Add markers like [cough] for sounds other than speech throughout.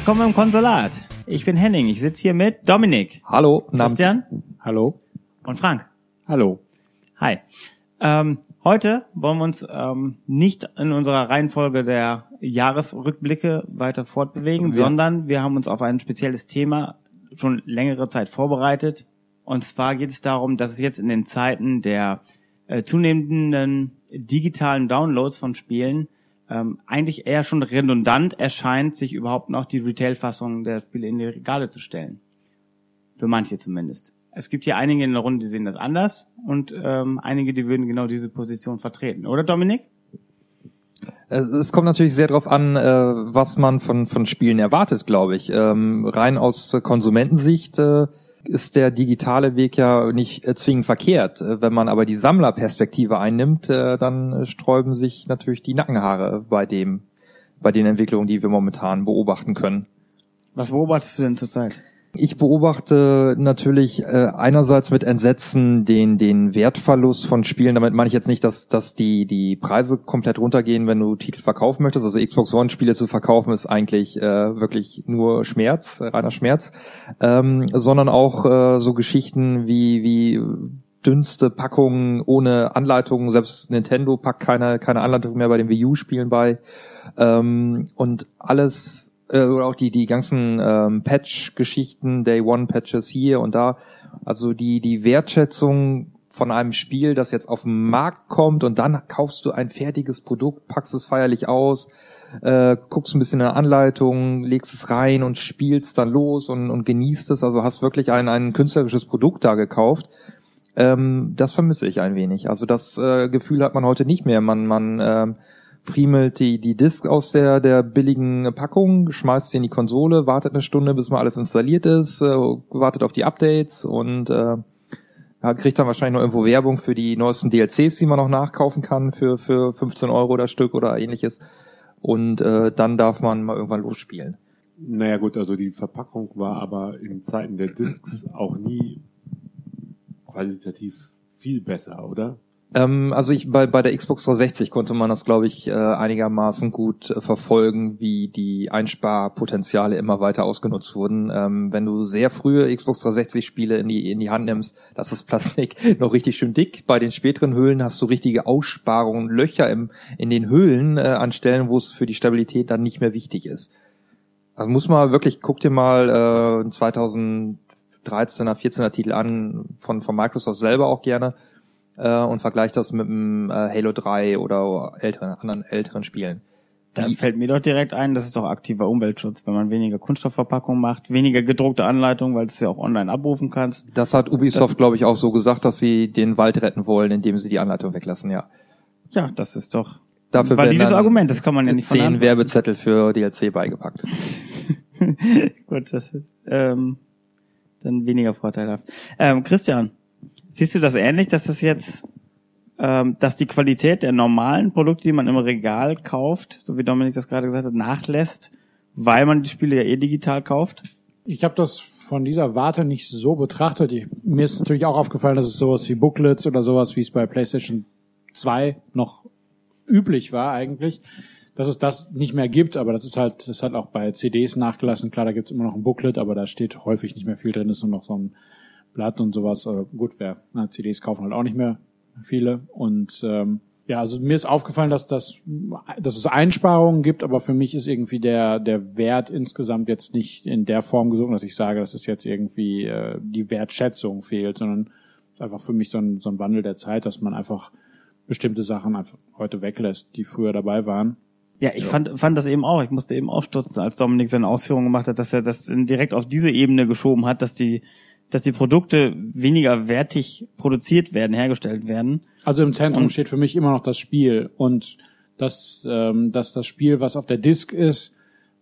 Willkommen im Konsulat. Ich bin Henning. Ich sitze hier mit Dominik, Hallo. Christian Hallo. und Frank. Hallo. Hi. Ähm, heute wollen wir uns ähm, nicht in unserer Reihenfolge der Jahresrückblicke weiter fortbewegen, Wir- sondern wir haben uns auf ein spezielles Thema schon längere Zeit vorbereitet. Und zwar geht es darum, dass es jetzt in den Zeiten der äh, zunehmenden digitalen Downloads von Spielen ähm, eigentlich eher schon redundant erscheint, sich überhaupt noch die Retail-Fassung der Spiele in die Regale zu stellen. Für manche zumindest. Es gibt hier einige in der Runde, die sehen das anders und ähm, einige, die würden genau diese Position vertreten. Oder Dominik? Es kommt natürlich sehr darauf an, äh, was man von, von Spielen erwartet, glaube ich. Ähm, Rein aus Konsumentensicht äh, ist der digitale Weg ja nicht äh, zwingend verkehrt. Äh, Wenn man aber die Sammlerperspektive einnimmt, äh, dann sträuben sich natürlich die Nackenhaare bei dem, bei den Entwicklungen, die wir momentan beobachten können. Was beobachtest du denn zurzeit? Ich beobachte natürlich äh, einerseits mit Entsetzen den den Wertverlust von Spielen. Damit meine ich jetzt nicht, dass dass die die Preise komplett runtergehen, wenn du Titel verkaufen möchtest. Also Xbox One Spiele zu verkaufen ist eigentlich äh, wirklich nur Schmerz, reiner Schmerz, ähm, sondern auch äh, so Geschichten wie wie dünnste Packungen ohne Anleitung. Selbst Nintendo packt keine keine Anleitung mehr bei den Wii U Spielen bei ähm, und alles äh, oder auch die die ganzen ähm, Patch-Geschichten, Day One Patches hier und da. Also die die Wertschätzung von einem Spiel, das jetzt auf den Markt kommt und dann kaufst du ein fertiges Produkt, packst es feierlich aus, äh, guckst ein bisschen in der Anleitung, legst es rein und spielst dann los und, und genießt es. Also hast wirklich ein, ein künstlerisches Produkt da gekauft. Ähm, das vermisse ich ein wenig. Also das äh, Gefühl hat man heute nicht mehr. Man, man ähm, friemelt die, die Disk aus der, der billigen Packung, schmeißt sie in die Konsole, wartet eine Stunde, bis mal alles installiert ist, äh, wartet auf die Updates und äh, kriegt dann wahrscheinlich noch irgendwo Werbung für die neuesten DLCs, die man noch nachkaufen kann für, für 15 Euro das Stück oder ähnliches. Und äh, dann darf man mal irgendwann losspielen. Naja gut, also die Verpackung war aber in Zeiten der Discs auch nie qualitativ viel besser, oder? Ähm, also ich bei, bei der Xbox 360 konnte man das, glaube ich, äh, einigermaßen gut äh, verfolgen, wie die Einsparpotenziale immer weiter ausgenutzt wurden. Ähm, wenn du sehr frühe Xbox 360 Spiele in die, in die Hand nimmst, das ist Plastik [laughs] noch richtig schön dick. Bei den späteren Hüllen hast du richtige Aussparungen, Löcher im, in den Hüllen äh, an Stellen, wo es für die Stabilität dann nicht mehr wichtig ist. Also muss man wirklich, guck dir mal äh, ein 2013er, 14er Titel an, von, von Microsoft selber auch gerne äh, und vergleicht das mit dem äh, Halo 3 oder älteren, anderen älteren Spielen. Da Die- fällt mir doch direkt ein, das ist doch aktiver Umweltschutz, wenn man weniger Kunststoffverpackung macht, weniger gedruckte Anleitung, weil du es ja auch online abrufen kannst. Das hat Ubisoft, glaube ich, auch so gesagt, dass sie den Wald retten wollen, indem sie die Anleitung weglassen, ja. Ja, das ist doch Dafür ein valides Argument, das kann man ja nicht zehn Werbezettel für DLC beigepackt. [laughs] Gut, das ist ähm, dann weniger vorteilhaft. Ähm, Christian, siehst du das ähnlich, dass das jetzt, ähm, dass die Qualität der normalen Produkte, die man im Regal kauft, so wie Dominik das gerade gesagt hat, nachlässt, weil man die Spiele ja eh digital kauft? Ich habe das von dieser Warte nicht so betrachtet. Mir ist natürlich auch aufgefallen, dass es sowas wie Booklets oder sowas, wie es bei PlayStation 2 noch üblich war eigentlich, dass es das nicht mehr gibt, aber das ist halt, das hat auch bei CDs nachgelassen. Klar, da gibt's immer noch ein Booklet, aber da steht häufig nicht mehr viel drin, ist nur noch so ein Blatt und sowas. Äh, gut, wer na, CDs kaufen halt auch nicht mehr viele. Und ähm, ja, also mir ist aufgefallen, dass das, dass es Einsparungen gibt, aber für mich ist irgendwie der der Wert insgesamt jetzt nicht in der Form gesunken, dass ich sage, dass es jetzt irgendwie äh, die Wertschätzung fehlt, sondern es ist einfach für mich so ein, so ein Wandel der Zeit, dass man einfach bestimmte Sachen einfach heute weglässt, die früher dabei waren. Ja, ich fand, fand das eben auch. Ich musste eben auch stutzen, als Dominik seine Ausführungen gemacht hat, dass er das direkt auf diese Ebene geschoben hat, dass die, dass die Produkte weniger wertig produziert werden, hergestellt werden. Also im Zentrum Und- steht für mich immer noch das Spiel und dass, ähm, dass das Spiel, was auf der Disk ist,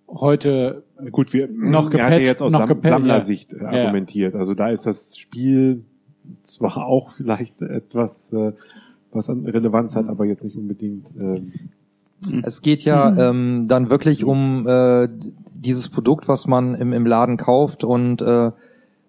heute Gut, wir Noch er hatte gepatcht, jetzt aus noch Sam gepatcht, Sammlersicht äh, ja. argumentiert. Also da ist das Spiel zwar auch vielleicht etwas, äh, was an Relevanz hat, aber jetzt nicht unbedingt. ähm, Es geht ja Mhm. ähm, dann wirklich um äh, dieses Produkt, was man im, im Laden kauft und äh,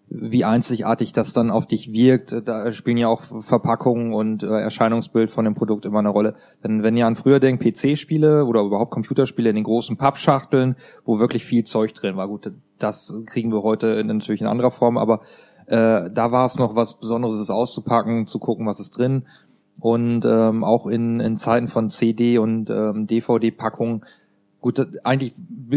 wie einzigartig das dann auf dich wirkt. Da spielen ja auch Verpackungen und äh, Erscheinungsbild von dem Produkt immer eine Rolle. Denn wenn ihr an früher denkt, PC-Spiele oder überhaupt Computerspiele in den großen Pappschachteln, wo wirklich viel Zeug drin war. Gut, das kriegen wir heute natürlich in anderer Form, aber äh, da war es noch was Besonderes, es auszupacken, zu gucken, was ist drin. Und ähm, auch in, in Zeiten von CD und ähm, DVD-Packungen Gut, eigentlich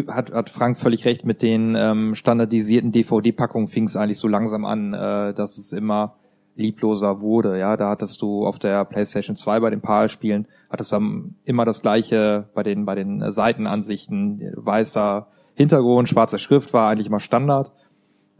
hat, hat Frank völlig recht mit den ähm, standardisierten DVD-Packungen fing es eigentlich so langsam an, äh, dass es immer liebloser wurde. Ja, da hattest du auf der PlayStation 2 bei den PAL-Spielen hattest du immer das gleiche bei den bei den Seitenansichten weißer Hintergrund, schwarze Schrift war eigentlich immer Standard.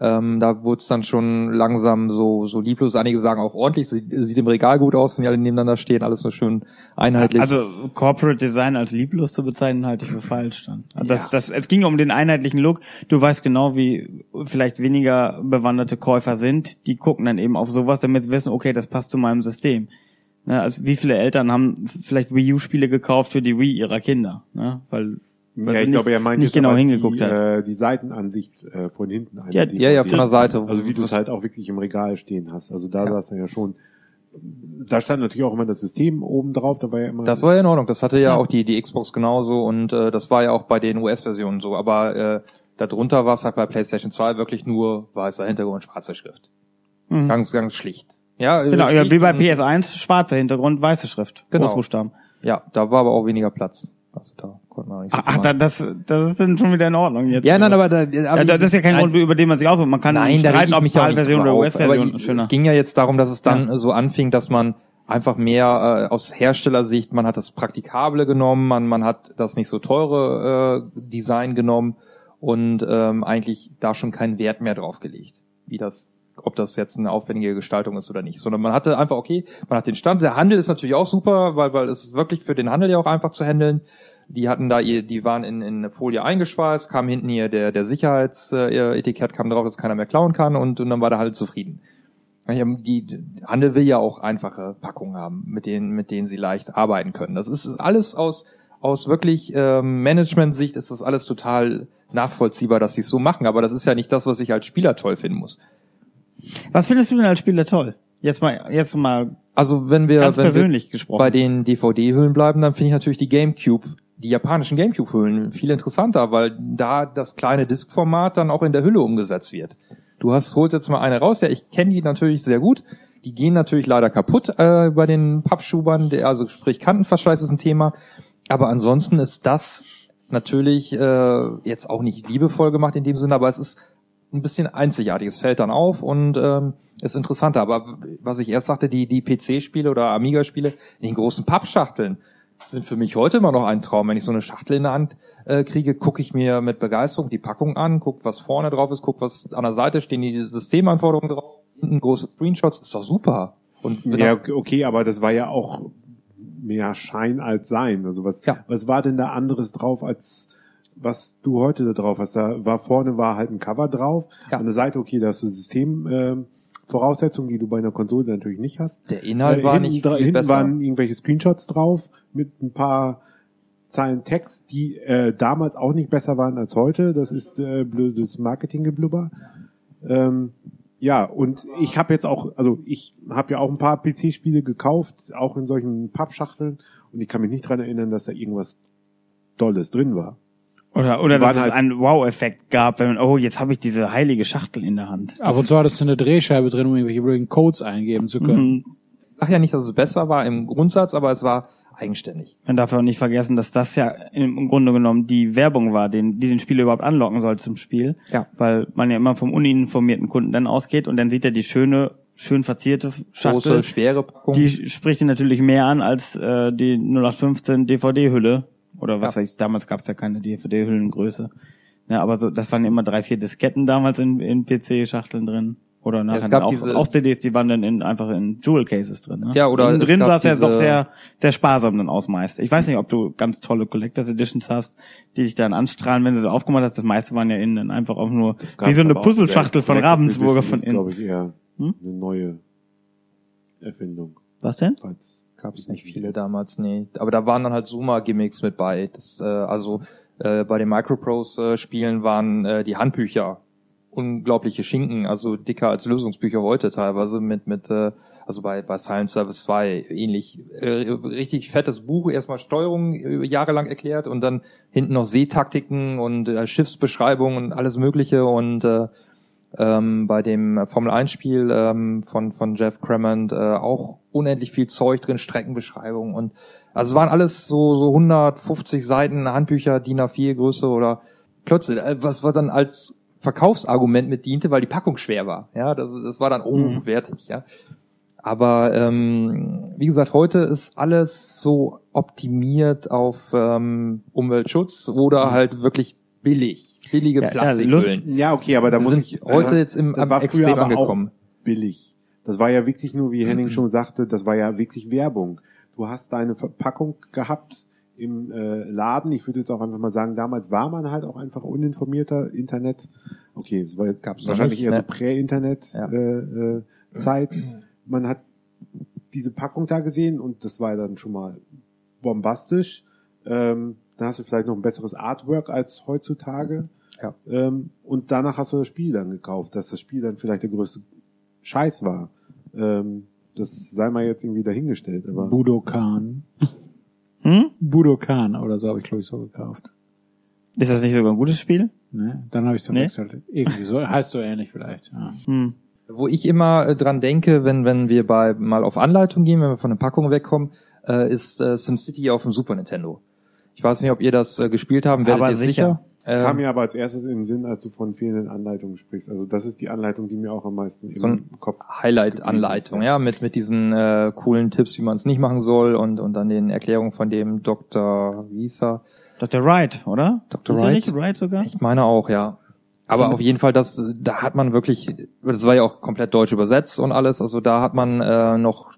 Ähm, da wurde es dann schon langsam so, so lieblos. Einige sagen auch ordentlich, sieht, sieht im Regal gut aus, wenn die alle nebeneinander stehen, alles so schön einheitlich. Also Corporate Design als lieblos zu bezeichnen, halte ich für falsch dann. Also das, das, es ging um den einheitlichen Look. Du weißt genau, wie vielleicht weniger bewanderte Käufer sind. Die gucken dann eben auf sowas, damit sie wissen, okay, das passt zu meinem System. Ne, also wie viele Eltern haben vielleicht Wii U-Spiele gekauft für die Wii ihrer Kinder? Ne? Weil ja, ich sie glaube, er meint nicht genau hingeguckt die, hat. Äh, die Seitenansicht äh, von hinten. eine Ja, ja, ja, von der Seite. Also wie du es halt auch wirklich im Regal stehen hast. Also da saß er ja schon. Da stand natürlich auch immer das System oben drauf. Da war ja immer. Das war ja in Ordnung. Das hatte ja, auch die, die Xbox genauso und äh, das war ja auch bei den US-Versionen so. Aber äh, darunter war es halt bei PlayStation 2 wirklich nur weißer Hintergrund, schwarze Schrift. Ganz, ganz schlicht. Ja, Mhm. Genau, ja, schlicht wie bei und- PS1, schwarzer Hintergrund, weiße Schrift, Genau. Großbuchstaben. Ja, da war aber auch weniger Platz. Also da konnte man nicht so Ach, da, das, das ist dann schon wieder in Ordnung jetzt. Ja, nein, aber da, aber ja, das ist ja kein nein, Grund, über den man sich aufhört. Man kann Nein, streiten, ich ob auch PAL-Version oder US-Version schöner. es ging ja jetzt darum, dass es dann so anfing, dass man einfach mehr äh, aus Herstellersicht, man hat das Praktikable genommen, man, man hat das nicht so teure äh, Design genommen und ähm, eigentlich da schon keinen Wert mehr drauf gelegt, wie das ob das jetzt eine aufwendige Gestaltung ist oder nicht, sondern man hatte einfach, okay, man hat den Stand, der Handel ist natürlich auch super, weil, weil es ist wirklich für den Handel ja auch einfach zu handeln. Die hatten da ihr, die waren in, in eine Folie eingeschweißt, kam hinten hier der, der Sicherheitsetikett kam drauf, dass keiner mehr klauen kann und, und dann war der Handel zufrieden. Die Handel will ja auch einfache Packungen haben, mit denen, mit denen sie leicht arbeiten können. Das ist alles aus, aus wirklich ähm, Management-Sicht ist das alles total nachvollziehbar, dass sie es so machen. Aber das ist ja nicht das, was ich als Spieler toll finden muss. Was findest du denn als Spieler toll? Jetzt mal, jetzt mal Also wenn wir, wenn persönlich wir gesprochen. bei den DVD-Hüllen bleiben, dann finde ich natürlich die GameCube, die japanischen GameCube-Hüllen viel interessanter, weil da das kleine Diskformat dann auch in der Hülle umgesetzt wird. Du hast, holst jetzt mal eine raus, ja, ich kenne die natürlich sehr gut. Die gehen natürlich leider kaputt äh, bei den Pappschubern, der, also sprich Kantenverschleiß ist ein Thema. Aber ansonsten ist das natürlich äh, jetzt auch nicht liebevoll gemacht in dem Sinne, aber es ist ein bisschen einzigartig. Es fällt dann auf und ähm, ist interessanter. Aber was ich erst sagte, die, die PC-Spiele oder Amiga-Spiele in den großen Pappschachteln sind für mich heute immer noch ein Traum. Wenn ich so eine Schachtel in der Hand äh, kriege, gucke ich mir mit Begeisterung die Packung an, guck, was vorne drauf ist, guck, was an der Seite stehen die Systemanforderungen drauf, hinten große Screenshots, ist doch super. Und Ja, okay, aber das war ja auch mehr Schein als Sein. Also was, Ja. was war denn da anderes drauf als was du heute da drauf hast? Da war vorne war halt ein Cover drauf. Ja. An der Seite, okay, da hast du System, ähm, Voraussetzungen, die du bei einer Konsole natürlich nicht hast. Der Inhalt Äh, war hinten, nicht viel hinten besser. waren irgendwelche Screenshots drauf mit ein paar Zeilen Text, die äh, damals auch nicht besser waren als heute. Das ist äh, blödes Marketinggeblubber. Ähm, ja, und ich habe jetzt auch, also ich habe ja auch ein paar PC-Spiele gekauft, auch in solchen Pappschachteln, und ich kann mich nicht dran erinnern, dass da irgendwas Dolles drin war. Oder oder dass es halt- einen Wow-Effekt gab, wenn man, oh, jetzt habe ich diese heilige Schachtel in der Hand. Ab und zu hattest du eine Drehscheibe drin, um irgendwelche blöden Codes eingeben zu können. Mhm. Ich sage ja nicht, dass es besser war im Grundsatz, aber es war eigenständig. Man darf auch nicht vergessen, dass das ja im Grunde genommen die Werbung war, den, die den Spieler überhaupt anlocken soll zum Spiel. Ja. Weil man ja immer vom uninformierten Kunden dann ausgeht und dann sieht er die schöne, schön verzierte Schachtel. Große, schwere Packung. Die spricht ihn natürlich mehr an als äh, die 0815 DVD-Hülle. Oder was Ja. weiß ich, damals gab es ja keine DVD-Hüllengröße. Ja, aber so, das waren immer drei, vier Disketten damals in, in PC-Schachteln drin. Oder nachher es gab dann auch, diese- auch CDs, die waren dann in, einfach in Jewel Cases drin. Ne? Ja, oder Innen es drin war es ja doch sehr, sehr sparsam dann aus meist. Ich weiß nicht, ob du ganz tolle Collectors Editions hast, die dich dann anstrahlen, wenn du sie aufgemacht hast. Das meiste waren ja innen dann einfach auch nur wie so eine Puzzleschachtel von Collectors Ravensburger von ist, innen. glaube ich, eher Hm? eine neue Erfindung. Was denn? Falls gab es nicht viele damals, nee. Aber da waren dann halt Zuma-Gimmicks mit bei. Das, äh, also äh, bei den Microprose-Spielen waren äh, die Handbücher unglaubliche Schinken, also dicker als Lösungsbücher heute teilweise mit mit äh, also bei bei Silent Service 2 ähnlich äh, richtig fettes Buch erstmal Steuerung äh, jahrelang erklärt und dann hinten noch Seetaktiken und äh, Schiffsbeschreibungen und alles mögliche und äh, ähm, bei dem Formel 1 Spiel ähm, von von Jeff Cremant äh, auch unendlich viel Zeug drin, Streckenbeschreibungen und also es waren alles so so 150 Seiten Handbücher DIN A4 Größe oder Klötze, äh, was was dann als Verkaufsargument mit diente, weil die Packung schwer war. Ja, das, das war dann oh Mhm. wertig, ja. Aber ähm, wie gesagt, heute ist alles so optimiert auf ähm, Umweltschutz oder halt wirklich billig, billige Ja, ja, Plastikhüllen. Ja, okay, aber da muss sind ich heute jetzt im- das war früher Extrem aber angekommen. Auch billig. Das war ja wirklich nur, wie Mhm. Henning schon sagte, das war ja wirklich Werbung. Du hast deine Verpackung gehabt im äh, Laden. Ich würde jetzt auch einfach mal sagen, damals war man halt auch einfach uninformierter Internet. Okay, das war jetzt Gab's wahrscheinlich nicht, eher ne? so Prä-Internet Ja. äh, äh, Zeit. Man hat diese Packung da gesehen und das war dann schon mal bombastisch. Ähm, da hast du vielleicht noch ein besseres Artwork als heutzutage. Ja. Ähm, und danach hast du das Spiel dann gekauft, dass das Spiel dann vielleicht der größte Scheiß war. Ähm, das sei mal jetzt irgendwie dahingestellt, aber Budokan. Hm? Budokan oder so habe ich, glaube ich, so gekauft. Ist das nicht sogar ein gutes Spiel? Ne? Dann habe ich so Nee? wechselt. Irgendwie so, heißt so ähnlich vielleicht. Ja. Hm. Wo ich immer äh, dran denke, wenn wenn wir bei mal auf Anleitung gehen, wenn wir von der Packung wegkommen, äh, ist äh, SimCity auf dem Super Nintendo. Ich weiß nicht, ob ihr das äh, gespielt haben, werdet Aber ihr sicher. sicher. Kam Ähm, mir aber als erstes in den Sinn, als du von fehlenden Anleitungen sprichst. Also das ist die Anleitung, die mir auch am meisten im So ein Kopf. Highlight-Anleitung, ja, mit mit diesen äh, coolen Tipps, wie man es nicht machen soll und und dann den Erklärungen von dem Dr. wie hieß er? Dr. Wright, oder? Dr. Ist er Wright? nicht Wright sogar? Ich meine auch, ja. Aber auf jeden Fall, das, da hat man wirklich, das war ja auch komplett deutsch übersetzt und alles, also da hat man äh, noch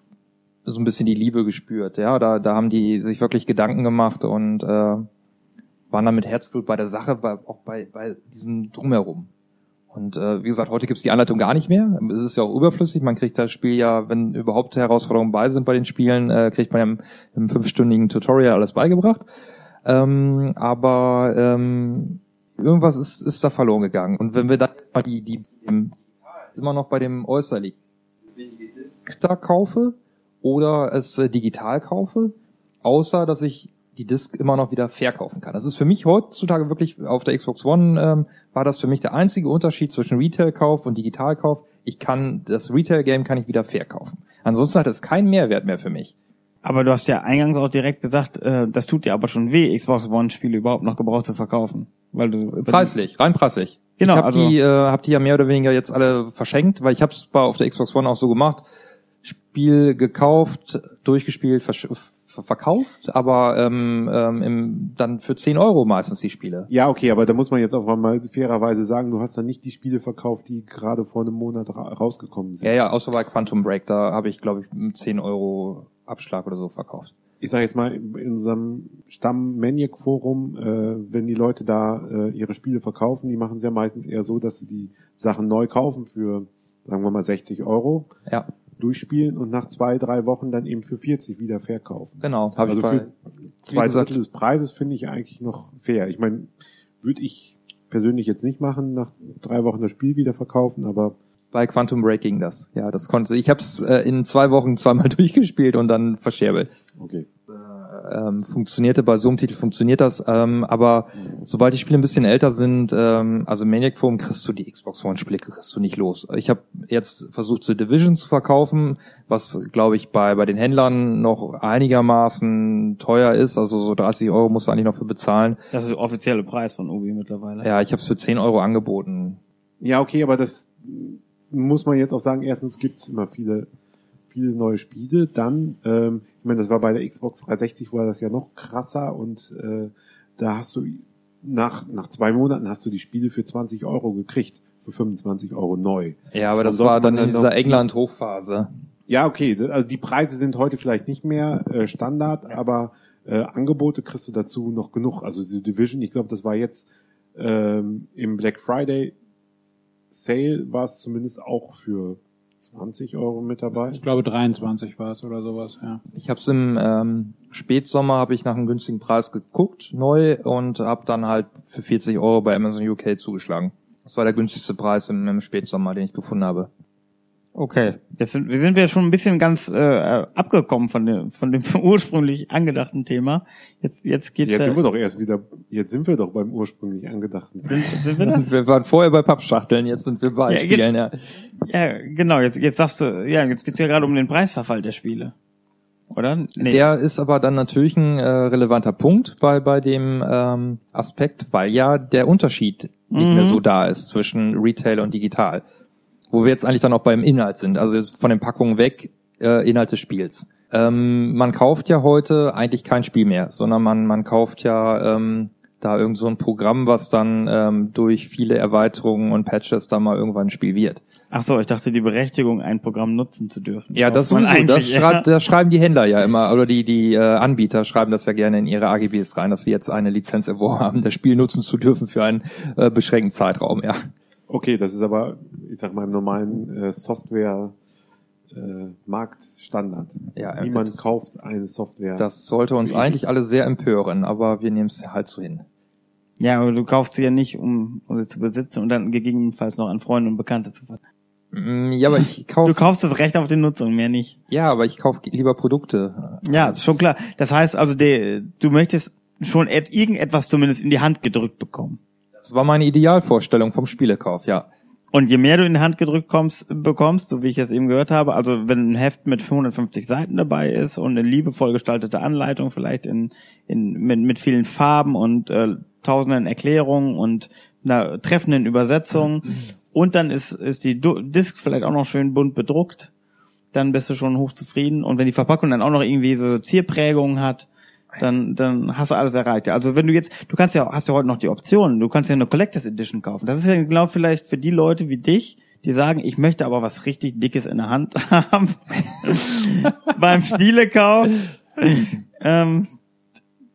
so ein bisschen die Liebe gespürt, ja. Da, da haben die sich wirklich Gedanken gemacht und äh, waren dann mit Herzblut bei der Sache, bei, auch bei, bei diesem Drumherum. Und äh, wie gesagt, heute gibt's die Anleitung gar nicht mehr. Es ist ja auch überflüssig. Man kriegt das Spiel ja, wenn überhaupt Herausforderungen bei sind bei den Spielen, äh, kriegt man ja im, im fünfstündigen Tutorial alles beigebracht. Ähm, aber ähm, irgendwas ist, ist da verloren gegangen. Und wenn wir dann jetzt mal die, die, die immer noch bei dem äußerlich da kaufe oder es äh, digital kaufe, außer dass ich die Disc immer noch wieder verkaufen kann. Das ist für mich heutzutage wirklich auf der Xbox One ähm, war das für mich der einzige Unterschied zwischen Retail-Kauf und Digitalkauf. Ich kann das Retail-Game kann ich wieder verkaufen. Ansonsten hat es keinen Mehrwert mehr für mich. Aber du hast ja eingangs auch direkt gesagt, äh, das tut dir aber schon weh, Xbox One-Spiele überhaupt noch gebraucht zu verkaufen. Weil du Preislich, rein preislich. Genau, ich habe also- die, äh, hab die ja mehr oder weniger jetzt alle verschenkt, weil ich habe es auf der Xbox One auch so gemacht. Spiel gekauft, durchgespielt, versch- ver verkauft, aber ähm, ähm, im, dann für 10 Euro meistens die Spiele. Ja, okay, aber da muss man jetzt auch mal fairerweise sagen, du hast dann nicht die Spiele verkauft, die gerade vor einem Monat ra rausgekommen sind. Ja, ja, außer bei Quantum Break, da habe ich, glaube ich, mit 10 Euro Abschlag oder so verkauft. ich sage jetzt mal, in in unserem Stamm-Maniac-Forum, äh, wenn die Leute da äh, ihre Spiele verkaufen, die machen es ja meistens eher so, dass sie die Sachen neu kaufen für, sagen wir mal, 60 Euro, Ja, durchspielen und nach zwei, drei Wochen dann eben für 40 wieder verkaufen. genau. Hab Also ich für zwei gesagt- Drittel des Preises finde ich eigentlich noch fair. Ich meine, würde ich persönlich jetzt nicht machen, nach drei Wochen das Spiel wieder verkaufen, aber bei Quantum Break ging das. Ja, das konnte. Ich habe es äh, in zwei Wochen zweimal [laughs] durchgespielt und dann verscherbelt. okay. Ähm, funktionierte. Bei so einem Titel funktioniert das, ähm, aber sobald die Spiele ein bisschen älter sind, ähm, also Maniac Forum kriegst du die Xbox One Spiele kriegst du nicht los. Ich habe jetzt versucht, The Division zu verkaufen, was glaube ich bei bei den Händlern noch einigermaßen teuer ist. Also so 30 Euro musst du eigentlich noch für bezahlen. Das ist der offizielle Preis von Ubi mittlerweile. Ja, ich habe es für 10 Euro angeboten. Ja, okay, aber das muss man jetzt auch sagen, erstens gibt's immer viele, viele neue Spiele. Dann, ähm, ich meine, das war bei der Xbox 360 war das ja noch krasser und äh, da hast du nach, nach zwei Monaten hast du die Spiele für 20 Euro gekriegt, für 25 Euro neu. Ja, aber das war dann in dieser England-Hochphase. Ja, okay, also die Preise sind heute vielleicht nicht mehr äh, Standard, aber äh, Angebote kriegst du dazu noch genug. Also die Division, ich glaube, das war jetzt ähm, im Black Friday Sale war es zumindest auch für 20 Euro mit dabei. Ich glaube 23 war es oder sowas, ja. Ich habe es im ähm, Spätsommer habe ich nach einem günstigen Preis geguckt, neu und habe dann halt für 40 Euro bei Amazon UK zugeschlagen. Das war der günstigste Preis im, im Spätsommer, den ich gefunden habe. Okay, jetzt sind wir sind wir schon ein bisschen ganz äh, abgekommen von dem von dem [laughs] ursprünglich angedachten Thema. Jetzt jetzt geht's Jetzt ja, sind wir doch erst wieder, jetzt sind wir doch beim ursprünglich angedachten. sind, sind wir das? Wir waren vorher bei Pappschachteln, jetzt sind wir bei Ja, Spielen, ja. Ja, genau. Jetzt jetzt sagst du, ja, jetzt geht's ja gerade um den Preisverfall der Spiele, oder? Nee. Der ist aber dann natürlich ein äh, relevanter Punkt bei, bei dem ähm, Aspekt, weil ja der Unterschied nicht mehr so da ist zwischen Retail und digital. Wo wir jetzt eigentlich dann auch beim Inhalt sind, also von den Packungen weg, äh, Inhalt des Spiels. Ähm, man kauft ja heute eigentlich kein Spiel mehr, sondern man, man kauft ja ähm, da irgend so ein Programm, was dann ähm, durch viele Erweiterungen und Patches dann mal irgendwann ein Spiel wird. Ach so, ich dachte die Berechtigung, ein Programm nutzen zu dürfen. Ja, das sowieso. Das, schreibt, das schreiben die Händler ja immer, oder die, die äh, Anbieter schreiben das ja gerne in ihre AGBs rein, dass sie jetzt eine Lizenz erworben haben, das Spiel nutzen zu dürfen für einen äh, beschränkten Zeitraum, ja. Okay, das ist aber, ich sag mal, im normalen äh, Software äh, Marktstandard. Ja, Niemand das- kauft eine Software. Das sollte uns eigentlich alle sehr empören, aber wir nehmen es halt so hin. Ja, aber du kaufst sie ja nicht, um, um sie zu besitzen und dann gegebenenfalls noch an Freunde und Bekannte zu verteilen. Mm, Ja, aber ich [laughs] Du kaufe, kaufst das Recht auf die Nutzung, mehr nicht. ja, aber ich kaufe lieber Produkte. Ja, ist schon klar. Das heißt also, der, du möchtest schon et, irgendetwas zumindest in die Hand gedrückt bekommen. Das war meine Idealvorstellung vom Spielekauf, ja. Und je mehr du in die Hand gedrückt kommst, bekommst, so wie ich es eben gehört habe, also wenn ein Heft mit 550 Seiten dabei ist und eine liebevoll gestaltete Anleitung, vielleicht in, in mit, mit vielen Farben und äh, tausenden Erklärungen und einer treffenden Übersetzung und dann ist ist die Du- Disk vielleicht auch noch schön bunt bedruckt, dann bist du schon hochzufrieden und wenn die Verpackung dann auch noch irgendwie so Zierprägungen hat, dann, dann hast du alles erreicht. Also wenn du jetzt, du kannst ja, hast ja heute noch die Option, du kannst ja eine Collectors Edition kaufen. Das ist ja genau vielleicht für die Leute wie dich, die sagen, ich möchte aber was richtig Dickes in der Hand [laughs] haben [laughs] beim Spielekauf. ähm,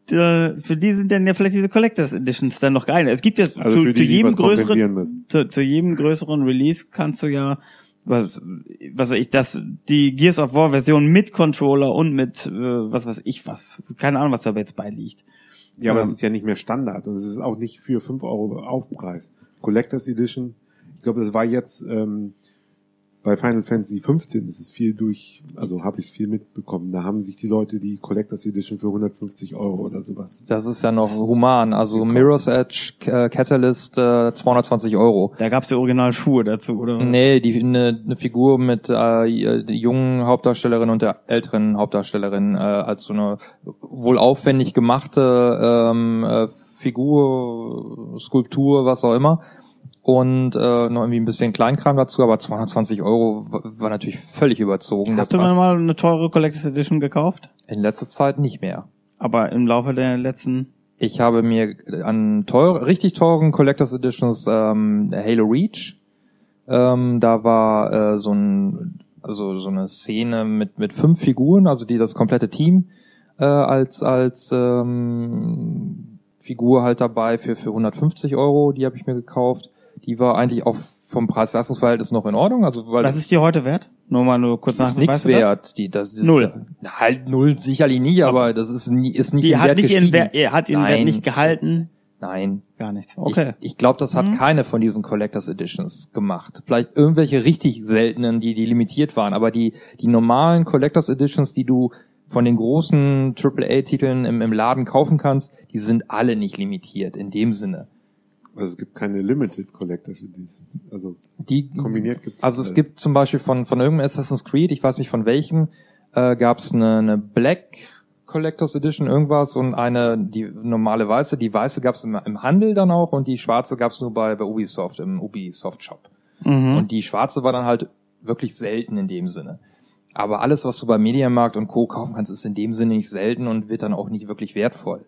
für die sind dann ja vielleicht diese Collectors Editions dann noch geil. Es gibt ja also zu, zu die, die jedem größeren, zu, zu jedem größeren Release kannst du ja was, was weiß ich, das, die Gears of War Version mit Controller und mit, äh, was weiß ich was. Keine Ahnung, was da jetzt beiliegt. Ja, aber Ähm, es ist ja nicht mehr Standard und es ist auch nicht für 5 Euro Aufpreis. Collectors Edition, ich glaube, das war jetzt ähm, bei Final Fantasy 15 ist es viel durch, also habe ich viel mitbekommen. Da haben sich die Leute die Collectors Edition für 150 Euro oder sowas. Das ist ja noch human. Also Mirror's Edge äh, Catalyst äh, 220 Euro. Da gab's ja original Schuhe dazu, oder? Nee, die eine ne Figur mit äh, der jungen Hauptdarstellerin und der älteren Hauptdarstellerin äh, als so eine wohl aufwendig gemachte ähm, äh, Figur, Skulptur, was auch immer. Und äh, noch irgendwie ein bisschen Kleinkram dazu, aber 220 Euro war, natürlich völlig überzogen. Hast du Preis. mal eine teure Collectors Edition gekauft? In letzter Zeit nicht mehr. Aber im Laufe der letzten, Ich habe mir an teuer, richtig teuren Collectors Editions ähm, Halo Reach. Ähm, da war äh, so ein also so eine Szene mit mit fünf Figuren, also die das komplette Team äh, als als ähm, Figur halt dabei für für 150 Euro. Die habe ich mir gekauft. Die war eigentlich auch vom Preis-Leistungs-Verhältnis noch in Ordnung. Also weil was ist die heute wert? Nur mal nur kurz nach. ist nichts du das? wert. Die das ist, Null. Halt null sicherlich nicht, aber das ist nie, ist nicht Die hat Wert nicht ihren gestiegen. Wert, er hat ihren Wert Nein. nicht gehalten. Nein. Gar nichts. Okay. Ich, ich glaube, das hat keine von diesen Collectors Editions gemacht. Vielleicht irgendwelche richtig seltenen, die, die limitiert waren, aber die, die normalen Collectors Editions, die du von den großen AAA-Titeln im, im Laden kaufen kannst, die sind alle nicht limitiert in dem Sinne. Also es gibt keine Limited Collectors Editions. Also Die, kombiniert gibt also es gibt zum Beispiel von, von irgendeinem Assassin's Creed, ich weiß nicht von welchem, äh, gab es eine, eine Black Collectors Edition irgendwas und eine, die normale weiße. Die weiße gab es im, im Handel dann auch und die schwarze gab es nur bei, bei Ubisoft, im Ubisoft Shop. Mhm. Und die schwarze war dann halt wirklich selten in dem Sinne. Aber alles, was du bei Mediamarkt und Co. kaufen kannst, ist in dem Sinne nicht selten und wird dann auch nicht wirklich wertvoll.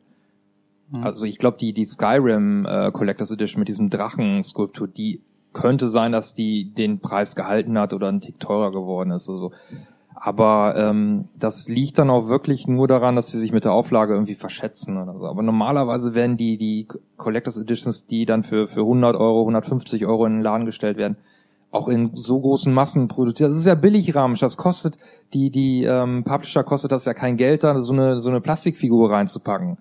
Also ich glaube, die, die Skyrim äh, Collectors Edition mit diesem Drachenskulptur, die könnte sein, dass die den Preis gehalten hat oder ein Tick teurer geworden ist. Also. Aber ähm, das liegt dann auch wirklich nur daran, dass sie sich mit der Auflage irgendwie verschätzen oder so. Aber normalerweise werden die die Collectors Editions, die dann für für 100 Euro, 150 Euro in den Laden gestellt werden, auch in so großen Massen produziert. Das ist ja billig Ramsch. Das kostet die die ähm, Publisher kostet das ja kein Geld, da so eine so eine Plastikfigur reinzupacken.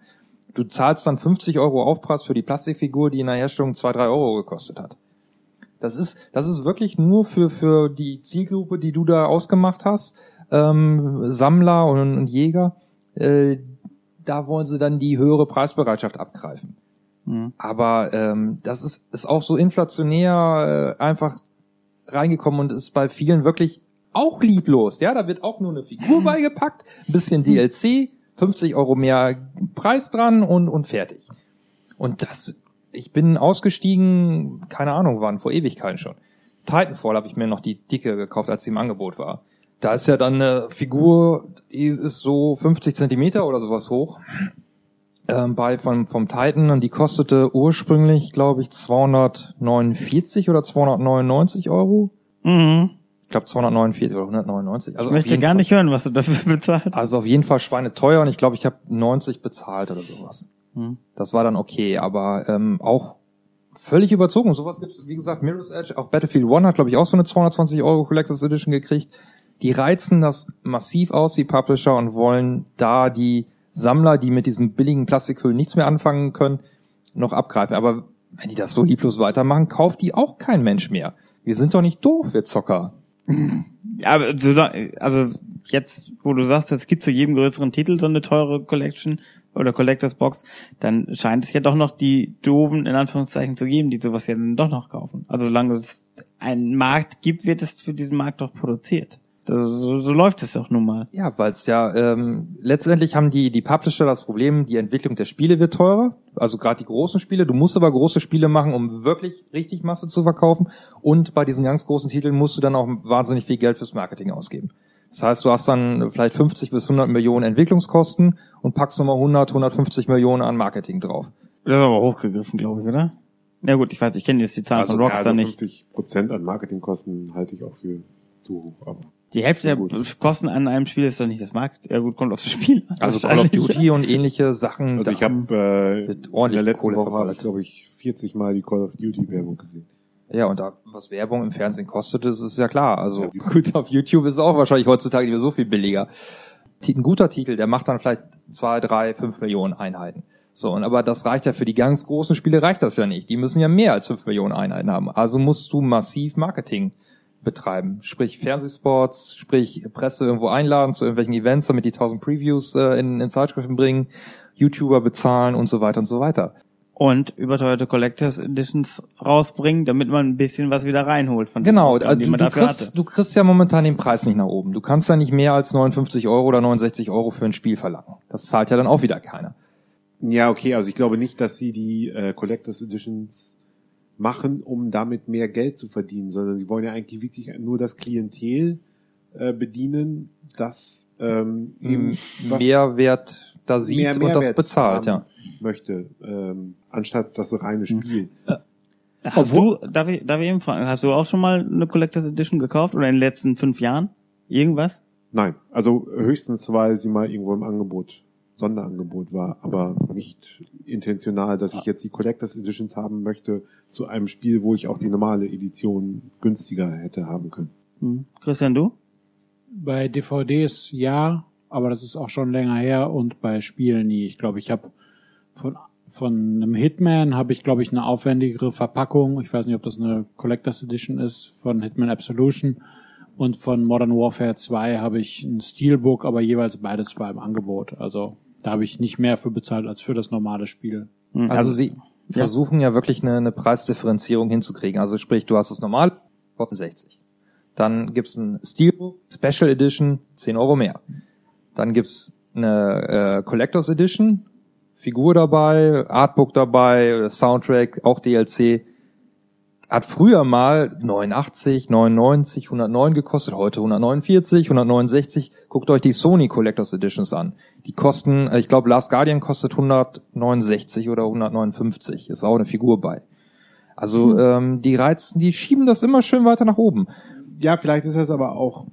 Du zahlst dann 50 Euro Aufpreis für die Plastikfigur, die in der Herstellung zwei drei Euro gekostet hat. Das ist, das ist wirklich nur für, für die Zielgruppe, die du da ausgemacht hast, ähm, Sammler und, und Jäger, äh, da wollen sie dann die höhere Preisbereitschaft abgreifen. Mhm. Aber ähm, das ist, ist auch so inflationär äh, einfach reingekommen und ist bei vielen wirklich auch lieblos. Ja, da wird auch nur eine Figur [laughs] beigepackt, ein bisschen DLC, 50 Euro mehr Preis dran und, und fertig. Und das, ich bin ausgestiegen, keine Ahnung wann, vor Ewigkeiten schon. Titanfall habe ich mir noch die dicke gekauft, als sie im Angebot war. Da ist ja dann eine Figur, die ist so 50 Zentimeter oder sowas hoch. Ähm, bei vom, vom Titan und die kostete ursprünglich, glaube ich, 249 oder 299 Euro. Mhm. Ich glaube 249 oder 199. Also Ich möchte gar Fall, nicht hören, was du dafür [laughs] bezahlt. Also auf jeden Fall schweineteuer und ich glaube, ich habe 90 bezahlt oder sowas. Hm. Das war dann okay, aber ähm, auch völlig überzogen. Sowas gibt's, wie gesagt, Mirror's Edge, auch Battlefield One hat, glaube ich, auch so eine 220 Euro Collectors Edition gekriegt. Die reizen das massiv aus, die Publisher, und wollen da die Sammler, die mit diesem billigen Plastikhüllen nichts mehr anfangen können, noch abgreifen. Aber wenn die das so lieblos weitermachen, kauft die auch kein Mensch mehr. Wir sind doch nicht doof, wir Zocker. Aber also jetzt, wo du sagst, es gibt zu jedem größeren Titel so eine teure Collection oder Collectors Box, dann scheint es ja doch noch die doofen, in Anführungszeichen, zu geben, die sowas ja dann doch noch kaufen. Also solange es einen Markt gibt, wird es für diesen Markt doch produziert. So, so läuft es doch nun mal. Ja, weil es ja ähm, letztendlich haben die die Publisher das Problem, die Entwicklung der Spiele wird teurer, also gerade die großen Spiele. Du musst aber große Spiele machen, um wirklich richtig Masse zu verkaufen. Und bei diesen ganz großen Titeln musst du dann auch wahnsinnig viel Geld fürs Marketing ausgeben. Das heißt, du hast dann vielleicht 50 bis 100 Millionen Entwicklungskosten und packst nochmal 100, 150 Millionen an Marketing drauf. Das ist aber hochgegriffen, glaube ich, oder? Ja gut, ich weiß, ich kenne jetzt die Zahlen Also, von Rockstar also nicht. 50 Prozent an Marketingkosten halte ich auch für zu hoch. Aber Die Hälfte der Gut. Kosten an einem Spiel ist doch nicht das Markt. Ja gut, kommt aufs Spiel. Also Call of. Duty und ähnliche Sachen. also ich habe äh, in ordentlich der letzten Kohle Woche habe ich glaube ich 40 Mal die Call of Duty Werbung gesehen. Ja, und da, was Werbung im Fernsehen kostet, das ist ja klar. Also Ja, gut, auf YouTube ist auch wahrscheinlich heutzutage nicht mehr so viel billiger. Ein guter Titel, der macht dann vielleicht zwei, drei, fünf Millionen Einheiten. So, und aber das reicht ja für die ganz großen Spiele reicht das ja nicht. Die müssen ja mehr als fünf Millionen Einheiten haben. Also musst du massiv Marketing betreiben. Sprich Fernsehspots, sprich Presse irgendwo einladen zu irgendwelchen Events, damit die tausend Previews äh, in, in Zeitschriften bringen, YouTuber bezahlen und so weiter und so weiter. Und überteuerte Collectors Editions rausbringen, damit man ein bisschen was wieder reinholt von den Genau, Ausgaben, du, die man du, dafür kriegst, hatte. du kriegst ja momentan den Preis nicht nach oben. Du kannst ja nicht mehr als 59 Euro oder 69 Euro für ein Spiel verlangen. Das zahlt ja dann auch wieder keiner. Ja, okay, also ich glaube nicht, dass sie die äh, Collectors Editions machen, um damit mehr Geld zu verdienen, sondern sie wollen ja eigentlich wirklich nur das Klientel äh, bedienen, das ähm, eben Mehrwert da sieht mehr und das Mehrwert bezahlt, ja. möchte, ähm, anstatt das reine Spiel. Hast du, darf ich, darf ich eben fragen, hast du auch schon mal eine Collectors Edition gekauft oder in den letzten fünf Jahren? Irgendwas? Nein, also höchstens, weil sie mal irgendwo im Angebot, Sonderangebot war, aber nicht intentional, dass ich jetzt die Collectors Editions haben möchte zu einem Spiel, wo ich auch die normale Edition günstiger hätte haben können. Hm. Christian, du? Bei DVDs ja, aber das ist auch schon länger her und bei Spielen nie. Ich glaube, ich habe von von einem Hitman habe ich glaube ich eine aufwendigere Verpackung. Ich weiß nicht, ob das eine Collectors Edition ist von Hitman Absolution und von Modern Warfare 2 habe ich ein Steelbook, aber jeweils beides war im Angebot. Also da habe ich nicht mehr für bezahlt als für das normale Spiel. Hm, Also, sie versuchen ja wirklich eine, eine Preisdifferenzierung hinzukriegen. Also sprich, du hast das normal, kostet 60. Dann gibt's ein Steelbook, Special Edition, 10 Euro mehr. Dann gibt's eine äh, Collectors Edition, Figur dabei, Artbook dabei, Soundtrack, auch DLC. Hat früher mal 89, 99, 109 gekostet, heute 149, 169. Guckt euch die Sony Collectors Editions an. Die kosten, äh, ich glaube, Last Guardian kostet 169 oder 159. Ist auch eine Figur bei. Also ähm, die reizen, die schieben das immer schön weiter nach oben. Ja, vielleicht ist das aber auch,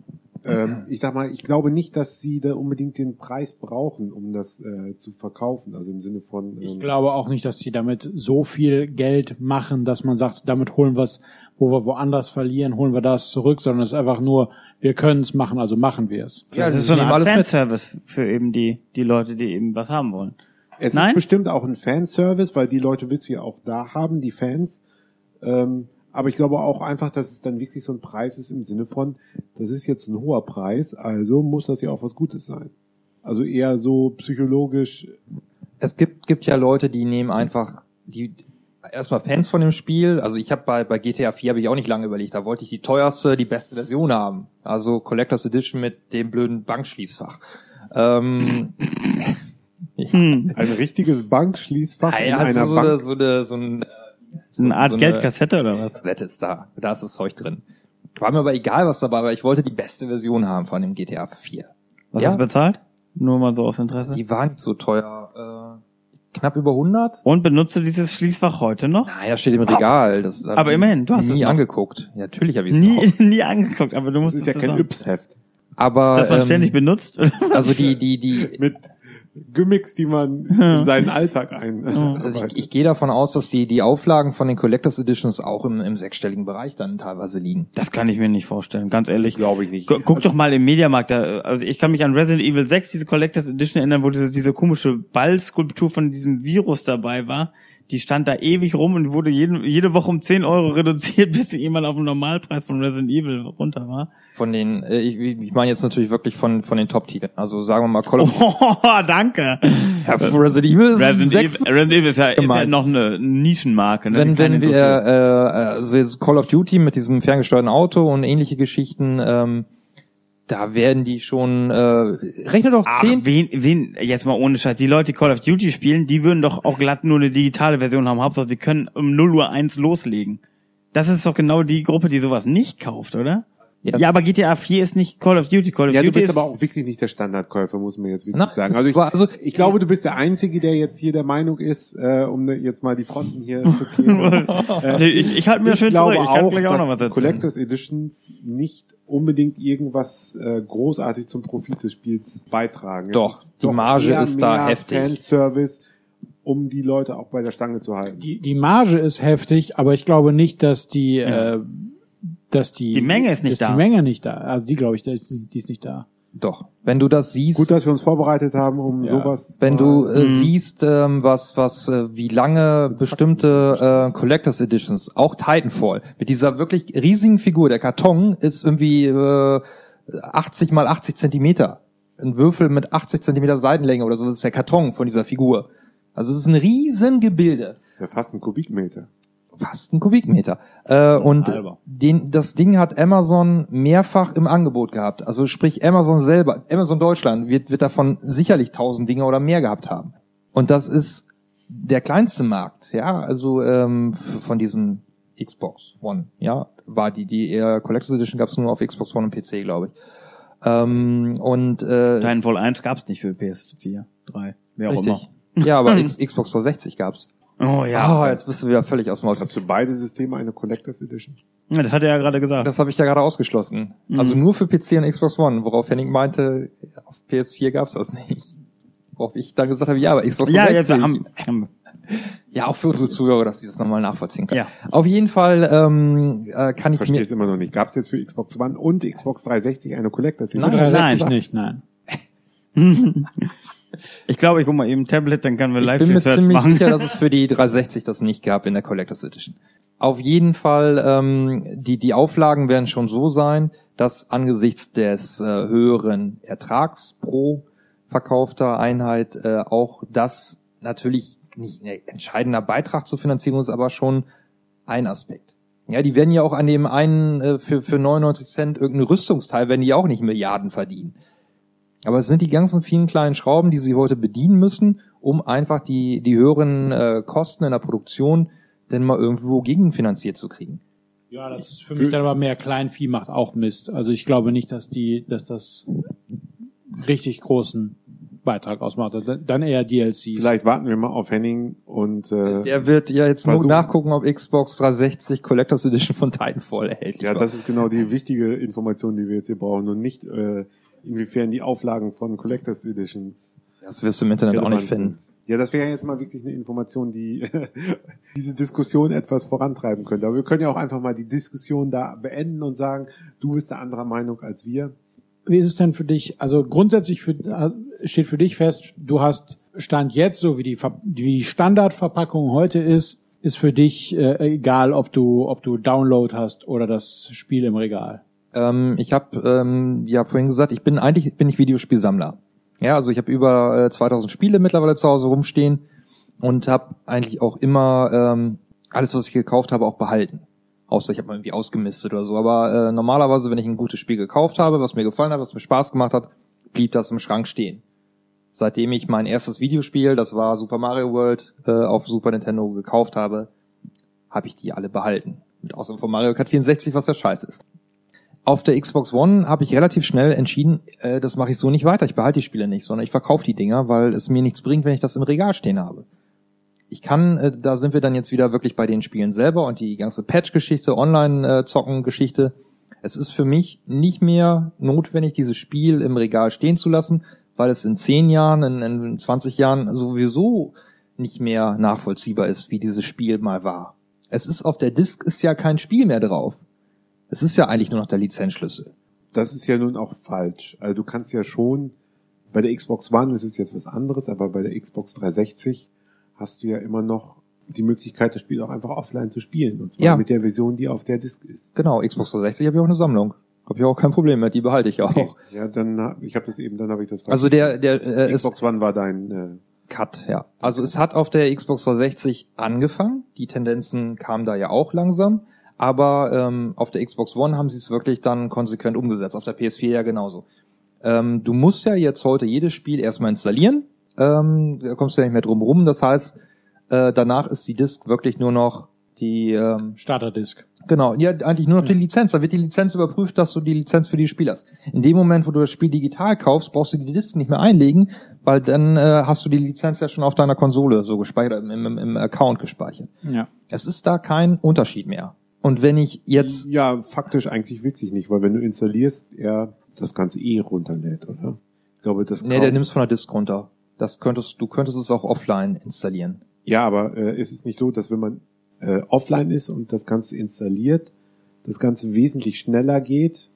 ähm, ich sag mal, ich glaube nicht, dass sie da unbedingt den Preis brauchen, um das äh, zu verkaufen. Also im Sinne von, Ich ähm, glaube auch nicht, dass die damit so viel Geld machen, dass man sagt, damit holen wir es, wo wir woanders verlieren, holen wir das zurück, sondern es ist einfach nur, wir können es machen, also machen wir es. Ja, das sie ist so alles mit. Fanservice für eben die, die Leute, die eben was haben wollen. es Nein? ist bestimmt auch ein Fanservice, weil die Leute willst du ja auch da haben, die Fans. Ähm, Aber ich glaube auch einfach, dass es dann wirklich so ein Preis ist im Sinne von, das ist jetzt ein hoher Preis, also muss das ja auch was Gutes sein. Also eher so psychologisch. Es gibt, gibt ja Leute, die nehmen einfach, die erstmal Fans von dem Spiel. Also ich habe bei, bei GTA 4 habe ich auch nicht lange überlegt. Da wollte ich die teuerste, die beste Version haben. Also Collectors Edition mit dem blöden Bankschließfach. Ähm, [laughs] Ein richtiges Bankschließfach ja, in also einer so, Bank. eine, so eine, so ein, So eine Art so Geldkassette oder was? Kassette ist da. Da ist das Zeug drin. War mir aber egal, was dabei war. Ich wollte die beste Version haben von dem GTA 4. Was Ja. hast du bezahlt? Nur mal so aus Interesse. Die war nicht so teuer. Äh, knapp über 100? Und benutzt du dieses Schließfach heute noch? Nein, das steht im Regal. Das Aber immerhin, du hast nie es noch. angeguckt. Ja, natürlich habe ich es Nie, noch. [laughs] nie angeguckt, aber du Das musst ist ja das kein. Yps-Heft. Aber Dass man ähm, ständig benutzt? also die die die Mit Gimmicks, die man in seinen Alltag ein. also ich, ich gehe davon aus, dass die die Auflagen von den Collectors Editions auch im, im sechsstelligen Bereich dann teilweise liegen. Das kann ich mir nicht vorstellen, ganz ehrlich. Glaube ich nicht. Gu- Guck doch mal im Mediamarkt, da, also ich kann mich an Resident Evil 6, diese Collectors Edition erinnern, wo diese, diese komische Ballskulptur von diesem Virus dabei war. Die stand da ewig rum und wurde jeden, jede Woche um 10 Euro reduziert, [laughs] bis sie irgendwann auf den Normalpreis von Resident Evil runter war. Von den, äh, ich, ich meine jetzt natürlich wirklich von von den Top-Titeln. Also sagen wir mal Call of Oh, [laughs] danke. ja, Resident Evil ist Resident Evil, Resident Evil ist ja, ist ja noch eine Nischenmarke. Ne? wenn, wenn wir äh, also Call of Duty mit diesem ferngesteuerten Auto und ähnliche Geschichten, ähm, da werden die schon äh, rechne doch Ach, zehn. wen, wen, jetzt mal ohne Scheiß, die Leute, die Call of Duty spielen, die würden doch auch glatt nur eine digitale Version haben. Hauptsache, sie können um 0 Uhr 1 loslegen. Das ist doch genau die Gruppe, die sowas nicht kauft, oder? Das- Ja, aber GTA 4 ist nicht Call of Duty. Call of Ja, du Duty bist ist aber auch wirklich nicht der Standardkäufer, muss man jetzt wirklich Na, sagen. Also ich, also- ich glaube, du bist der Einzige, der jetzt hier der Meinung ist, äh, um ne- jetzt mal die Fronten hier zu klären. [laughs] äh, Nee, ich, ich halte mir ich schön glaube zurück. Ich kann auch, gleich auch noch was dass erzählen. Collectors Editions nicht unbedingt irgendwas äh, großartig zum Profit des Spiels beitragen. Doch, die Marge eher ist da mehr heftig. Fanservice, um die Leute auch bei der Stange zu halten. Die, die Marge ist heftig, aber ich glaube nicht, dass die, äh, dass die, Die Menge ist nicht ist da. Die Menge nicht da. Also die glaube ich, die ist, die ist nicht da. Doch, wenn du das siehst, Gut, dass wir uns vorbereitet haben, um sowas. wenn du äh, siehst, ähm, was was äh, wie lange bestimmte äh, Collectors Editions, auch Titanfall, mit dieser wirklich riesigen Figur, der Karton ist irgendwie äh, 80 mal 80 Zentimeter, ein Würfel mit 80 Zentimeter Seitenlänge oder so, das ist der Karton von dieser Figur. Also es ist ein riesen Gebilde. ist ja fast ein Kubikmeter. Fast ein Kubikmeter. Äh, und halber. den, das Ding hat Amazon mehrfach im Angebot gehabt. Also sprich Amazon selber, Amazon Deutschland wird, wird davon sicherlich tausend Dinge oder mehr gehabt haben. Und das ist der kleinste Markt, ja, also ähm, von diesem Xbox One, ja, war die, die eher Collectors Edition gab es nur auf Xbox One und PC, glaube ich. Ähm, und äh, Titanfall 1 gab's nicht für PS4, 3, wer auch richtig. Ja, aber [laughs] X, Xbox 360 gab's. Oh Ja, ja. oh, jetzt bist du wieder völlig aus dem Haus. Hast du beide Systeme eine Collectors Edition? ja. Das hat er ja gerade gesagt. Das habe ich ja gerade ausgeschlossen. Also Mhm. nur für PC und Xbox One, worauf Henning meinte, auf PS4 gab's das nicht. Worauf ich dann gesagt habe, ja, aber Xbox ja, 360. jetzt haben, haben ja, auch für unsere Zuhörer, dass sie das nochmal nachvollziehen können. Ja. Auf jeden Fall ähm, äh, kann ich Verstehe mir es immer noch nicht. Gab es jetzt für Xbox One und Xbox 360 eine Collectors Edition? Nein. 360 nicht, nein. [laughs] [laughs] [laughs] Ich glaube, ich hol mal eben ein Tablet, dann können wir Ich live bin mir ziemlich machen. sicher, dass es [laughs] für die 360 das nicht gab in der Collectors Edition. Auf jeden Fall, ähm, die, die Auflagen werden schon so sein, dass angesichts des äh, höheren Ertrags pro verkaufter Einheit äh, auch das natürlich nicht ein entscheidender Beitrag zur Finanzierung ist, aber schon ein Aspekt. Ja, die werden ja auch an dem einen äh, für, für 99 Cent irgendein Rüstungsteil, werden die auch nicht Milliarden verdienen. Aber es sind die ganzen vielen kleinen Schrauben, die sie heute bedienen müssen, um einfach die, die höheren äh, Kosten in der Produktion denn mal irgendwo gegenfinanziert zu kriegen. Ja, das ist für mich dann aber mehr Kleinvieh macht auch Mist. Also ich glaube nicht, dass die, dass das richtig großen Beitrag ausmacht. Dann eher DLCs. Vielleicht warten wir mal auf Henning und äh, Der wird ja jetzt nur Versuchen. nachgucken, ob Xbox 360 Collectors Edition von Titanfall erhältlich ja, war. das ist genau die wichtige Information, die wir jetzt hier brauchen und nicht äh, inwiefern die Auflagen von Collectors Editions das wirst du im Internet auch nicht finden. sind. Ja, das wäre jetzt mal wirklich eine Information, die [laughs] diese Diskussion etwas vorantreiben könnte. Aber wir können ja auch einfach mal die Diskussion da beenden und sagen, du bist der anderer Meinung als wir. Wie ist es denn für dich? Also grundsätzlich für, äh, steht für dich fest, du hast Stand jetzt, so wie die, wie die Standardverpackung heute ist, ist für dich äh, egal, ob du, ob du Download hast oder das Spiel im Regal? Ähm, ich habe ähm, ja vorhin gesagt, ich bin eigentlich bin ich Videospielsammler. Ja, also ich habe über äh, 2000 Spiele mittlerweile zu Hause rumstehen und habe eigentlich auch immer ähm, alles, was ich gekauft habe, auch behalten. Außer ich habe mal irgendwie ausgemistet oder so. Aber äh, normalerweise, wenn ich ein gutes Spiel gekauft habe, was mir gefallen hat, was mir Spaß gemacht hat, blieb das im Schrank stehen. Seitdem ich mein erstes Videospiel, das war Super Mario World, äh, auf Super Nintendo gekauft habe, habe ich die alle behalten. Mit Ausnahme von Mario Kart 64, was ja scheiße ist. Auf der Xbox One habe ich relativ schnell entschieden, äh, das mache ich so nicht weiter. Ich behalte die Spiele nicht, sondern ich verkaufe die Dinger, weil es mir nichts bringt, wenn ich das im Regal stehen habe. Ich kann, äh, da sind wir dann jetzt wieder wirklich bei den Spielen selber und die ganze Patch-Geschichte, Online-Zocken-Geschichte. Es ist für mich nicht mehr notwendig, dieses Spiel im Regal stehen zu lassen, weil es in zehn Jahren, in, in 20 Jahren sowieso nicht mehr nachvollziehbar ist, wie dieses Spiel mal war. Es ist auf der Disk ist ja kein Spiel mehr drauf. Es ist ja eigentlich nur noch der Lizenzschlüssel. Das ist ja nun auch falsch. Also du kannst ja schon, bei der Xbox One ist es jetzt was anderes, aber bei der Xbox 360 hast du ja immer noch die Möglichkeit, das Spiel auch einfach offline zu spielen. Und zwar Ja. mit der Version, die auf der Disk ist. Genau, Xbox 360 habe ich auch eine Sammlung. Habe ich auch kein Problem mit, die behalte ich auch. [laughs] Ja, dann, hab- ich habe das eben, dann habe ich das falsch Also der der äh, ist Xbox One war dein äh, Cut, ja. Also es hat auf der Xbox 360 angefangen. Die Tendenzen kamen da ja auch langsam. Aber ähm, auf der Xbox One haben sie es wirklich dann konsequent umgesetzt. Auf der PS4 ja genauso. Ähm, du musst ja jetzt heute jedes Spiel erstmal installieren. Ähm, da kommst du ja nicht mehr drum rum. Das heißt, äh, danach ist die Disk wirklich nur noch die ähm, Starterdisk. Genau, ja, eigentlich nur noch die Lizenz. Da wird die Lizenz überprüft, dass du die Lizenz für die Spiel hast. In dem Moment, wo du das Spiel digital kaufst, brauchst du die Disk nicht mehr einlegen, weil dann äh, hast du die Lizenz ja schon auf deiner Konsole so gespeichert, im, im, im Account gespeichert. Ja. Es ist da kein Unterschied mehr. Und wenn ich jetzt, Ja, faktisch eigentlich witzig nicht, weil wenn du installierst, er das Ganze eh runterlädt, oder? Ich glaube, das nee, der nimmst von der Disk runter. Das könntest, du könntest es auch offline installieren. Ja, aber äh, ist es nicht so, dass wenn man äh, offline ist und das Ganze installiert, das Ganze wesentlich schneller geht,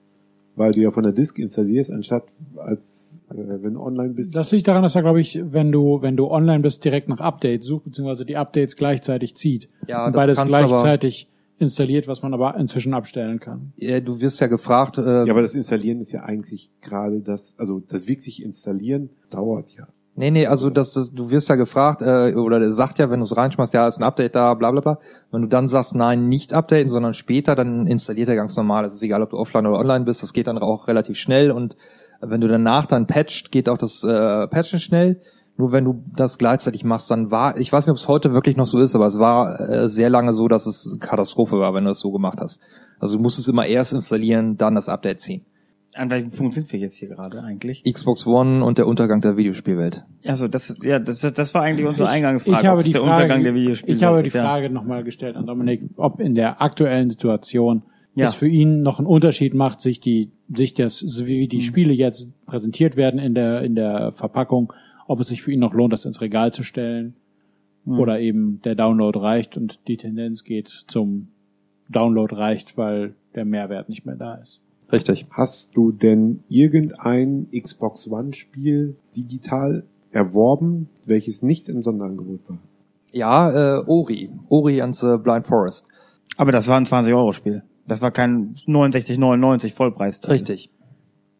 weil du ja von der Disk installierst, anstatt als äh, wenn du online bist. Das liegt daran, dass er, glaube ich, wenn du, wenn du online bist, direkt nach Updates sucht, beziehungsweise die Updates gleichzeitig zieht. Ja, und das beides kannst du aber- gleichzeitig installiert, was man aber inzwischen abstellen kann. Äh, Du wirst ja gefragt, äh, ja, aber das Installieren ist ja eigentlich gerade das, also das wirklich Installieren dauert ja. Nee, nee, also das, das, du wirst ja gefragt, äh, oder der sagt ja, wenn du es reinschmeißt, ja, ist ein Update da, bla bla bla. Wenn du dann sagst, nein, nicht updaten, sondern später, dann installiert er ganz normal. Es ist egal, ob du offline oder online bist, das geht dann auch relativ schnell und wenn du danach dann patcht, geht auch das äh, Patchen schnell. Nur wenn du das gleichzeitig machst, dann war, ich weiß nicht, ob es heute wirklich noch so ist, aber es war äh, sehr lange so, dass es Katastrophe war, wenn du das so gemacht hast. Also du musstest immer erst installieren, dann das Update ziehen. An welchem Punkt sind wir jetzt hier gerade eigentlich? Xbox One und der Untergang der Videospielwelt. Also das, ja, das, das war eigentlich unsere Eingangsfrage. ich habe ob es die der Frage, Untergang der Videospiele ich habe die ist, ja. Frage nochmal gestellt an Dominik, ob in der aktuellen Situation Ja. es für ihn noch einen Unterschied macht, sich die, sich das, so wie die Spiele jetzt präsentiert werden in der, in der Verpackung, ob es sich für ihn noch lohnt, das ins Regal zu stellen, oder eben der Download reicht und die Tendenz geht zum Download reicht, weil der Mehrwert nicht mehr da ist. Richtig. Hast du denn irgendein Xbox One Spiel digital erworben, welches nicht im Sonderangebot war? Ja, äh, Ori. Ori and the Blind Forest. Aber das war ein 20-Euro-Spiel. Das war kein 69,99 Vollpreis. Richtig.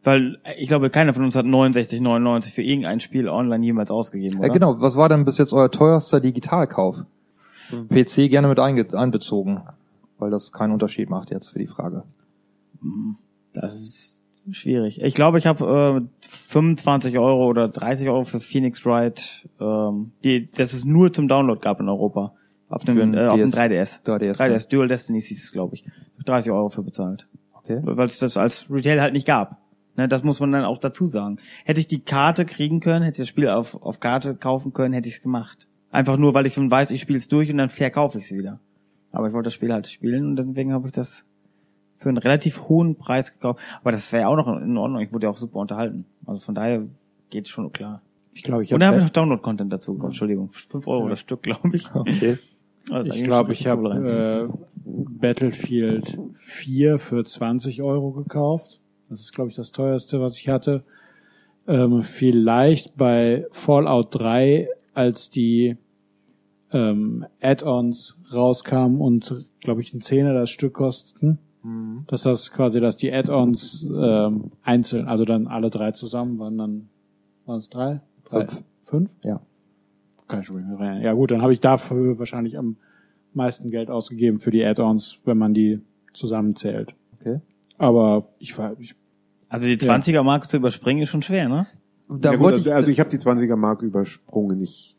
Weil äh, ich glaube, keiner von uns hat 69,99 für irgendein Spiel online jemals ausgegeben, oder? Äh, genau, was war denn bis jetzt euer teuerster Digitalkauf? PC gerne mit einge einbezogen, weil das keinen Unterschied macht jetzt für die Frage. Das ist schwierig. Ich glaube, ich habe äh, 25 Euro oder 30 Euro für Phoenix Wright, ähm, die, das es nur zum Download gab in Europa. Auf dem, äh, auf dem DS. 3DS. 3DS, 3DS, Dual Destinies hieß es, glaube ich. 30 Euro für bezahlt. Okay. Weil es das als Retail halt nicht gab. Ne, das muss man dann auch dazu sagen. Hätte ich die Karte kriegen können, hätte ich das Spiel auf, auf Karte kaufen können, hätte ich es gemacht. Einfach nur, weil ich schon weiß, ich spiele es durch und dann verkaufe ich es wieder. Aber ich wollte das Spiel halt spielen und deswegen habe ich das für einen relativ hohen Preis gekauft. Aber das wäre auch noch in Ordnung. Ich wurde ja auch super unterhalten. Also von daher geht's schon klar. Ich glaube, ich Und dann habe ich habe noch Download-Content dazu. gekauft. Entschuldigung, 5 Euro das Stück, glaube ich. Okay. [laughs] Also ich glaube, ich habe äh, Battlefield 4 für 20 Euro gekauft. Das ist, glaube ich, das teuerste, was ich hatte. Ähm, vielleicht bei Fallout 3, als die ähm, Add-ons rauskamen und, glaube ich, ein Zehner das Stück kosteten. Dass das quasi, dass die Add-ons ähm, einzeln, also dann alle drei zusammen waren dann, waren es drei? Fünf. Fünf? Ja. Mehr erinnern. Ja gut, dann habe ich dafür wahrscheinlich am meisten Geld ausgegeben für die Add-ons, wenn man die zusammenzählt. Okay. Aber ich war, ich, Also die 20er Marke zu überspringen ist schon schwer, ne? Da ja, gut, wollte also, ich, also ich habe die 20er Mark übersprungen. Ich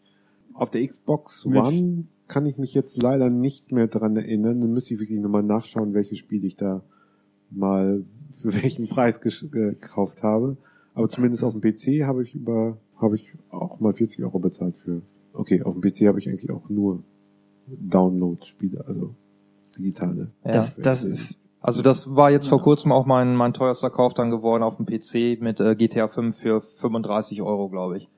auf der Xbox One kann ich mich jetzt leider nicht mehr dran erinnern. Dann müsste ich wirklich nochmal nachschauen, welches Spiel ich da mal für [laughs] welchen Preis gekauft habe. Aber zumindest auf dem PC habe ich über habe ich auch mal 40 Euro bezahlt für. Okay, auf dem PC habe ich eigentlich auch nur Download-Spiele, also digitale. ja. Das, das ist, Also das war jetzt vor kurzem auch mein, mein teuerster Kauf dann geworden auf dem PC mit äh, GTA 5 für 35 Euro, glaube ich.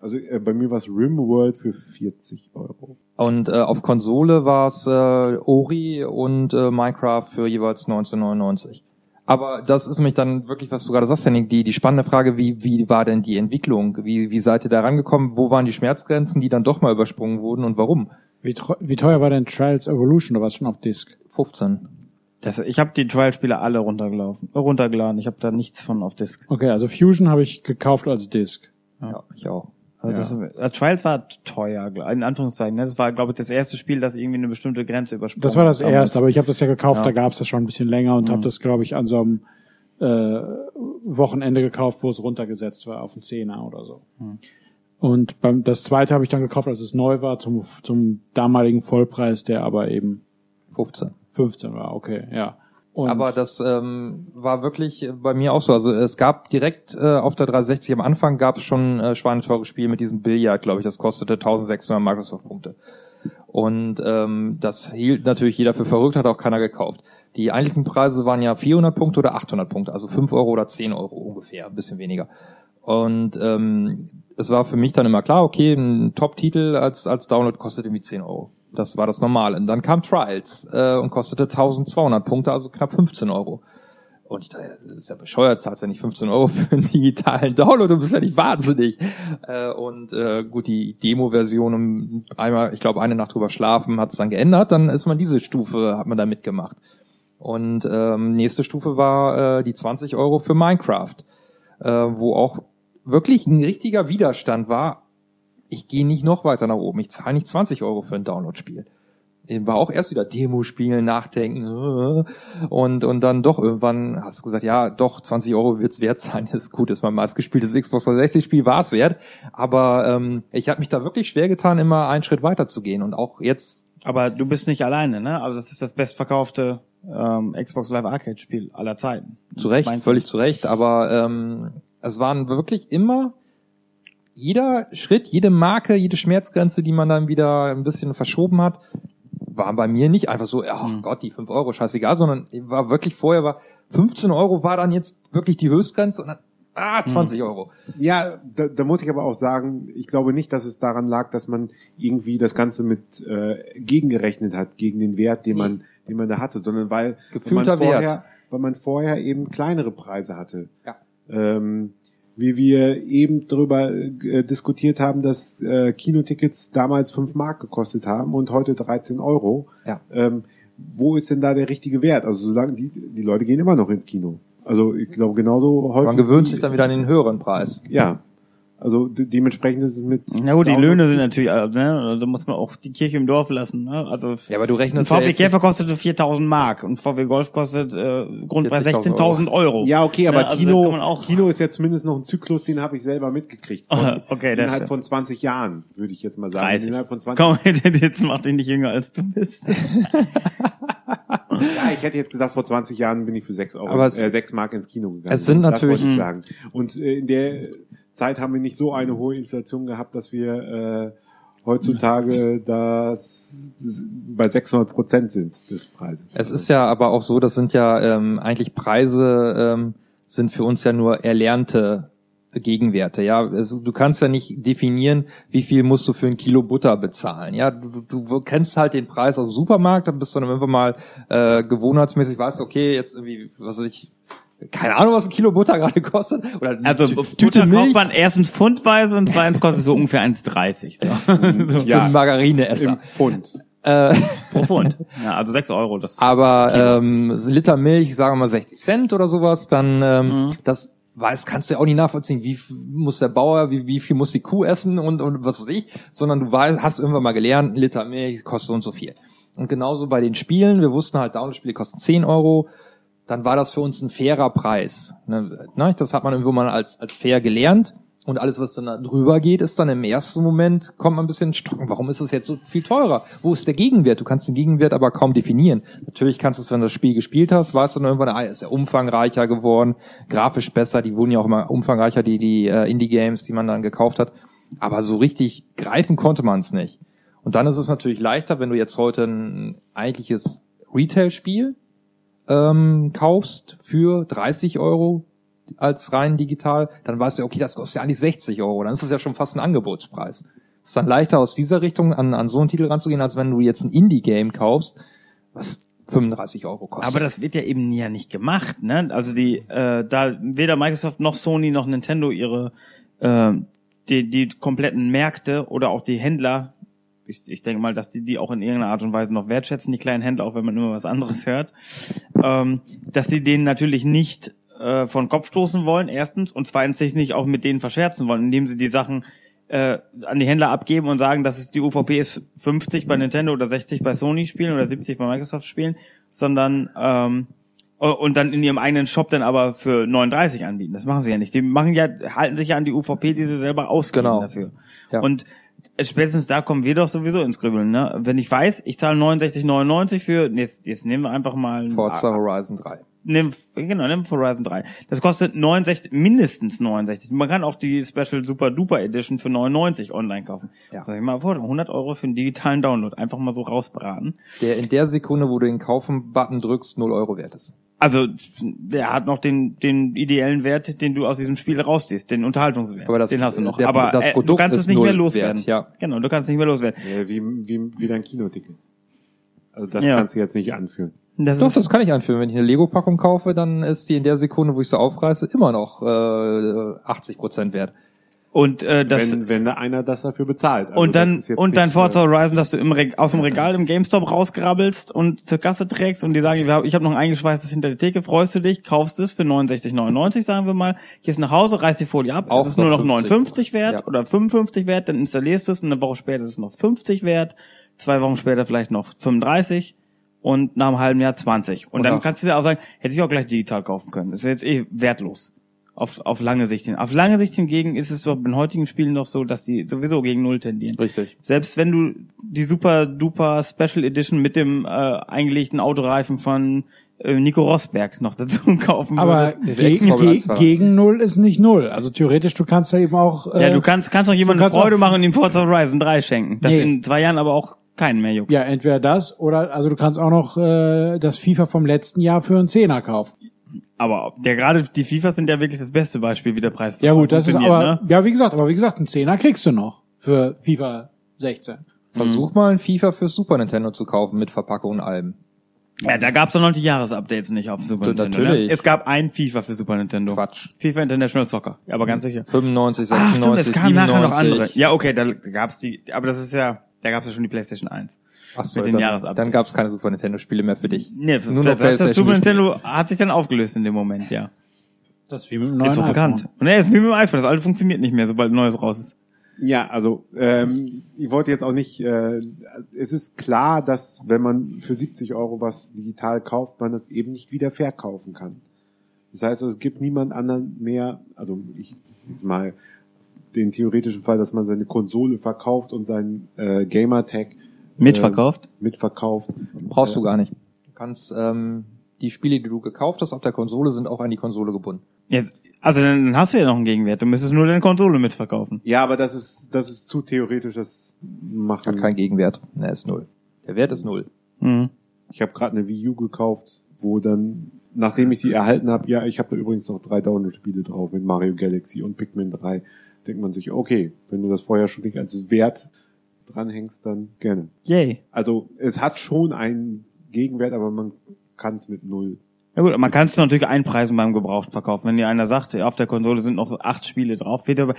Also äh, bei mir war es RimWorld für 40 Euro. Und äh, auf Konsole war es äh, Ori und äh, Minecraft für jeweils 1999. Aber das ist nämlich dann wirklich, was du gerade sagst, Henning, die, die spannende Frage, wie, wie war denn die Entwicklung? Wie, wie seid ihr da rangekommen? Wo waren die Schmerzgrenzen, die dann doch mal übersprungen wurden und warum? wie, wie teuer war denn Trials Evolution? Da war es schon auf Disk. 15. das, ich habe die Trial-Spiele alle runtergelaufen, äh, runtergeladen. Ich habe da nichts von auf Disk. Okay, also Fusion habe ich gekauft als Disk. Ja, ich auch. Also das, äh, Trials war teuer, in Anführungszeichen. Ne? Das war, glaube ich, das erste Spiel, das irgendwie eine bestimmte Grenze übersprungen Das war das damals. erste, aber ich habe das ja gekauft, Ja. da gab es das schon ein bisschen länger und habe das, glaube ich, an so einem äh, Wochenende gekauft, wo es runtergesetzt war auf einen Zehner oder so. Und beim das zweite habe ich dann gekauft, als es neu war, zum, zum damaligen Vollpreis, der aber eben 15. 15 war. Okay, ja. Und Aber das ähm, war wirklich bei mir auch so. Also es gab direkt äh, auf der 360 am Anfang gab es schon äh, schweineteures Spiel mit diesem Billard, glaube ich. Das kostete 1600 Microsoft-Punkte. Und ähm, das hielt natürlich jeder für verrückt, hat auch keiner gekauft. Die eigentlichen Preise waren ja 400 Punkte oder 800 Punkte, also 5 Euro oder 10 Euro ungefähr, ein bisschen weniger. Und ähm, es war für mich dann immer klar, okay, ein Top-Titel als, als Download kostet irgendwie 10 Euro. Das war das Normale. Und dann kam Trials äh, und kostete 1200 Punkte, also knapp 15 Euro. Und ich dachte, das ist ja bescheuert, zahlst ja nicht 15 Euro [laughs] für einen digitalen Download, du bist ja nicht wahnsinnig. Äh, und äh, gut, die Demo-Version, um einmal, ich glaube, eine Nacht drüber schlafen, hat es dann geändert, dann ist man diese Stufe, hat man da mitgemacht. Und ähm, nächste Stufe war äh, die 20 Euro für Minecraft, äh, wo auch wirklich ein richtiger Widerstand war. Ich gehe nicht noch weiter nach oben, ich zahle nicht 20 Euro für ein Download-Spiel. Eben War auch erst wieder Demo spielen, nachdenken äh, und und dann doch irgendwann hast du gesagt, ja doch 20 Euro wird's wert sein, ist gut, ist mein meistgespieltes Xbox 360 Spiel war es wert, aber ähm, ich habe mich da wirklich schwer getan, immer einen Schritt weiter zu gehen und auch jetzt Aber du bist nicht alleine, ne? Also das ist das bestverkaufte ähm, Xbox Live Arcade Spiel aller Zeiten. Zu Recht, völlig zu Recht, aber ähm, es waren wirklich immer jeder Schritt, jede Marke, jede Schmerzgrenze, die man dann wieder ein bisschen verschoben hat, war bei mir nicht einfach so, ach Mhm. Gott, die 5 Euro, scheißegal, sondern war wirklich vorher war 15 Euro war dann jetzt wirklich die Höchstgrenze und dann, ah, 20 Euro. Ja, da, da muss ich aber auch sagen, ich glaube nicht, dass es daran lag, dass man irgendwie das Ganze mit äh, gegengerechnet hat, gegen den Wert, den man, den man da hatte, sondern weil, weil Gefühlter man vorher, Wert. weil man vorher eben kleinere Preise hatte. Ja. Ähm, wie wir eben darüber äh, diskutiert haben, dass äh, Kinotickets damals 5 Mark gekostet haben und heute 13 Euro. Ja. Ähm, wo ist denn da der richtige Wert? Also solange die, die Leute gehen immer noch ins Kino. Also ich glaube genauso häufig. Man gewöhnt sich dann wieder an den höheren Preis. ja. Also de dementsprechend ist es mit. Na gut, die Löhne sind natürlich, äh, ne? da muss man auch die Kirche im Dorf lassen. Ne? Also Ja, aber du rechnest ja VW jetzt Käfer kostete 4.000 Mark und VW Golf kostet äh, Grundpreis 40.000 16.000 Euro. Ja, okay, aber Ne, also Kino, kann man auch, Kino ist ja zumindest noch ein Zyklus, den habe ich selber mitgekriegt. [laughs] Von, Okay, das innerhalb stimmt. von 20 Jahren, würde ich jetzt mal sagen. 30. Innerhalb von 20 Komm, [laughs] jetzt mach dich nicht jünger als du bist. [laughs] Ja, ich hätte jetzt gesagt, vor 20 Jahren bin ich für 6 Euro, Aber es- äh, 6 Mark ins Kino gegangen. Es sind Das natürlich- wollte ich sagen. Und äh, in der Zeit haben wir nicht so eine hohe Inflation gehabt, dass wir äh, heutzutage das bei 600 Prozent sind des Preises. Es ist ja aber auch so, das sind ja ähm, eigentlich Preise ähm, sind für uns ja nur erlernte Gegenwerte. Ja, es, du kannst ja nicht definieren, wie viel musst du für ein Kilo Butter bezahlen. Ja, du, du, kennst halt den Preis aus dem Supermarkt, dann bist du dann irgendwann mal äh, gewohnheitsmäßig, weißt okay, jetzt irgendwie, was weiß ich, keine Ahnung, was ein Kilo Butter gerade kostet. Oder Also Tü- Butter kauft man erstens pfundweise und zweitens kostet so ungefähr 1,30 so. [laughs] für einen Margarineesser. Im Pfund. pro [laughs] Pfund. Ja, also 6 Euro. Das Aber ähm, so Liter Milch, sagen wir mal 60 Cent oder sowas, dann ähm, Mhm. das weiß, kannst du ja auch nicht nachvollziehen, wie muss der Bauer, wie, wie viel muss die Kuh essen und, und was weiß ich, sondern du weißt, hast irgendwann mal gelernt, ein Liter Milch kostet so und so viel. Und genauso bei den Spielen, wir wussten halt, Download-Spiele kosten 10 Euro, dann war das für uns ein fairer Preis. Ne, ne, das hat man irgendwo mal als, als fair gelernt. Und alles, was dann da drüber geht, ist dann im ersten Moment, kommt man ein bisschen Stocken. Warum ist es jetzt so viel teurer? Wo ist der Gegenwert? Du kannst den Gegenwert aber kaum definieren. Natürlich kannst du es, wenn du das Spiel gespielt hast, weißt du dann irgendwann, ah, ist er umfangreicher geworden, grafisch besser, die wurden ja auch immer umfangreicher, die, die äh, Indie-Games, die man dann gekauft hat. Aber so richtig greifen konnte man es nicht. Und dann ist es natürlich leichter, wenn du jetzt heute ein eigentliches Retail-Spiel ähm, kaufst für 30 Euro als rein digital, dann weißt du, okay, das kostet ja eigentlich 60 Euro. Dann ist das ja schon fast ein Angebotspreis. Es ist dann leichter aus dieser Richtung an, an so einen Titel ranzugehen, als wenn du jetzt ein Indie-Game kaufst, was 35 Euro kostet. Aber das wird ja eben ja nicht gemacht, ne? Also die, äh, da weder Microsoft noch Sony noch Nintendo ihre äh, die, die kompletten Märkte oder auch die Händler, ich, ich denke mal, dass die die auch in irgendeiner Art und Weise noch wertschätzen, die kleinen Händler, auch wenn man immer was anderes hört, ähm, dass die denen natürlich nicht äh, von Kopf stoßen wollen, erstens, und zweitens sich nicht auch mit denen verscherzen wollen, indem sie die Sachen äh, an die Händler abgeben und sagen, dass es die UVP ist 50 bei Nintendo oder 60 bei Sony spielen oder 70 bei Microsoft spielen, sondern ähm, und dann in ihrem eigenen Shop dann aber für 39 anbieten. Das machen sie ja nicht. Die machen ja, halten sich ja an die UVP, die sie selber ausgeben Genau. dafür. Ja. Und spätestens da kommen wir doch sowieso ins Grübeln, ne? Wenn ich weiß, ich zahle 69,99 für, jetzt, jetzt nehmen wir einfach mal Forza Horizon 3. Nimm, genau, nimm Horizon 3. Das kostet 69, mindestens 69. Man kann auch die Special Super Duper Edition für 99 online kaufen. Ja. Sag ich mal vor, 100 Euro für einen digitalen Download. Einfach mal so rausbraten. Der in der Sekunde, wo du den Kaufen-Button drückst, 0 Euro wert ist. Also, der hat noch den, den ideellen Wert, den du aus diesem Spiel rausziehst, den Unterhaltungswert. Aber das- den hast du noch. der- Aber das äh, du Produkt kannst ist es nicht mehr null loswerden. wert, ja. Genau, du kannst es nicht mehr loswerden. Ja, wie, wie, wie dein Kinoticket. Also das Ja. kannst du jetzt nicht anführen. Das Doch, das kann ich anführen. Wenn ich eine Lego-Packung kaufe, dann ist die in der Sekunde, wo ich sie aufreiße, immer noch äh, 80 Prozent wert. Und äh, das, wenn, wenn da einer das dafür bezahlt. Also und dann und dein nicht, Forza Horizon, dass du im Reg aus dem Regal im GameStop rausgrabbelst und zur Kasse trägst und die sagen, ich habe noch ein eingeschweißtes hinter der Theke, freust du dich, kaufst es für 69,99, sagen wir mal, gehst nach Hause, reißt die Folie ab, Auch es ist nur noch noch 50 59 wert Ja. oder 55 wert, dann installierst du es und eine Woche später ist es noch 50 wert, zwei Wochen später vielleicht noch 35 und nach einem halben Jahr 20. Und, Und dann auch- kannst du dir auch sagen, hätte ich auch gleich digital kaufen können. Das ist jetzt eh wertlos. Auf, auf lange Sicht hin. Auf lange Sicht hingegen ist es doch in heutigen Spielen noch so, dass die sowieso gegen Null tendieren. Richtig. Selbst wenn du die super duper Special Edition mit dem äh, eingelegten Autoreifen von äh, Nico Rosberg noch dazu [laughs] kaufen Aber würdest. gegen, Ex-Formel ge 1-Fahrer. gegen Null ist nicht Null. Also theoretisch, du kannst ja eben auch... Äh, Ja, du kannst, kannst doch jemandem kannst Freude auch- machen und ihm Forza Horizon 3 schenken. Das Nee. in zwei Jahren aber auch keinen mehr juckt. Ja, entweder das oder also du kannst auch noch äh, das FIFA vom letzten Jahr für einen Zehner kaufen. Aber der gerade die FIFAs sind ja wirklich das beste Beispiel, wie der Preis Ja gut, das ist aber ne? ja wie gesagt, aber wie gesagt, einen Zehner kriegst du noch für FIFA 16. Versuch mal ein FIFA für Super Nintendo zu kaufen mit Verpackung und allem. Ja, da gab's doch noch die Jahresupdates nicht auf Super Nintendo. natürlich. Ne? Es gab ein FIFA für Super Nintendo. Quatsch. FIFA International Soccer. Ja, aber ganz sicher. 95, Ach, 96, stimmt, es kamen 97. nachher noch andere. Ja, okay, da gab's die, aber das ist ja, da gab's ja schon die PlayStation 1. Ach so, mit den dann, Jahresupdates. dann gab es keine Super Nintendo Spiele mehr für dich. Nee, das, ist nur noch das, das PlayStation Super. Nintendo hat sich dann aufgelöst in dem Moment, ja. Das ist wie mit dem neuen Ist so iPhone. bekannt. Und nee, ist wie mit dem iPhone, das alte funktioniert nicht mehr, sobald ein neues raus ist. Ja, also ähm, ich wollte jetzt auch nicht, äh, es ist klar, dass wenn man für 70 Euro was digital kauft, man das eben nicht wieder verkaufen kann. Das heißt, es gibt niemand anderen mehr, also ich jetzt mal den theoretischen Fall, dass man seine Konsole verkauft und seinen äh, Gamertag Mitverkauft? äh, mitverkauft. Brauchst du gar nicht. Du kannst ähm, die Spiele, die du gekauft hast auf der Konsole, sind auch an die Konsole gebunden. Jetzt, also dann hast du ja noch einen Gegenwert. Du müsstest nur deine Konsole mitverkaufen. Ja, aber das ist das ist zu theoretisch, das Hat machen. keinen Gegenwert. Ne, ist null. Der Wert ist null. Mhm. Ich habe gerade eine Wii U gekauft, wo dann, nachdem ich sie erhalten habe, ja, ich habe da übrigens noch drei Download-Spiele drauf mit Mario Galaxy und Pikmin 3, denkt man sich, okay, wenn du das vorher schon nicht als Wert dranhängst, dann gerne. Yay. Also es hat schon einen Gegenwert, aber man kann es mit null Ja gut, man kann es natürlich einpreisen beim Gebrauchtverkauf. Wenn dir einer sagt, auf der Konsole sind noch acht Spiele drauf, wird aber,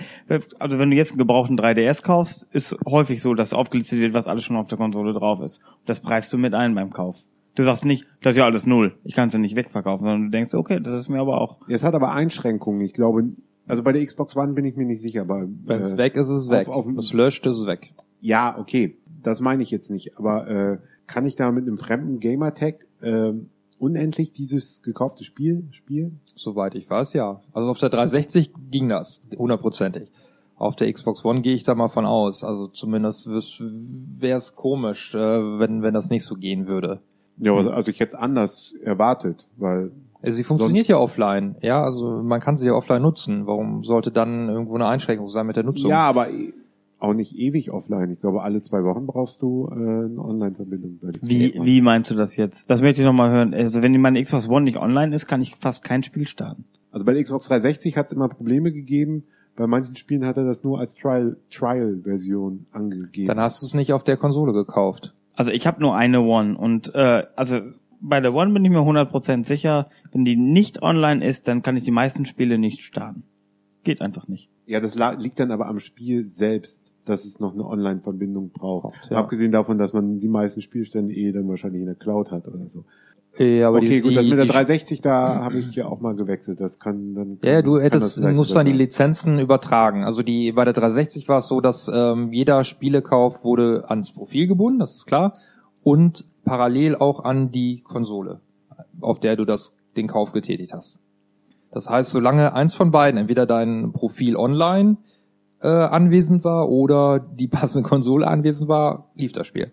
also wenn du jetzt einen gebrauchten 3DS kaufst, ist häufig so, dass aufgelistet wird, was alles schon auf der Konsole drauf ist. Das preist du mit ein beim Kauf. Du sagst nicht, das ist ja alles null, ich kann es ja nicht wegverkaufen, sondern du denkst, okay, das ist mir aber auch. Es hat aber Einschränkungen. Ich glaube, also bei der Xbox One bin ich mir nicht sicher, aber Wenn es äh, weg ist, ist es weg. auf- Wenn es löscht, ist es weg. Ja, okay, das meine ich jetzt nicht. Aber äh, kann ich da mit einem fremden Gamertag äh, unendlich dieses gekaufte Spiel spielen? Soweit ich weiß, ja. Also auf der 360 ging das, hundertprozentig. Auf der Xbox One gehe ich da mal von aus. Also zumindest wäre es komisch, äh, wenn, wenn das nicht so gehen würde. Ja, also, ich hätte anders erwartet, weil Also Sie funktioniert ja offline. Ja, also man kann sie ja offline nutzen. Warum sollte dann irgendwo eine Einschränkung sein mit der Nutzung? ja, aber auch nicht ewig offline. Ich glaube, alle zwei Wochen brauchst du äh, eine Online-Verbindung. bei der Wie, wie meinst du das jetzt? Das möchte ich nochmal hören. Also wenn meine Xbox One nicht online ist, kann ich fast kein Spiel starten. Also bei der Xbox 360 hat es immer Probleme gegeben. Bei manchen Spielen hat er das nur als Trial Trial-Version angegeben. Dann hast du es nicht auf der Konsole gekauft. Also ich habe nur eine One und äh, also bei der One bin ich mir 100% sicher, wenn die nicht online ist, dann kann ich die meisten Spiele nicht starten. Geht einfach nicht. Ja, das liegt dann aber am Spiel selbst, dass es noch eine Online-Verbindung braucht. Ja. Abgesehen davon, dass man die meisten Spielstände eh dann wahrscheinlich in der Cloud hat oder so. Ja, aber okay, die, gut, die, das mit der die, 360, da habe ich ja auch mal gewechselt. Das kann dann. Ja, ja, du hättest, musst dann die. Lizenzen übertragen. Also die, bei der 360 war es so, dass ähm, jeder Spielekauf wurde ans Profil gebunden, das ist klar, und parallel auch an die Konsole, auf der du das, den Kauf getätigt hast. Das heißt, solange eins von beiden, entweder dein Profil online äh, anwesend war oder die passende Konsole anwesend war, lief das Spiel.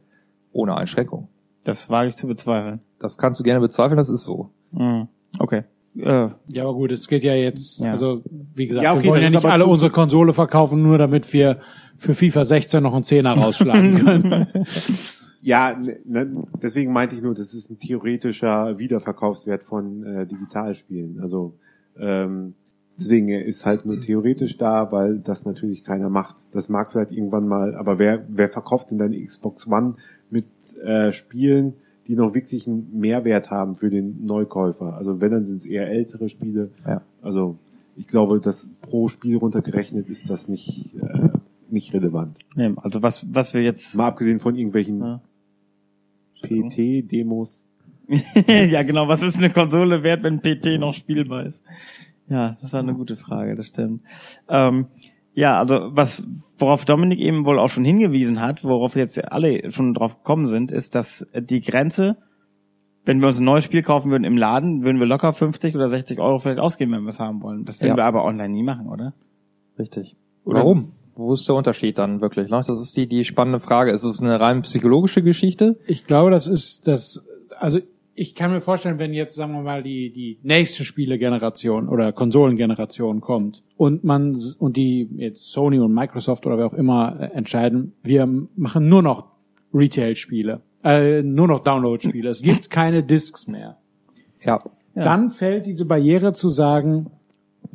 Ohne Einschränkung. Das wage ich zu bezweifeln. Das kannst du gerne bezweifeln, das ist so. Mhm. Okay. Äh, Ja, aber gut, es geht ja jetzt, Ja. also wie gesagt, Ja, okay, wir wollen ja nicht alle zu- unsere Konsole verkaufen, nur damit wir für FIFA 16 noch einen Zehner rausschlagen [laughs] können. Ja, ne, ne, deswegen meinte ich nur, das ist ein theoretischer Wiederverkaufswert von äh, Digitalspielen. Also ähm, deswegen er ist halt nur theoretisch da, weil das natürlich keiner macht. Das mag vielleicht irgendwann mal, aber wer wer verkauft denn deine Xbox One mit äh, Spielen, die noch wirklich einen Mehrwert haben für den Neukäufer? Also wenn dann sind es eher ältere Spiele. Ja. Also ich glaube, dass pro Spiel runtergerechnet ist das nicht äh, nicht relevant. nee, also was, was wir jetzt Mal abgesehen von irgendwelchen Ja. PT-Demos. [laughs] ja, genau. Was ist eine Konsole wert, wenn PT noch spielbar ist? Ja, das war eine gute Frage, das stimmt. Ähm, ja, also was, worauf Dominik eben wohl auch schon hingewiesen hat, worauf jetzt alle schon drauf gekommen sind, ist, dass die Grenze, wenn wir uns ein neues Spiel kaufen würden im Laden, würden wir locker 50 oder 60 Euro vielleicht ausgeben, wenn wir es haben wollen. Das werden Ja. wir aber online nie machen, oder? Richtig. Oder- Warum? Wo ist der Unterschied dann wirklich? Ne? Das ist die, die spannende Frage. Ist es eine rein psychologische Geschichte? Ich glaube, das ist das, also ich kann mir vorstellen, wenn jetzt, sagen wir mal, die, die nächste Spielegeneration oder Konsolengeneration kommt und man, und die jetzt Sony und Microsoft oder wer auch immer äh, entscheiden, wir machen nur noch Retail-Spiele, äh, nur noch Download-Spiele. Es gibt keine Discs mehr. Ja. Ja. Dann fällt diese Barriere zu sagen,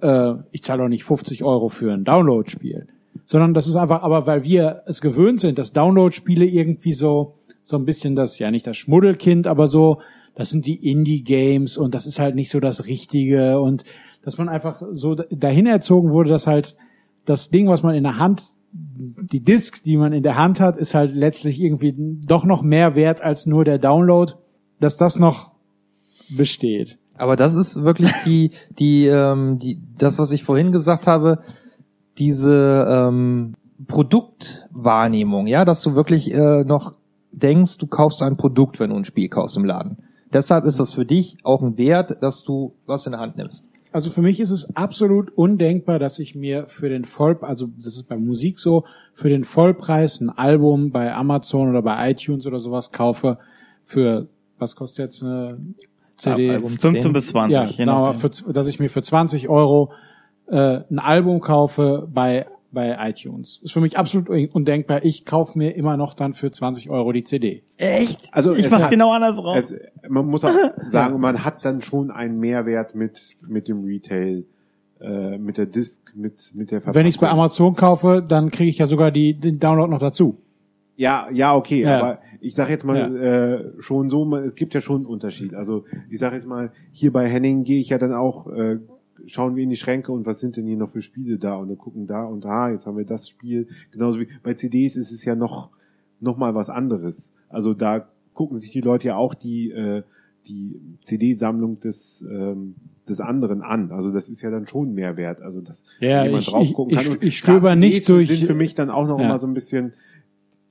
äh, ich zahle doch nicht 50 Euro für ein Download-Spiel, sondern das ist einfach, aber weil wir es gewöhnt sind, dass Download-Spiele irgendwie so so ein bisschen das, ja nicht das Schmuddelkind, aber so, das sind die Indie-Games und das ist halt nicht so das Richtige und dass man einfach so dahin erzogen wurde, dass halt das Ding, was man in der Hand, die Disc, die man in der Hand hat, ist halt letztlich irgendwie doch noch mehr wert als nur der Download, dass das noch besteht. Aber das ist wirklich die, die, ähm, die, das, was ich vorhin gesagt habe, diese ähm, Produktwahrnehmung, ja, dass du wirklich äh, noch denkst, du kaufst ein Produkt, wenn du ein Spiel kaufst im Laden. Deshalb ist das für dich auch ein Wert, dass du was in der Hand nimmst. Also für mich ist es absolut undenkbar, dass ich mir für den Voll, also das ist bei Musik so, für den Vollpreis ein Album bei Amazon oder bei iTunes oder sowas kaufe für, was kostet jetzt eine CD? Ja, 15 bis 20. ja, nachdem. für, dass ich mir für 20 Euro äh, ein Album kaufe bei bei iTunes. Ist für mich absolut undenkbar. Ich kaufe mir immer noch dann für 20 Euro die CD. Echt? Also ich mach's hat- genau andersrum. Es, man muss auch [laughs] sagen, man hat dann schon einen Mehrwert mit, mit dem Retail, äh, mit der Disc, mit, mit der Verpackung. Wenn ich es bei Amazon kaufe, dann kriege ich ja sogar die, den Download noch dazu. Ja, ja, okay, Ja. aber ich sage jetzt mal äh, schon so, man, es gibt ja schon einen Unterschied. Also ich sage jetzt mal, hier bei Henning gehe ich ja dann auch, äh, schauen wir in die Schränke und was sind denn hier noch für Spiele da und dann gucken da und da, jetzt haben wir das Spiel. Genauso wie bei CDs ist es ja noch noch mal was anderes. Also da gucken sich die Leute ja auch die äh, die CD-Sammlung des ähm, des anderen an. Also das ist ja dann schon Mehrwert. Also dass Ja, jemand ich- drauf ich- gucken ich- kann. Und ich stöber nicht CDs durch- sind für mich dann auch noch Ja. immer so ein bisschen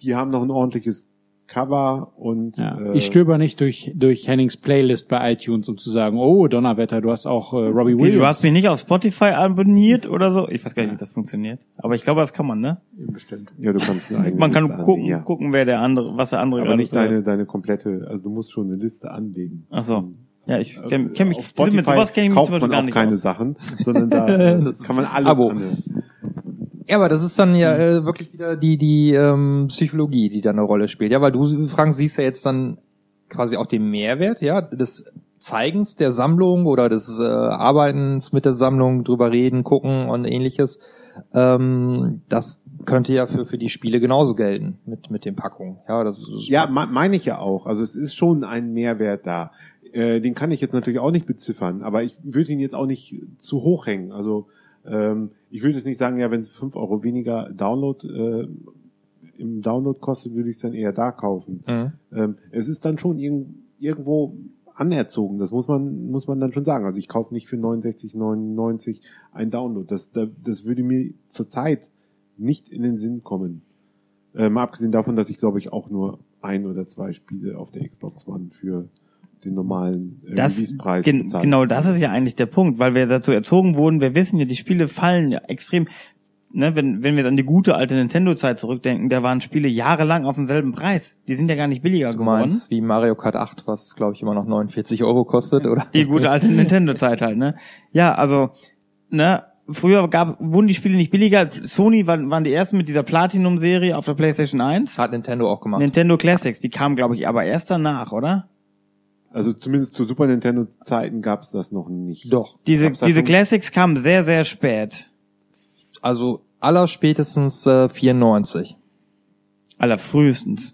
die haben noch ein ordentliches Cover und Ja. äh, ich stöber nicht durch, durch Hennings Playlist bei iTunes, um zu sagen, oh, Donnerwetter, du hast auch äh, Robbie Williams. du hast mich nicht auf Spotify abonniert oder so? Ich weiß gar nicht, wie das funktioniert. Aber ich glaube, das kann man, ne? bestimmt. ja, du kannst eine eigene Man kann Liste gucken, anlegen, ja. gucken, wer der andere, was der andere aber nicht so hört. deine deine komplette, also du musst schon eine Liste anlegen. Ach so. Ja, ich kenne kenn mich, Auf Spotify mit sowas kenne ich mich kauft zum Beispiel man gar auch nicht keine aus. Sachen, sondern da äh, Das [laughs] kann man alles Abo. annehmen. Ja, aber das ist dann ja äh, wirklich wieder die die ähm, Psychologie, die da eine Rolle spielt. Ja, weil du, Frank, siehst ja jetzt dann quasi auch den Mehrwert, ja, des Zeigens der Sammlung oder des äh, Arbeitens mit der Sammlung, drüber reden, gucken und ähnliches. Ähm, das könnte ja für für die Spiele genauso gelten mit mit den Packungen. Ja, das ist Ja, me- meine ich ja auch. Also es ist schon ein Mehrwert da. Äh, den kann ich jetzt natürlich auch nicht beziffern, aber ich würde ihn jetzt auch nicht zu hoch hängen. Also ähm, ich würde jetzt nicht sagen, ja, wenn es fünf Euro weniger Download äh, im Download kostet, würde ich es dann eher da kaufen. Mhm. Ähm, es ist dann schon irg irgendwo anerzogen. Das muss man muss man dann schon sagen. Also ich kaufe nicht für 69,99 ein Download. Das da- das würde mir zurzeit nicht in den Sinn kommen. Äh, mal abgesehen davon, dass ich glaube ich auch nur ein oder zwei Spiele auf der Xbox One für den normalen äh, Das, Release-Preis gen, bezahlt genau, das ist ja eigentlich der Punkt, weil wir dazu erzogen wurden, wir wissen ja, die Spiele fallen ja extrem, ne, wenn, wenn wir an die gute alte Nintendo-Zeit zurückdenken, da waren Spiele jahrelang auf demselben Preis. Die sind ja gar nicht billiger Du geworden. meinst wie Mario Kart 8, was glaube ich immer noch 49 Euro kostet, oder? Die gute alte [laughs] Nintendo-Zeit halt, ne? Ja, also, ne, früher gab, wurden die Spiele nicht billiger. Sony waren, waren die ersten mit dieser Platinum-Serie auf der PlayStation 1. Hat Nintendo auch gemacht. Nintendo Classics, die kamen, glaube ich, aber erst danach, oder? Also zumindest zu Super Nintendo Zeiten gab es das noch nicht. Doch. Diese, Gab's diese schon- Classics kamen sehr, sehr spät. Also allerspätestens äh, 94. Allerfrühestens.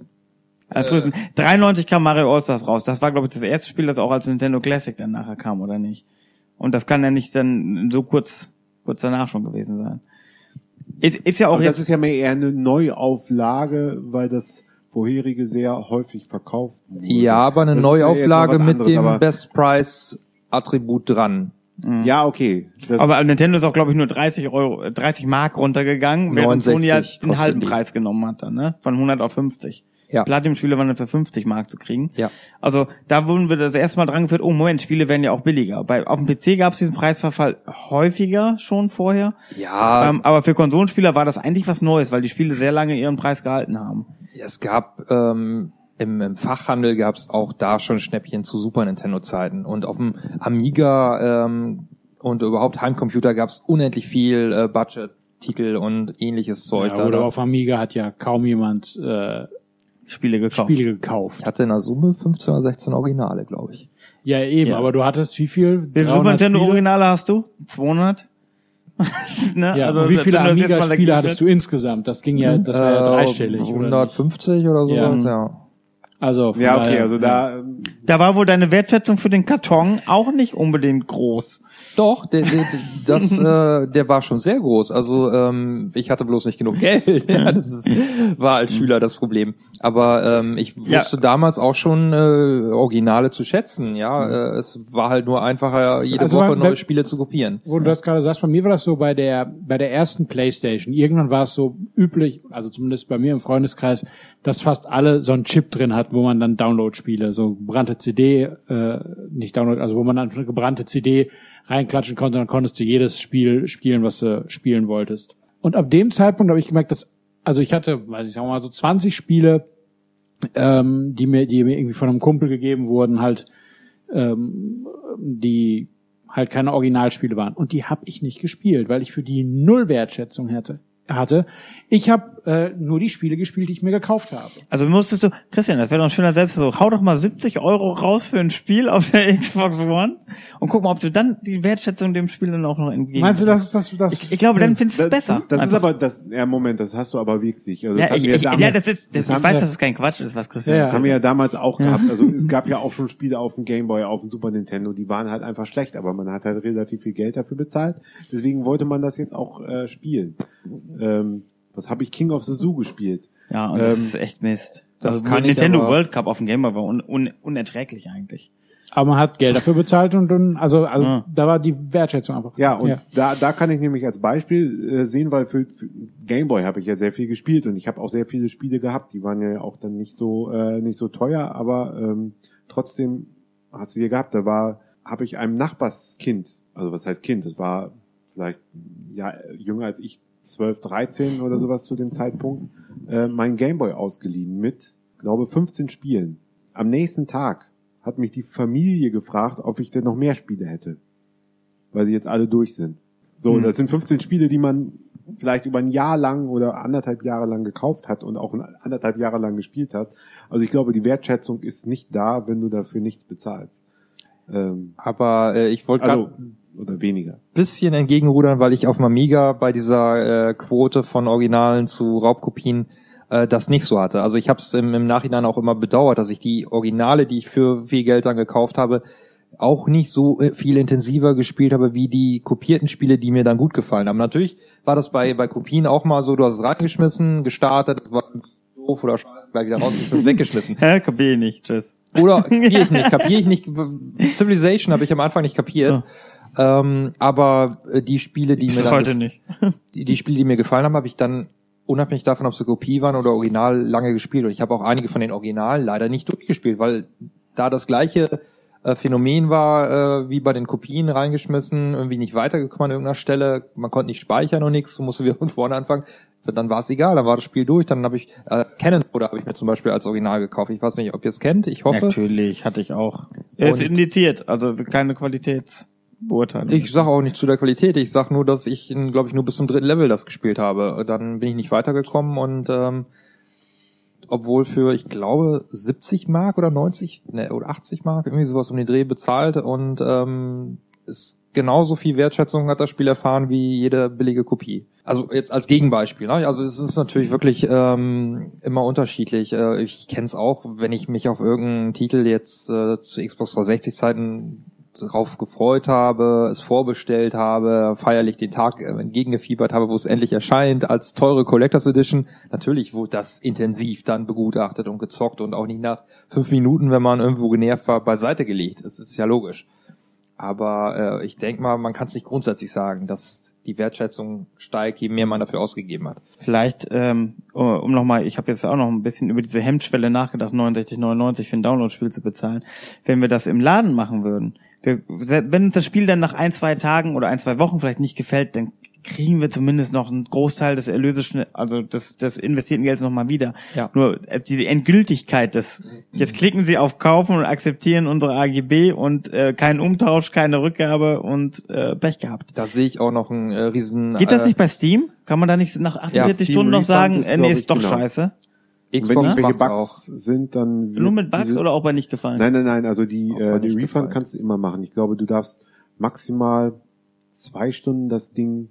Allerfrühestens. 93 kam Mario All-Stars raus. Das war, glaube ich, das erste Spiel, das auch als Nintendo Classic dann nachher kam, oder nicht? Und das kann ja nicht dann so kurz, kurz danach schon gewesen sein. Ist, ist ja auch Aber das jetzt, ist ja mehr eher eine Neuauflage, weil das vorherige sehr häufig verkauft wurde. Ja, aber eine Das Neuauflage was mit anderes, dem Best Price Attribut dran. Ja, okay. Das, aber Nintendo ist auch, glaube ich, nur 30 Euro, äh, 30 Mark runtergegangen, während 69 Sony ja den halben die. Preis genommen hat dann, ne? Von 100 auf 50. Ja. Platinum-Spiele waren dann für 50 Mark zu kriegen. Ja. Also da wurden wir das erste Mal dran geführt, oh Moment, Spiele werden ja auch billiger. Bei, auf dem PC gab es diesen Preisverfall häufiger schon vorher. Ja, Ähm, aber für Konsolenspieler war das eigentlich was Neues, weil die Spiele sehr lange ihren Preis gehalten haben. es gab ähm, im, im Fachhandel gab es auch da schon Schnäppchen zu Super Nintendo Zeiten und auf dem Amiga ähm, und überhaupt Heimcomputer gab es unendlich viel äh, Budget-Titel und ähnliches Zeug. Ja, da. oder auf Amiga hat ja kaum jemand äh, Spiele gekauft. Spiele gekauft. ich hatte in der Summe 15 oder 16 Originale, glaube ich. Ja, eben, Ja. aber du hattest wie viel? Wie viele Super 300 Nintendo Spiele? Originale hast du? 200? [laughs] ne? Ja, also, wie viele Amiga-Spiele hattest du insgesetzt? Das ging ja, das war ja Äh, dreistellig, oder? nicht? 150 oder sowas, ja. Also, von ja, okay, also da, Da war wohl deine Wertschätzung für den Karton auch nicht unbedingt groß. Doch, der, der, das, [laughs] äh, der war schon sehr groß. Also ähm, ich hatte bloß nicht genug Geld. [laughs] ja, das ist, war als Schüler das Problem. Aber ähm, ich Ja. wusste damals auch schon äh, Originale zu schätzen. Ja, äh, es war halt nur einfacher, jede Also, Woche wenn- neue Spiele zu kopieren. wo du das gerade sagst, bei mir war das so bei der bei der ersten Playstation. Irgendwann war es so üblich, also zumindest bei mir im Freundeskreis, dass fast alle so einen Chip drin hatten, wo man dann Download-Spiele, so gebrannte CD, äh, nicht Download, also wo man dann eine gebrannte CD reinklatschen konnte, dann konntest du jedes Spiel spielen, was du spielen wolltest. Und ab dem Zeitpunkt habe ich gemerkt, dass, also ich hatte, weiß ich, sagen mal so 20 Spiele, ähm, die mir, die mir irgendwie von einem Kumpel gegeben wurden, halt, ähm, die halt keine Originalspiele waren. Und die habe ich nicht gespielt, weil ich für die null Wertschätzung hätte. hatte. Ich habe äh, nur die Spiele gespielt, die ich mir gekauft habe. Also musstest du, Christian, das wäre doch ein schöner Selbst so, hau doch mal 70 Euro raus für ein Spiel auf der [laughs] Xbox One und guck mal, ob du dann die Wertschätzung dem Spiel dann auch noch entgegen. Meinst du, das ist das, das Ich, ich glaube, dann findest du es besser. Das ist Einfach. aber, das, ja, Moment, das hast du aber wirklich. Also das ja, ich, ich, damals- ja, das ist, das, ich haben weiß, wir- dass es kein Quatsch ist, was Christian Ja, Das haben wir ja damals auch gehabt. Also es [laughs] gab ja auch schon Spiele auf dem Game Boy, auf dem Super Nintendo, die waren halt einfach schlecht, aber man hat halt relativ viel Geld dafür bezahlt. Deswegen wollte man das jetzt auch äh, spielen. Ähm, was habe ich King of the Zoo gespielt? Ja, und das Ähm, ist echt Mist. das also kann Nintendo aber- World Cup auf dem Game Boy war un, un, unerträglich eigentlich. Aber man hat Geld dafür bezahlt und dann, also, also Ah. da war die Wertschätzung einfach. Ja, und Da, da kann ich nämlich als Beispiel äh, sehen, weil für, für Game Boy habe ich ja sehr viel gespielt und ich habe auch sehr viele Spiele gehabt. Die waren ja auch dann nicht so äh, nicht so teuer, aber ähm, trotzdem hast du hier gehabt. Da war habe ich einem Nachbarskind, also was heißt Kind? Das war vielleicht ja jünger als ich, 12, 13 oder sowas zu dem Zeitpunkt, äh, mein Game Boy ausgeliehen mit, glaube 15 Spielen. Am nächsten Tag hat mich die Familie gefragt, ob ich denn noch mehr Spiele hätte weil sie jetzt alle durch sind. So, Hm. das sind 15 Spiele, die man vielleicht über ein Jahr lang oder anderthalb Jahre lang gekauft hat und auch anderthalb Jahre lang gespielt hat. Also ich glaube, die Wertschätzung ist nicht da, wenn du dafür nichts bezahlst. Ähm, Aber äh, ich wollte also, oder weniger. bisschen entgegenrudern, weil ich auf dem Amiga bei dieser äh, Quote von Originalen zu Raubkopien äh, das nicht so hatte. Also ich habe es im, im Nachhinein auch immer bedauert, dass ich die Originale, die ich für viel Geld dann gekauft habe, auch nicht so äh, viel intensiver gespielt habe wie die kopierten Spiele, die mir dann gut gefallen haben. Natürlich war das bei bei Kopien auch mal so, du hast es reingeschmissen, gestartet, war doof oder scheiße, gleich wieder rausgeschmissen, weggeschmissen. [laughs] Hä, kapier ich nicht, tschüss. Oder kapiere ich nicht, [laughs] kapiere ich nicht. Civilization habe ich am Anfang nicht kapiert. Ähm, aber äh, die Spiele, die mir dann Heute nicht. [laughs] die, die Spiele, die mir gefallen haben, habe ich dann unabhängig davon, ob sie Kopie waren oder Original, lange gespielt. Und ich habe auch einige von den Originalen leider nicht durchgespielt, weil da das gleiche äh, Phänomen war, äh, wie bei den Kopien reingeschmissen, irgendwie nicht weitergekommen an irgendeiner Stelle, man konnte nicht speichern und nichts, [laughs] musste wieder von vorne anfangen. Dann war es egal, dann war das Spiel durch, dann habe ich äh, Canon oder habe ich mir zum Beispiel als Original gekauft. Ich weiß nicht, ob ihr es kennt, ich hoffe. Natürlich, hatte ich auch. Er ist indiziert, also keine Qualitätsbeurteilung. Ich sage auch nicht zu der Qualität. Ich sag nur, dass ich, glaube ich, nur bis zum dritten Level das gespielt habe. Dann bin ich nicht weitergekommen und ähm, obwohl für, ich glaube, 70 Mark oder 90 ne, oder 80 Mark, irgendwie sowas um den Dreh bezahlt und ähm, ist genauso viel Wertschätzung hat das Spiel erfahren wie jede billige Kopie. Also jetzt als Gegenbeispiel. Ne? Also es ist natürlich wirklich ähm, immer unterschiedlich. Äh, ich kenne es auch, wenn ich mich auf irgendeinen Titel jetzt äh, zu Xbox 360 Zeiten drauf gefreut habe, es vorbestellt habe, feierlich den Tag äh, entgegengefiebert habe, wo es endlich erscheint, als teure Collectors Edition. Natürlich wurde das intensiv dann begutachtet und gezockt und auch nicht nach fünf Minuten, wenn man irgendwo genervt war, beiseite gelegt. Das ist ja logisch. Aber äh, ich denke mal, man kann es nicht grundsätzlich sagen, dass die Wertschätzung steigt, je mehr man dafür ausgegeben hat. Vielleicht, ähm, um nochmal, ich habe jetzt auch noch ein bisschen über diese Hemmschwelle nachgedacht, 69,99 für ein Download-Spiel zu bezahlen. Wenn wir das im Laden machen würden, wir, wenn uns das Spiel dann nach ein, zwei Tagen oder ein, zwei Wochen vielleicht nicht gefällt, dann kriegen wir zumindest noch einen Großteil des Erlöses, also des, des investierten Gelds nochmal wieder. Ja. Nur äh, diese Endgültigkeit des, jetzt klicken Sie auf Kaufen und akzeptieren unsere AGB und äh, kein Umtausch, keine Rückgabe und äh, Pech gehabt. Da sehe ich auch noch einen äh, riesen Geht das äh, nicht bei Steam? Kann man da nicht nach 48 Steam Stunden noch sagen, äh, nee, ist doch genau. scheiße? Und wenn Xbox irgendwelche macht's Bugs auch. sind, dann Nur mit Bugs diese- oder auch bei nicht gefallen? Nein, nein, nein, also die, Auch äh, die Refund gefallen. kannst du immer machen. Ich glaube, du darfst maximal zwei Stunden das Ding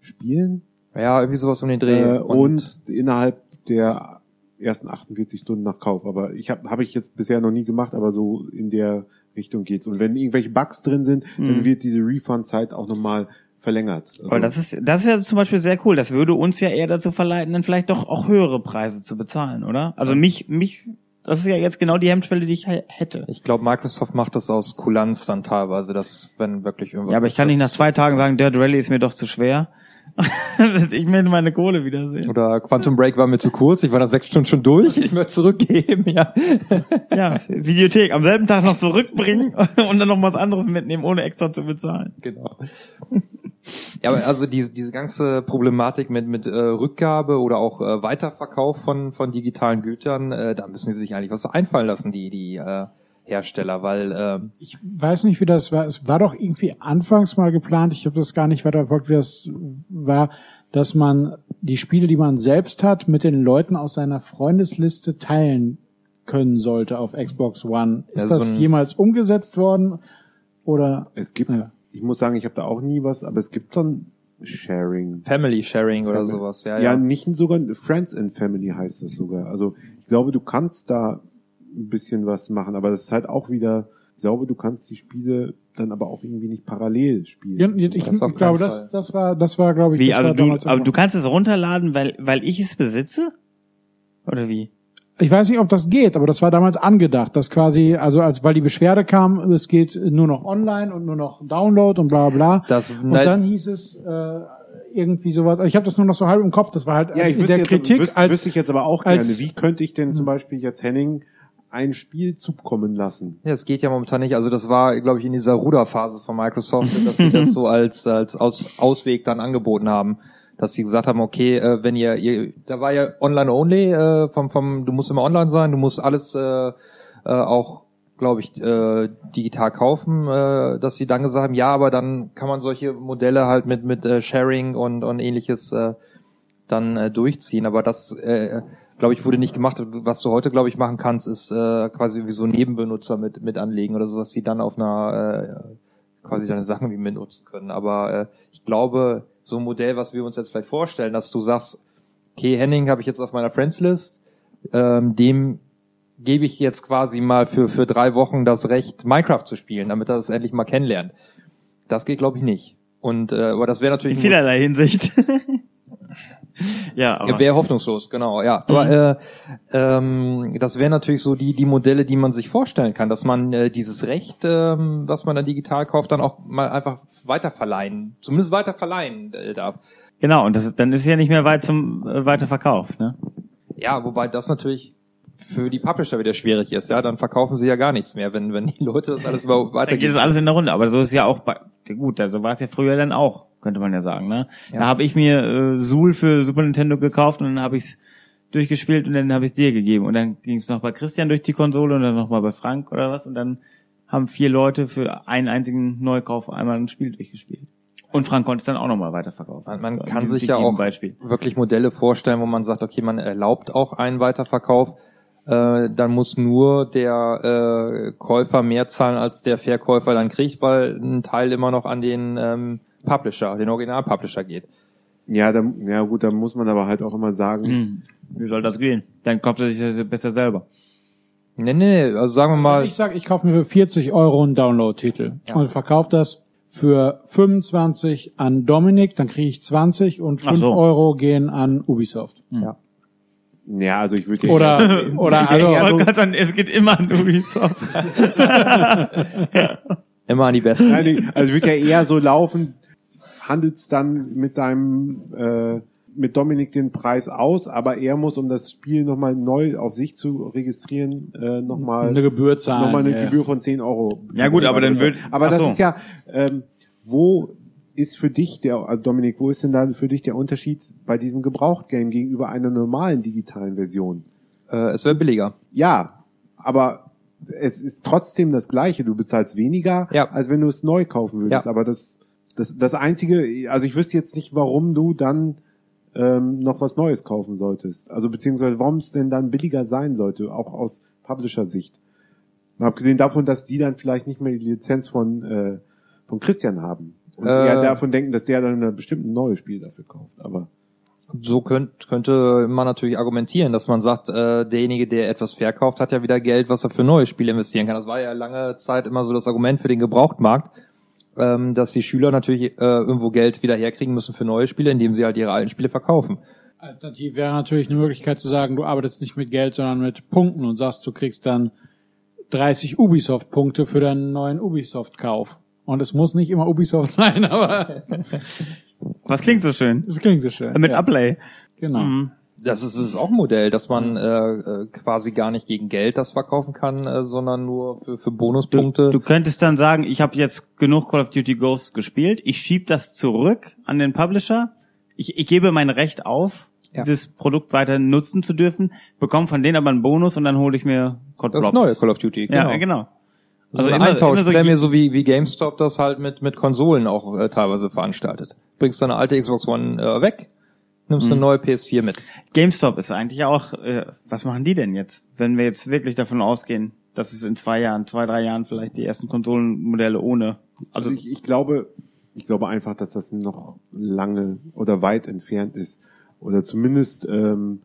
spielen Ja, irgendwie sowas um den Dreh. äh, und, innerhalb der ersten 48 Stunden nach Kauf. Aber ich habe hab ich jetzt bisher noch nie gemacht, aber so in der Richtung geht's. Und wenn irgendwelche Bugs drin sind, dann wird diese Refund-Zeit auch nochmal verlängert. Also, Weil das ist, das ist ja zum Beispiel sehr cool. Das würde uns ja eher dazu verleiten, dann vielleicht doch auch höhere Preise zu bezahlen, oder? Also mich, mich, das ist ja jetzt genau die Hemmschwelle, die ich hätte. Ich glaube, Microsoft macht das aus Kulanz dann teilweise, dass wenn wirklich irgendwas. Ja, aber ich ist, kann nicht nach zwei Tagen sagen, Dirt Rally ist mir doch zu schwer. [laughs] ich will meine Kohle wiedersehen. Oder Quantum Break war mir zu kurz, ich war nach sechs Stunden schon durch, ich möchte zurückgeben, ja. [laughs] Ja, Videothek am selben Tag noch zurückbringen [laughs] und dann noch was anderes mitnehmen, ohne extra zu bezahlen. Genau. Ja, aber also diese, diese ganze Problematik mit, mit äh, Rückgabe oder auch äh, Weiterverkauf von, von digitalen Gütern, äh, da müssen sie sich eigentlich was einfallen lassen, die, die äh, Hersteller, weil ähm, Ich weiß nicht, wie das war. Es war doch irgendwie anfangs mal geplant, ich habe das gar nicht weiter verfolgt, wie das war, dass man die Spiele, die man selbst hat, mit den Leuten aus seiner Freundesliste teilen können sollte auf Xbox One. Ist Ja, so das jemals umgesetzt worden? Oder Es gibt, Ja. Ich muss sagen, ich habe da auch nie was, aber es gibt dann Sharing. Family Sharing oder Family. sowas, ja, Ja, ja. nicht sogar Friends and Family heißt das sogar. Also ich glaube, du kannst da ein bisschen was machen, aber das ist halt auch wieder, ich glaube, du kannst die Spiele dann aber auch irgendwie nicht parallel spielen. Ja, ich, ich Das auf glaube, das, das war, das war, glaube ich, Wie, das also war du, damals aber immer- du kannst es runterladen, weil, weil ich es besitze? Oder wie? Ich weiß nicht, ob das geht, aber das war damals angedacht, dass quasi, also als weil die Beschwerde kam, es geht nur noch online und nur noch Download und bla bla bla. Das- und dann hieß es äh, irgendwie sowas. Also ich habe das nur noch so halb im Kopf. Das war halt Ja, ich in wüsste der jetzt, Kritik wüsste, als wüsste ich jetzt aber auch gerne, als- wie könnte ich denn zum Beispiel jetzt Henning ein Spiel zukommen lassen? Ja, es geht ja momentan nicht. Also das war, glaube ich, in dieser Ruderphase von Microsoft, dass sie das so als, als Aus, Ausweg dann angeboten haben. Dass sie gesagt haben, okay, äh, wenn ihr, ihr da war ja online only, äh, vom, vom, du musst immer online sein, du musst alles äh, äh, auch, glaube ich, äh, digital kaufen, äh, dass sie dann gesagt haben, ja, aber dann kann man solche Modelle halt mit, mit äh, Sharing und, und ähnliches äh, dann äh, durchziehen. Aber das, äh, glaube ich, wurde nicht gemacht. Was du heute, glaube ich, machen kannst, ist äh, quasi wie so Nebenbenutzer mit, mit anlegen oder sowas, die dann auf einer äh, quasi deine Sachen wie mitnutzen können. Aber äh, ich glaube, so ein Modell, was wir uns jetzt vielleicht vorstellen, dass du sagst, okay, Henning habe ich jetzt auf meiner Friends-List, ähm, dem gebe ich jetzt quasi mal für, für drei Wochen das Recht, Minecraft zu spielen, damit er das endlich mal kennenlernt. Das geht, glaube ich, nicht. Und äh, aber das wäre natürlich In vielerlei Hinsicht. [laughs] [laughs] ja, aber. wäre hoffnungslos, genau, ja. Aber äh, ähm, das wären natürlich so die die Modelle, die man sich vorstellen kann, dass man äh, dieses Recht, ähm, was man dann digital kauft, dann auch mal einfach weiterverleihen, zumindest weiterverleihen äh, darf. Genau, und das, dann ist es ja nicht mehr weit zum äh, Weiterverkauf, ne? Ja, wobei das natürlich für die Publisher wieder schwierig ist, ja, dann verkaufen sie ja gar nichts mehr, wenn wenn die Leute das alles überhaupt [laughs] Dann geht weitergeben. es alles in der Runde, aber so ist ja auch bei, gut, also war es ja früher dann auch, könnte man ja sagen, ne? Da habe ich mir äh, Suhl für Super Nintendo gekauft und dann habe ich es durchgespielt und dann habe ich es dir gegeben und dann ging es noch bei Christian durch die Konsole und dann noch mal bei Frank oder was und dann haben vier Leute für einen einzigen Neukauf einmal ein Spiel durchgespielt. Und Frank konnte es dann auch noch mal weiterverkaufen. Man, man kann sich ja auch Beispiel. wirklich Modelle vorstellen, wo man sagt, okay, man erlaubt auch einen Weiterverkauf. Äh, dann muss nur der äh, Käufer mehr zahlen, als der Verkäufer dann kriegt, weil ein Teil immer noch an den ähm, Publisher, den Original-Publisher geht. Ja, da, ja gut, da muss man aber halt auch immer sagen, Hm, wie soll das gehen? Dann kauft er sich das besser selber. Nee, nee, nee, also sagen wir mal, ich sag, ich kaufe mir für 40 Euro einen Download-Titel und verkaufe das für 25 an Dominik, dann kriege ich 20 und Ach 5 so. Euro gehen an Ubisoft. ja. ja, also ich würde Oder, oder also, Ja, so- Man kann sagen, es geht immer an Ubisoft. [laughs] immer an die Besten. Also wird ja eher so laufen, handelt's dann mit deinem äh, mit Dominik den Preis aus, aber er muss, um das Spiel nochmal neu auf sich zu registrieren, äh, nochmal eine Gebühr zahlen. nochmal eine ja. Gebühr von 10 Euro. Ja, gut, aber dann wird- Aber das so. ist ja, ähm, wo ist für dich der, also Dominik, wo ist denn da für dich der Unterschied bei diesem Gebraucht-Game gegenüber einer normalen digitalen Version? Äh, es wäre billiger. Ja, aber es ist trotzdem das Gleiche. Du bezahlst weniger, Ja. als wenn du es neu kaufen würdest. Ja. Aber das, das, das einzige, also ich wüsste jetzt nicht, warum du dann ähm, noch was Neues kaufen solltest. Also beziehungsweise warum es denn dann billiger sein sollte, auch aus Publisher-Sicht. Abgesehen davon, dass die dann vielleicht nicht mehr die Lizenz von, äh, von Christian haben. Und Äh. eher davon denken, dass der dann ein bestimmtes neues Spiel dafür kauft. Aber So könnt, könnte man natürlich argumentieren, dass man sagt, äh, derjenige, der etwas verkauft, hat ja wieder Geld, was er für neue Spiele investieren kann. Das war ja lange Zeit immer so das Argument für den Gebrauchtmarkt, ähm, dass die Schüler natürlich äh, irgendwo Geld wieder herkriegen müssen für neue Spiele, indem sie halt ihre alten Spiele verkaufen. Alternativ wäre natürlich eine Möglichkeit zu sagen, du arbeitest nicht mit Geld, sondern mit Punkten und sagst, du kriegst dann 30 Ubisoft-Punkte für deinen neuen Ubisoft-Kauf. Und es muss nicht immer Ubisoft [laughs] sein, aber Was klingt so schön? es klingt so schön. Mit ja, Uplay. Genau. Das ist, ist auch ein Modell, dass man äh, äh, quasi gar nicht gegen Geld das verkaufen kann, äh, sondern nur für, für Du, Bonuspunkte. du könntest dann sagen, ich habe jetzt genug Call of Duty Ghosts gespielt, ich schieb das zurück an den Publisher, ich, ich gebe mein Recht auf, Ja. dieses Produkt weiter nutzen zu dürfen, bekomme von denen aber einen Bonus und dann hole ich mir Code das neue Call of Duty. Genau. Ja, genau. So Also eine immer- immer so je- so wie, wie GameStop das halt mit, mit Konsolen auch äh, teilweise veranstaltet. Bringst deine alte Xbox One äh, weg, nimmst du eine neue PS4 mit. GameStop ist eigentlich auch, äh, was machen die denn jetzt? Wenn wir jetzt wirklich davon ausgehen, dass es in zwei Jahren, zwei, drei Jahren vielleicht die ersten Konsolenmodelle ohne, Also also ich, ich glaube, ich glaube einfach, dass das noch lange oder weit entfernt ist. Oder zumindest, ähm,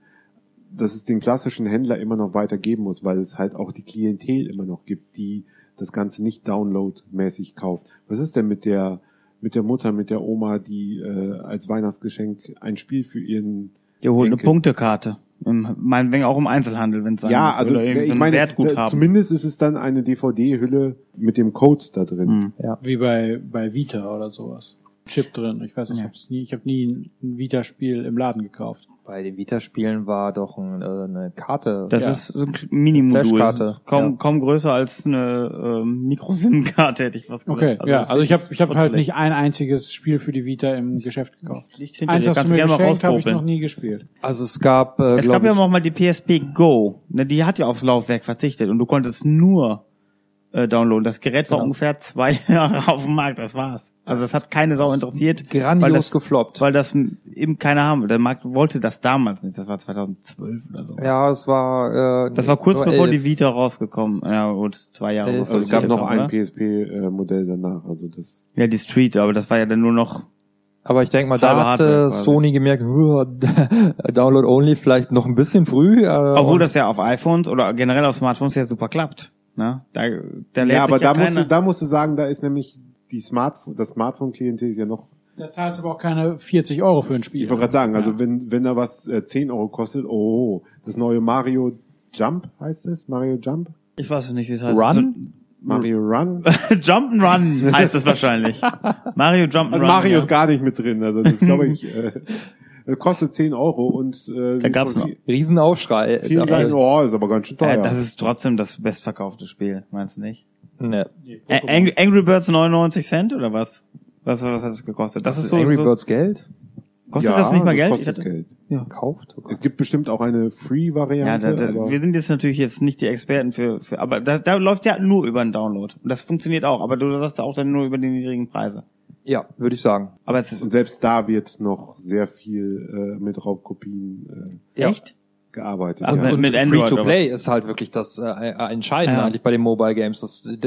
dass es den klassischen Händler immer noch weitergeben muss, weil es halt auch die Klientel immer noch gibt, die das Ganze nicht downloadmäßig kauft. Was ist denn mit der mit der Mutter, mit der Oma, die äh, als Weihnachtsgeschenk ein Spiel für ihren die holen eine Enkel- Punktekarte. Im- Meinetwegen auch im Einzelhandel, wenn es sein ja, muss. also oder irgendwie ich so ein meine, Wertguthaben. zumindest ist es dann eine DVD-Hülle mit dem Code da drin. Hm. Wie bei, bei Vita oder sowas. Chip drin. Ich weiß, ich Ja. hab's nie, ich habe nie ein Vita-Spiel im Laden gekauft. Bei den Vita-Spielen war doch ein, äh, eine Karte. Das Ja. ist so ein Mini-Modul. Flashkarte, Kaum, ja. kaum größer als eine ähm, Mikro-SIM-Karte, hätte ich was gesagt. Okay, ja, das also ich habe ich hab halt nicht ein einziges Spiel für die Vita im Geschäft gekauft. Liegt hinter Eins dir, hast du mir geschenkt, habe ich noch nie gespielt. Also es gab, äh, Es gab ja auch mal die PSP Go. Ne, die hat ja aufs Laufwerk verzichtet und du konntest nur äh, downloaden. Das Gerät war Genau. ungefähr zwei [laughs] Jahre auf dem Markt, das war's. Also das hat keine Sau interessiert. grandios weil das, gefloppt. Weil das eben keiner haben will. Der Markt wollte das damals nicht. Das war 2012 oder so. ja, es war, äh, Das war kurz bevor elf. die Vita rausgekommen. Ja gut, zwei Jahre Elf. bevor Also es gab Vita noch kam, ein? PSP-Modell danach. Also das Ja, die Street, aber das war ja dann nur noch Aber ich denke mal, da hatte. Sony gemerkt, "Huh, [laughs] Download only vielleicht noch ein bisschen früh. Äh, Obwohl das ja auf iPhones oder generell auf Smartphones ja super klappt. Ne? Da, da ja, aber sich ja da musst, du, da musst du sagen, da ist nämlich die Smartphone, das Smartphone-Klientel ist ja noch. Da zahlst du aber auch keine 40 Euro für ein Spiel. Ich wollte gerade sagen, also wenn wenn da was äh, 10 Euro kostet, oh, das neue Mario Jump heißt es, Mario Jump, ich weiß nicht, wie es heißt. Run? Mario Run. [laughs] Jump'n'Run heißt es wahrscheinlich. [laughs] Mario Jump'n'Run. Also Mario ja. ist gar nicht mit drin, also das glaube ich äh, [laughs] äh, kostet 10 Euro und äh, Da noch. vi- Riesenaufschrei. Vielen sagen, oh, ist aber ganz schön teuer. Äh, das ist trotzdem das bestverkaufte Spiel, meinst du nicht? Ne. Ä- Ang Angry Birds 99 Cent oder was? Was, was hat das gekostet? Das, ist so, Angry so Birds Geld? kostet ja, das nicht mal Geld? Ich Kostet hatte, Geld. Kauft? Oh. Es gibt bestimmt auch eine ja, Free-Variante. da, da, aber wir sind jetzt natürlich jetzt nicht die Experten für, für aber da, da läuft ja nur über einen Download. Und das funktioniert auch, aber du sagst auch dann nur über die niedrigen Preise. Ja, würde ich sagen. Aber es ist und selbst da wird noch sehr viel äh, mit Raubkopien äh, echt? gearbeitet. Und ja. mit- mit Android Free-to-Play ist halt wirklich das äh, Entscheidende Ja. eigentlich bei den Mobile Games. Das, äh,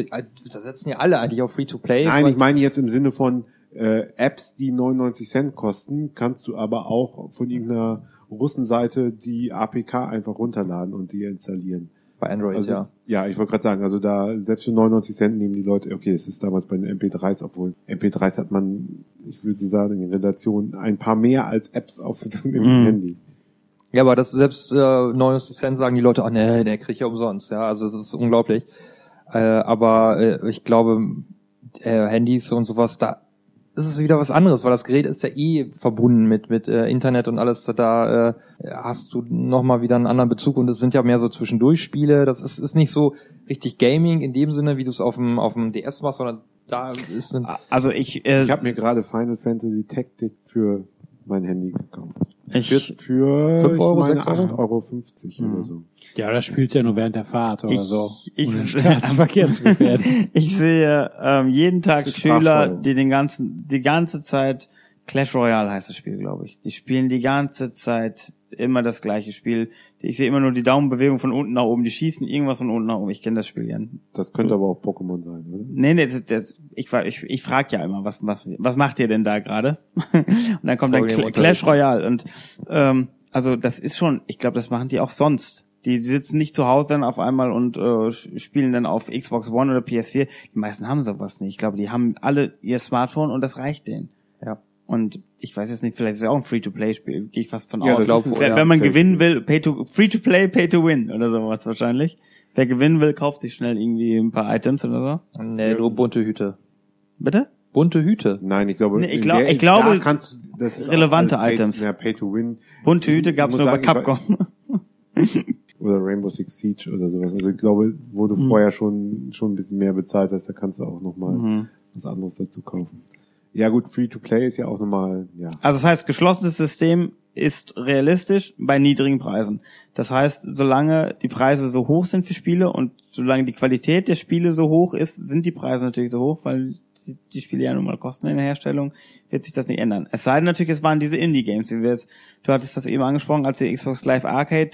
da setzen ja alle eigentlich auf Free-to-Play. Nein, weil- ich meine jetzt im Sinne von äh, Apps, die 99 Cent kosten, kannst du aber auch von irgendeiner Russenseite die APK einfach runterladen und die installieren. Bei Android, Also ja. das, ja, ich wollte gerade sagen, also da selbst für 99 Cent nehmen die Leute, okay, es ist damals bei den MP3s, obwohl MP3s hat man, ich würde sagen, in Relation ein paar mehr als Apps auf [laughs] dem Mhm. Handy. Ja, aber das selbst äh, 99 Cent sagen die Leute, oh nee, der kriegt ja umsonst. Ja, also es ist unglaublich. Äh, aber äh, ich glaube, äh, Handys und sowas, da ist es wieder was anderes, weil das Gerät ist ja eh verbunden mit mit äh, Internet und alles. Da äh, hast du noch mal wieder einen anderen Bezug und es sind ja mehr so Zwischendurchspiele. Das ist ist nicht so richtig Gaming in dem Sinne, wie du es auf dem auf dem DS machst, sondern da ist ein, Also ich, äh, Ich habe mir gerade Final Fantasy Tactic für mein Handy gekauft. ich, Für Fünf Euro, ich meine, sechs Euro? 8,50 Euro 50 oder so. Ja, das spielst du ja nur während der Fahrt oder ich, so. ich, gefährden. [laughs] ich sehe ähm, jeden Tag Schüler, die den ganzen, die ganze Zeit Clash Royale heißt das Spiel, glaube ich. Die spielen die ganze Zeit immer das gleiche Spiel. Ich sehe immer nur die Daumenbewegung von unten nach oben. Die schießen irgendwas von unten nach oben. Ich kenne das Spiel ja. Das könnte aber auch Pokémon sein, oder? Nee, nee, das, das, ich, ich, ich frage ja immer, was, was, was macht ihr denn da gerade? [laughs] und dann kommt dann Voll Cl Clash. Royale und ähm, also das ist schon, ich glaube, das machen die auch sonst. Die sitzen nicht zu Hause dann auf einmal und äh, spielen dann auf Xbox One oder PS4. Die meisten haben sowas nicht. Ich glaube, die haben alle ihr Smartphone und das reicht denen. ja. Und ich weiß jetzt nicht, vielleicht ist es ja auch ein Free-to-Play-Spiel, gehe ich fast von Ja, aus. glaub, ist ein wenn, wenn man gewinnen will, pay to, Free-to-Play, Pay-to-Win oder sowas wahrscheinlich. Wer gewinnen will, kauft sich schnell irgendwie ein paar Items oder so. Nee, nur bunte Hüte. Bitte? Bunte Hüte. Nein, ich glaube, Nee, ich glaub- der- ich glaube, da kannst das ist relevante alles Pay, Items. Ja, Pay to Win. Bunte Hüte gab's nur muss bei sagen, Capcom. [laughs] Oder Rainbow Six Siege oder sowas. Also ich glaube, wo Mhm. du vorher schon, schon ein bisschen mehr bezahlt hast, da kannst du auch nochmal Mhm. was anderes dazu kaufen. Ja gut, Free-to-Play ist ja auch nochmal, ja. Also das heißt, geschlossenes System ist realistisch bei niedrigen Preisen. Das heißt, solange die Preise so hoch sind für Spiele und solange die Qualität der Spiele so hoch ist, sind die Preise natürlich so hoch, weil die, die Spiele ja nun mal kosten in der Herstellung, wird sich das nicht ändern. Es sei denn natürlich, es waren diese Indie-Games, wie wir jetzt, du hattest das eben angesprochen, als die Xbox Live Arcade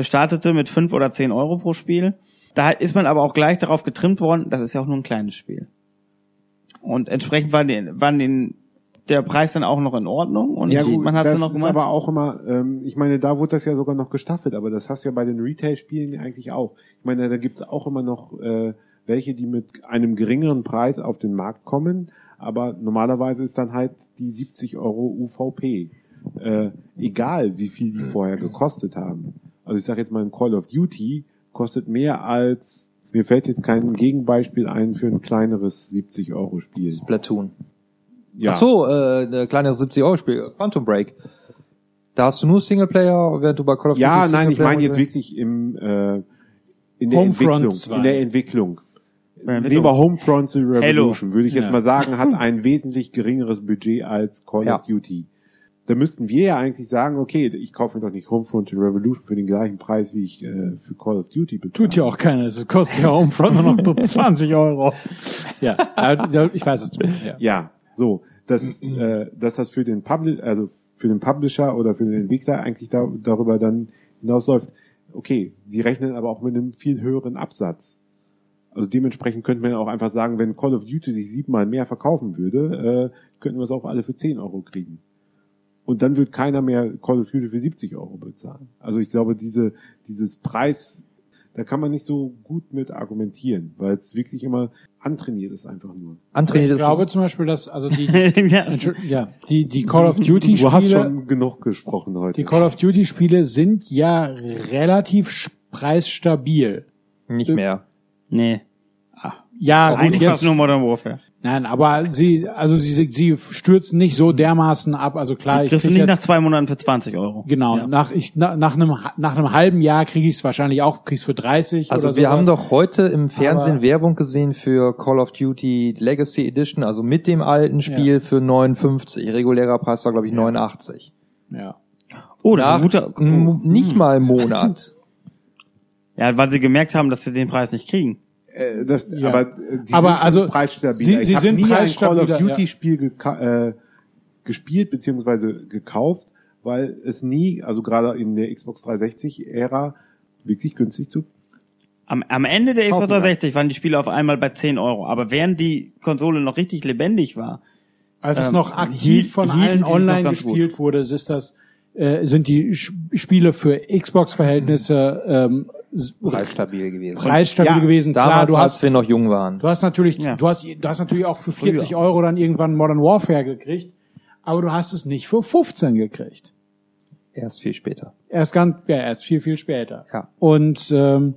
startete mit fünf oder zehn Euro pro Spiel. Da ist man aber auch gleich darauf getrimmt worden, das ist ja auch nur ein kleines Spiel. Und entsprechend war, die, waren den, der Preis dann auch noch in Ordnung und Ja gut, man hat es noch ist gemacht. aber auch immer, ähm, ich meine, da wurde das ja sogar noch gestaffelt, aber das hast du ja bei den Retail-Spielen eigentlich auch. Ich meine, da gibt's auch immer noch äh, welche, die mit einem geringeren Preis auf den Markt kommen, aber normalerweise ist dann halt die 70 Euro UVP. Äh, egal, wie viel die vorher gekostet haben. Also ich sage jetzt mal, ein Call of Duty kostet mehr als, mir fällt jetzt kein Gegenbeispiel ein für ein kleineres 70 Euro Spiel. Splatoon. Ja. Ach so, äh, ein kleines 70-Euro-Spiel, Quantum Break. Da hast du nur Singleplayer, während du bei Call of Duty Ja, nein, ich meine jetzt wirklich im äh, in der Homefront Entwicklung. 2. In der Entwicklung. Nehmen wir Homefront Revolution, würde ich jetzt Ja. mal sagen, hat [laughs] ein wesentlich geringeres Budget als Call Ja. of Duty. Da müssten wir ja eigentlich sagen, okay, ich kaufe mir doch nicht Homefront the Revolution für den gleichen Preis, wie ich äh, für Call of Duty bezahle. Tut ja auch keiner. Das kostet ja Homefront nur noch so [laughs] 20 Euro. Ja, ich weiß, was du meinst. Ja. Ja, so, dass, äh, dass das für den Publisher, also für den Publisher oder für den Entwickler eigentlich da, darüber dann hinausläuft. Okay, sie rechnen aber auch mit einem viel höheren Absatz. Also dementsprechend könnte man auch einfach sagen, wenn Call of Duty sich siebenmal mehr verkaufen würde, äh, könnten wir es auch alle für 10 Euro kriegen. Und dann wird keiner mehr Call of Duty für 70 Euro bezahlen. Also ich glaube, diese, dieses Preis, da kann man nicht so gut mit argumentieren, weil es wirklich immer antrainiert ist einfach nur. Antrainiert Ich ist glaube es- zum Beispiel, dass also die, [laughs] ja. Ja, die, die Call of Duty Du hast Spiele, schon genug gesprochen heute. die Call of Duty Spiele sind ja relativ preisstabil. nicht mehr. Nee. Ja, gut, Eigentlich fast jetzt, nur Modern Warfare. Nein, aber sie, also sie, sie stürzen nicht so dermaßen ab. Also klar, ich Kriegst du krieg nicht nach jetzt, zwei Monaten für 20 Euro. genau, Ja. nach, ich, na, nach einem, nach einem halben Jahr kriege ich es wahrscheinlich auch, krieg's für 30 Also oder wir sowas. haben doch heute im Fernsehen Aber- Werbung gesehen für Call of Duty Legacy Edition, also mit dem alten Spiel für 59. Regulärer Preis war glaube ich 89. ja. Oh, das ist Nach ein guter. nicht mal einen Monat. [laughs] Ja, weil sie gemerkt haben, dass sie den Preis nicht kriegen. Äh, das, Ja. Aber, äh, die Aber sind also, preisstabil. sie- ich sie hab sind nie ein Call preisstabiler, of Duty Spiel äh, gespielt beziehungsweise gekauft, weil es nie, also gerade in der Xbox 360 Ära wirklich günstig zu. Am, am Ende der Xbox Kaufen wir. 360 waren die Spiele auf einmal bei 10 Euro. Aber während die Konsole noch richtig lebendig war, Als es Ähm, noch aktiv von allen online ganz gut. gespielt wurde, ist das, äh, sind die Sch- Spiele für Xbox-Verhältnisse ähm, Preisstabil gewesen. preisstabil Ja, gewesen. Klar, Damals, du als hast, wir noch jung waren. du hast natürlich, Ja. du hast, du hast natürlich auch für 40 Euro dann irgendwann Modern Warfare gekriegt, aber du hast es nicht für 15 gekriegt. Erst viel später. Erst ganz, ja, erst viel, viel später. Ja. Und, ähm,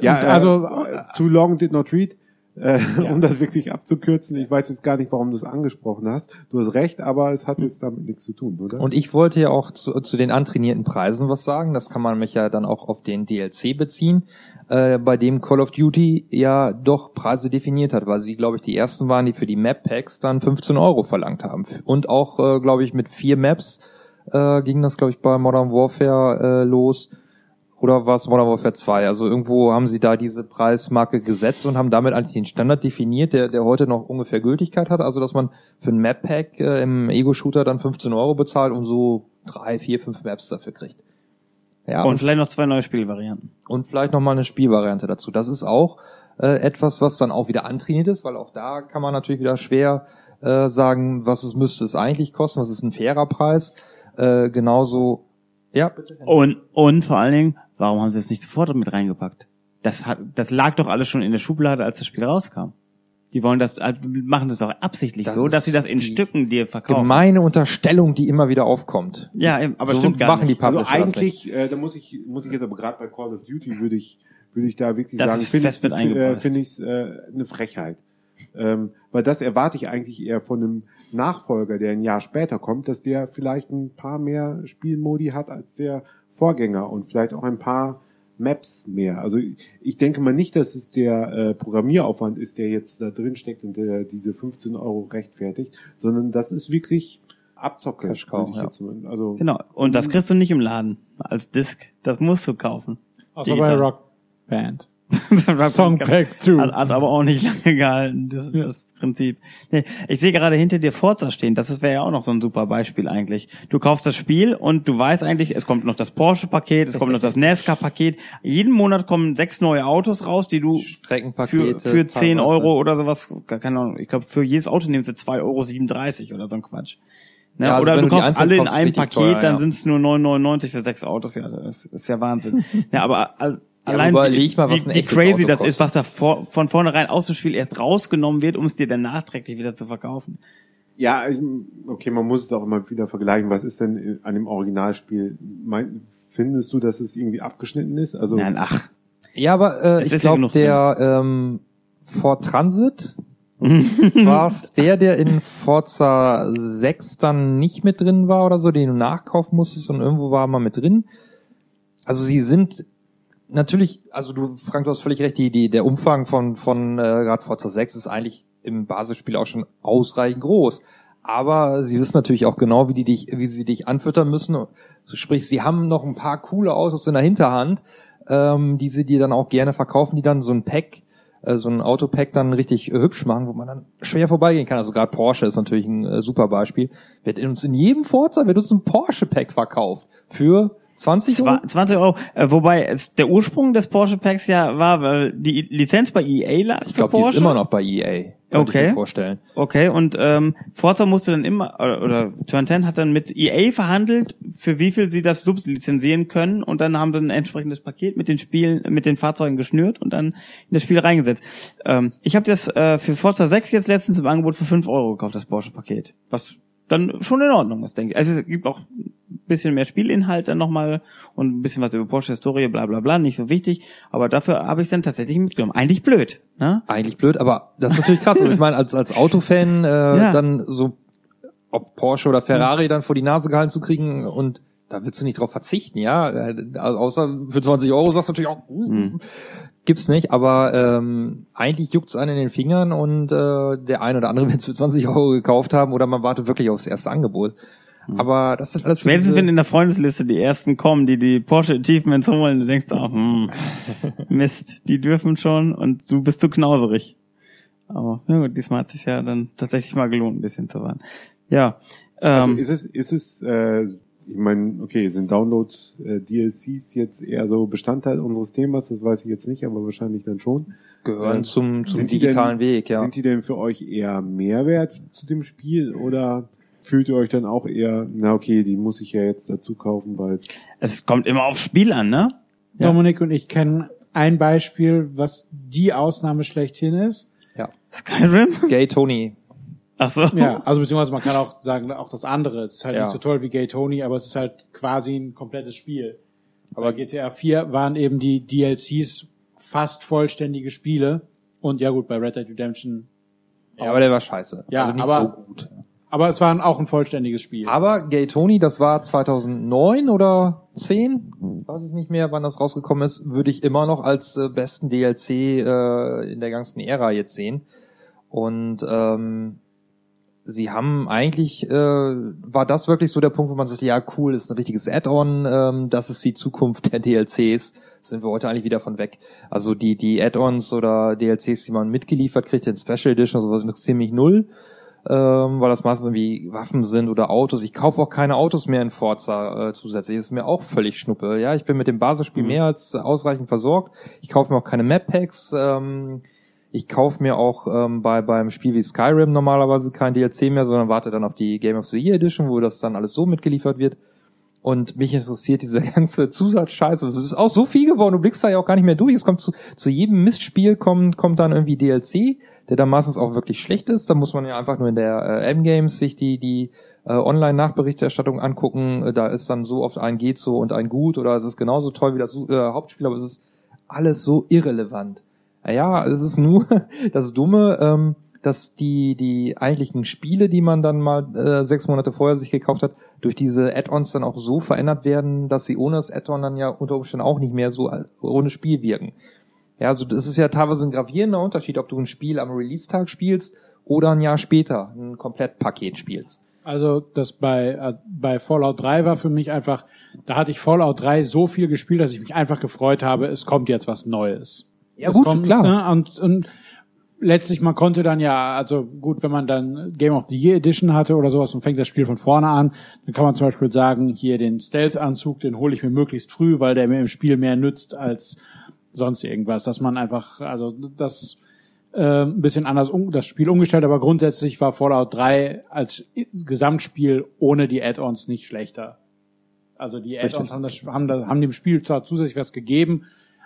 Ja, und also, äh, too long did not read. Äh, Um das wirklich abzukürzen, ich weiß jetzt gar nicht, warum du es angesprochen hast. Du hast recht, aber es hat jetzt damit nichts zu tun, oder? Und ich wollte ja auch zu, zu den antrainierten Preisen was sagen. Das kann man mich ja dann auch auf den DLC beziehen, äh, bei dem Call of Duty ja doch Preise definiert hat, weil sie, glaube ich, die ersten waren, die für die Map Packs dann 15 Euro verlangt haben. Und auch, äh, glaube ich, mit vier Maps äh, ging das, glaube ich, bei Modern Warfare äh, los. Oder war es Modern Warfare 2? Also irgendwo haben sie da diese Preismarke gesetzt und haben damit eigentlich den Standard definiert, der, der heute noch ungefähr Gültigkeit hat. Also dass man für ein Map-Pack äh, im Ego-Shooter dann 15 Euro bezahlt und so drei, vier, fünf Maps dafür kriegt. Ja, und und, vielleicht noch zwei neue Spielvarianten. und vielleicht nochmal eine Spielvariante dazu. Das ist auch äh, etwas, was dann auch wieder antrainiert ist, weil auch da kann man natürlich wieder schwer äh, sagen, was es müsste es eigentlich kosten, was ist ein fairer Preis. Äh, genauso, ja, bitte. Und, und vor allen Dingen, warum haben sie es nicht sofort mit reingepackt? Das hat, das lag doch alles schon in der Schublade, als das Spiel rauskam. Die wollen das, also machen das doch absichtlich Das so, dass sie das in Stücken dir verkaufen. gemeine Unterstellung, die immer wieder aufkommt. Ja, aber so stimmt gar machen nicht. die Also Publisher das nicht. eigentlich, äh, da muss ich, muss ich jetzt aber gerade bei Call of Duty würde ich, würde ich da wirklich Das sagen, finde ich, äh, finde ich äh, eine Frechheit. Ähm, weil das erwarte ich eigentlich eher von einem Nachfolger, der ein Jahr später kommt, dass der vielleicht ein paar mehr Spielmodi hat als der Vorgänger und vielleicht auch ein paar Maps mehr. Also ich denke mal nicht, dass es der äh, Programmieraufwand ist, der jetzt da drin steckt und der diese 15 Euro rechtfertigt, sondern das ist wirklich Abzocke. Ja. jetzt mal- also Genau. Und das kriegst du nicht im Laden als Disc. Das musst du kaufen. außer bei Digital. Rock Band. [laughs] Songpack 2. Hat, hat aber auch nicht [laughs] lange gehalten, das, das Prinzip. Nee, ich sehe gerade hinter dir Forza stehen, das wäre ja auch noch so ein super Beispiel eigentlich. Du kaufst das Spiel und du weißt eigentlich, es kommt noch das Porsche-Paket, es kommt noch das NASCAR-Paket. Jeden Monat kommen sechs neue Autos raus, die du für, für 10 teilweise. Euro oder sowas, keine Ahnung, ich glaube für jedes Auto nehmen sie 2,37 Euro oder so ein Quatsch. Ne? Ja, also oder du kaufst alle in einem Paket, teuer, dann ja. sind es nur 9,99 für sechs Autos. Ja, das ist ja Wahnsinn. [laughs] ja, aber all- Ja, allein aber wie, überleg mal, was ein wie, wie crazy Auto das kostet. ist, was da vor, von vornherein aus dem Spiel erst rausgenommen wird, um es dir dann nachträglich wieder zu verkaufen. Ja, ich, okay, man muss es auch immer wieder vergleichen. Was ist denn an dem Originalspiel? Mein, findest du, dass es irgendwie abgeschnitten ist? Also Nein, ach. Ja, aber äh, ich ja glaube, der ähm, Ford Transit [laughs] war es der, der in Forza 6 dann nicht mit drin war oder so, den du nachkaufen musstest und irgendwo war mal mit drin. Also sie sind natürlich, also du, Frank, du hast völlig recht, die, die, der Umfang von, von äh, gerade Forza 6 ist eigentlich im Basisspiel auch schon ausreichend groß. Aber sie wissen natürlich auch genau, wie die dich, wie sie dich anfüttern müssen. So, sprich, sie haben noch ein paar coole Autos in der Hinterhand, ähm, die sie dir dann auch gerne verkaufen, die dann so ein Pack, äh, so ein Autopack dann richtig äh, hübsch machen, wo man dann schwer vorbeigehen kann. Also gerade Porsche ist natürlich ein äh, super Beispiel. Wird uns in jedem Forza wird uns ein Porsche-Pack verkauft für 20 Euro. Zwa- 20 Euro, äh, wobei es, der Ursprung des Porsche Packs ja war, weil die Lizenz bei EA lag Ich glaube, die ist immer noch bei EA. Ich Okay. mir vorstellen. Okay, und ähm, Forza musste dann immer, oder, oder Turn 10 hat dann mit EA verhandelt, für wie viel sie das sublizenzieren können und dann haben sie ein entsprechendes Paket mit den Spielen, mit den Fahrzeugen geschnürt und dann in das Spiel reingesetzt. Ähm, ich habe das äh, für Forza 6 jetzt letztens im Angebot für 5 Euro gekauft, das Porsche-Paket. Was dann schon in Ordnung ist, denke ich. Also es gibt auch ein bisschen mehr Spielinhalt dann nochmal und ein bisschen was über Porsche-Historie, bla bla bla, nicht so wichtig, aber dafür habe ich es dann tatsächlich mitgenommen. Eigentlich blöd, ne? Eigentlich blöd, aber das ist natürlich krass. Also ich meine, als, als Autofan äh, [laughs] Ja. dann so, ob Porsche oder Ferrari dann vor die Nase gehalten zu kriegen und da willst du nicht drauf verzichten, ja. Also außer für 20 Euro sagst du natürlich auch, uh, gibt's nicht, aber ähm, eigentlich juckt's einen in den Fingern und äh, der ein oder andere [laughs] wird es für 20 Euro gekauft haben oder man wartet wirklich aufs erste Angebot. Aber das sind alles so Spätestens wenn in der Freundesliste die ersten kommen, die die Porsche Achievements holen, du denkst auch, hm, [laughs] Mist, die dürfen schon und du bist zu knauserig. Aber ja gut, diesmal hat sich ja dann tatsächlich mal gelohnt, ein bisschen zu warten. Ja, Also ähm, ist es, ist es, äh, ich meine, okay, sind Downloads, äh, DLCs jetzt eher so Bestandteil unseres Themas? Das weiß ich jetzt nicht, aber wahrscheinlich dann schon. gehören äh, zum, zum digitalen denn, Weg, ja. Sind die denn für euch eher Mehrwert zu dem Spiel oder fühlt ihr euch dann auch eher, na okay, die muss ich ja jetzt dazu kaufen, weil es kommt immer aufs Spiel an, ne? Ja. Dominik und ich kennen ein Beispiel, was die Ausnahme schlechthin ist. ja. Skyrim? Gay Tony. Ach so. Ja, also beziehungsweise man kann auch sagen, auch das andere. Es ist halt Ja. nicht so toll wie Gay Tony, aber es ist halt quasi ein komplettes Spiel. Aber GTA 4 waren eben die DLCs fast vollständige Spiele. Und ja gut, bei Red Dead Redemption. Ja, aber der war scheiße. Ja, also nicht aber- so gut. Aber es war auch ein vollständiges Spiel. Aber Gay Tony, das war 2009 oder 10, weiß es nicht mehr, wann das rausgekommen ist, würde ich immer noch als äh, besten DLC äh, in der ganzen Ära jetzt sehen. Und ähm, sie haben eigentlich, äh, war das wirklich so der Punkt, wo man sagt, ja cool, ist ein richtiges Add-on, ähm, das ist die Zukunft der DLCs, sind wir heute eigentlich wieder von weg. Also die, die Add-ons oder DLCs, die man mitgeliefert kriegt in Special Edition, sowas interessiert mich null ähm, weil das meistens irgendwie Waffen sind oder Autos. Ich kaufe auch keine Autos mehr in Forza äh, zusätzlich. ist mir auch völlig schnuppe. Ja, ich bin mit dem Basisspiel mehr als ausreichend versorgt. Ich kaufe mir auch keine Map Packs. Ähm, ich kaufe mir auch ähm, bei beim Spiel wie Skyrim normalerweise kein DLC mehr, sondern warte dann auf die Game of the Year Edition, wo das dann alles so mitgeliefert wird. Und mich interessiert diese [laughs] ganze Zusatzscheiße. Es ist auch so viel geworden, du blickst da ja auch gar nicht mehr durch. Es kommt zu, zu jedem Mistspiel kommt, kommt dann irgendwie DLC, der dann meistens auch wirklich schlecht ist. Da muss man ja einfach nur in der äh, M-Games sich die, die äh, Online-Nachberichterstattung angucken. Da ist dann so oft ein geht so und ein gut oder es ist genauso toll wie das äh, Hauptspiel, aber es ist alles so irrelevant. Naja, es ist nur [laughs] das Dumme, ähm, dass die, die eigentlichen Spiele, die man dann mal äh, sechs Monate vorher sich gekauft hat, durch diese Add-ons dann auch so verändert werden, dass sie ohne das Add-on dann ja unter Umständen auch nicht mehr so al- ohne Spiel wirken. Ja, also das ist ja teilweise ein gravierender Unterschied, ob du ein Spiel am Release-Tag spielst oder ein Jahr später ein Komplettpaket spielst. Also das bei, äh, bei Fallout 3 war für mich einfach, da hatte ich Fallout 3 so viel gespielt, dass ich mich einfach gefreut habe, es kommt jetzt was Neues. Ja, gut, kommt, klar. Ne? Und, und letztlich, man konnte dann ja, also gut, wenn man dann Game of the Year Edition hatte oder sowas und fängt das Spiel von vorne an, dann kann man zum Beispiel sagen, hier den Stealth-Anzug, den hole ich mir möglichst früh, weil der mir im Spiel mehr nützt als sonst irgendwas. Dass man einfach, also das äh, ein bisschen anders um, das Spiel umgestellt, aber grundsätzlich war Fallout 3 als Gesamtspiel ohne die Add-ons nicht schlechter. Also die Add-ons haben, das, haben, haben dem Spiel zwar zusätzlich was gegeben,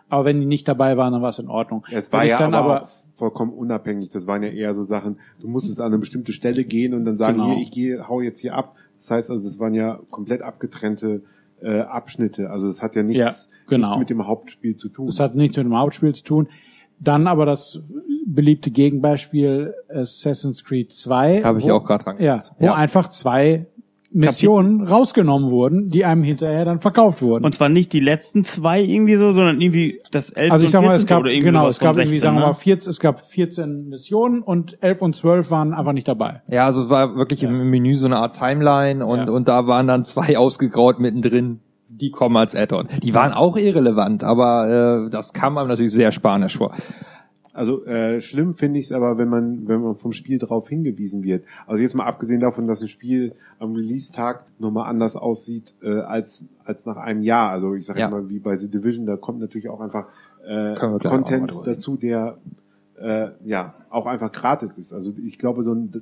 aber wenn die nicht dabei waren, dann war es in Ordnung. Es war Wenn ja dann aber, auch vollkommen unabhängig. Das waren ja eher so Sachen, du musstest an eine bestimmte Stelle gehen und dann sagen, Genau. hier, ich gehe, hau jetzt hier ab. Das heißt also, das waren ja komplett abgetrennte äh, Abschnitte. Also das hat ja nichts, Ja, genau. nichts mit dem Hauptspiel zu tun. Das hat nichts mit dem Hauptspiel zu tun. Dann aber das beliebte Gegenbeispiel Assassin's Creed 2. Habe ich wo- auch gerade dran. Ja, wo Ja. einfach zwei Missionen rausgenommen wurden, die einem hinterher dann verkauft wurden. Und zwar nicht die letzten zwei irgendwie so, sondern irgendwie das 11. also ich sag mal, es und 14. gab, genau, es gab vom irgendwie, 16, sagen wir mal, ne? 14, es gab 14 Missionen und 11 und 12 waren einfach nicht dabei. Ja, also es war wirklich im Menü so eine Art Timeline und, Ja. und da waren dann zwei ausgegraut mittendrin. Die kommen als Add-on. Die waren auch irrelevant, aber äh, das kam einem natürlich sehr spanisch vor. Also äh, schlimm finde ich es aber, wenn man, wenn man vom Spiel darauf hingewiesen wird. Also jetzt mal abgesehen davon, dass ein Spiel am Release-Tag nochmal anders aussieht äh, als als nach einem Jahr. Also ich sage Ja. mal, wie bei The Division, da kommt natürlich auch einfach äh, auch Content reden. dazu, der äh, ja auch einfach gratis ist. Also ich glaube, so ein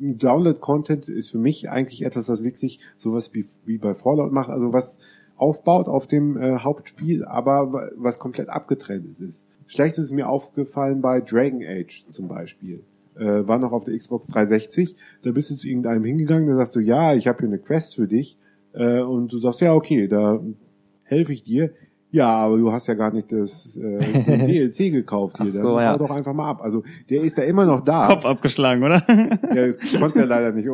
Download-Content ist für mich eigentlich etwas, was wirklich sowas wie, wie bei Fallout macht, also was aufbaut auf dem äh, Hauptspiel, aber wa- was komplett abgetrennt ist. Schlecht ist mir aufgefallen bei Dragon Age zum Beispiel. Äh, war noch auf der Xbox 360, da bist du zu irgendeinem hingegangen, da sagst du, ja, ich habe hier eine Quest für dich äh, und du sagst, ja, okay, da helfe ich dir. Ja, aber du hast ja gar nicht das äh, [laughs] den DLC gekauft hier. Ach so, Dann ja. hau doch einfach mal ab. Also der ist ja immer noch da. Kopf abgeschlagen, oder? [laughs] Ja, du konntest ja leider nicht.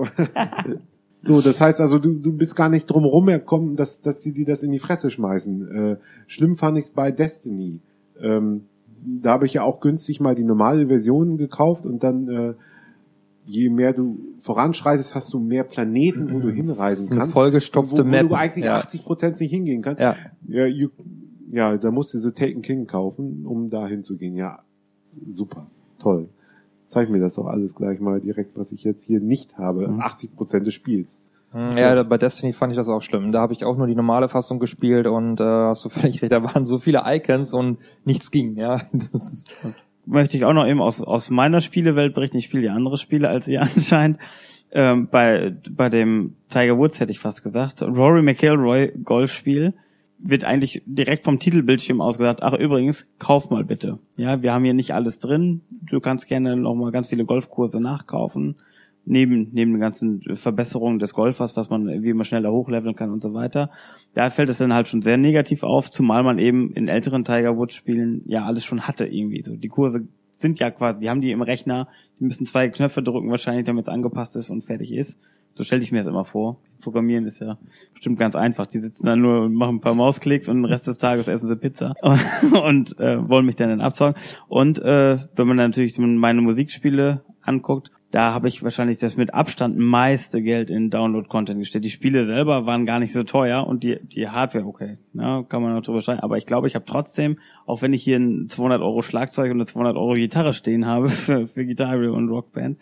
so, das heißt also, du, du bist gar nicht drum rumgekommen, dass, dass sie dir das in die Fresse schmeißen. Äh, schlimm fand ich es bei Destiny. Ähm, da habe ich ja auch günstig mal die normale Version gekauft und dann, äh, je mehr du voranschreitest, hast du mehr Planeten, wo du hinreisen Eine kannst. vollgestopfte wo, wo Map. du eigentlich Ja. 80 Prozent nicht hingehen kannst. Ja. Ja, you, ja, da musst du so Taken King kaufen, um da hinzugehen. Ja, super, toll. Zeig mir das doch alles gleich mal direkt, was ich jetzt hier nicht habe. 80 Prozent des Spiels. Ja, bei Destiny fand ich das auch schlimm. Da habe ich auch nur die normale Fassung gespielt und äh, hast du [laughs] völlig recht, da waren so viele Icons und nichts ging, ja. [laughs] Das ist, möchte ich auch noch eben aus, aus meiner Spielewelt berichten. Ich spiele ja andere Spiele als ihr [laughs] anscheinend. Ähm, bei, bei dem Tiger Woods hätte ich fast gesagt. Rory McIlroy Golfspiel wird eigentlich direkt vom Titelbildschirm aus gesagt, ach übrigens, kauf mal bitte. Ja, wir haben hier nicht alles drin. Du kannst gerne noch mal ganz viele Golfkurse nachkaufen. Neben, neben den ganzen Verbesserungen des Golfers, was man irgendwie immer schneller hochleveln kann und so weiter. Da fällt es dann halt schon sehr negativ auf, zumal man eben in älteren Tiger Woods Spielen ja alles schon hatte irgendwie. So, die Kurse sind ja quasi, die haben die im Rechner, die müssen zwei Knöpfe drücken wahrscheinlich, damit es angepasst ist und fertig ist. So stelle ich mir das immer vor. Programmieren ist ja bestimmt ganz einfach. Die sitzen dann nur und machen ein paar Mausklicks und den Rest des Tages essen sie Pizza [laughs] und äh, wollen mich dann, dann abzeugen. Und äh, wenn man dann natürlich meine Musikspiele anguckt, da habe ich wahrscheinlich das mit Abstand meiste Geld in Download-Content gestellt. Die Spiele selber waren gar nicht so teuer und die, die Hardware, okay, ja, kann man noch drüber streiten. Aber ich glaube, ich habe trotzdem, auch wenn ich hier ein 200 Euro Schlagzeug und eine 200 Euro Gitarre stehen habe [laughs] für, für Gitarre und Rockband,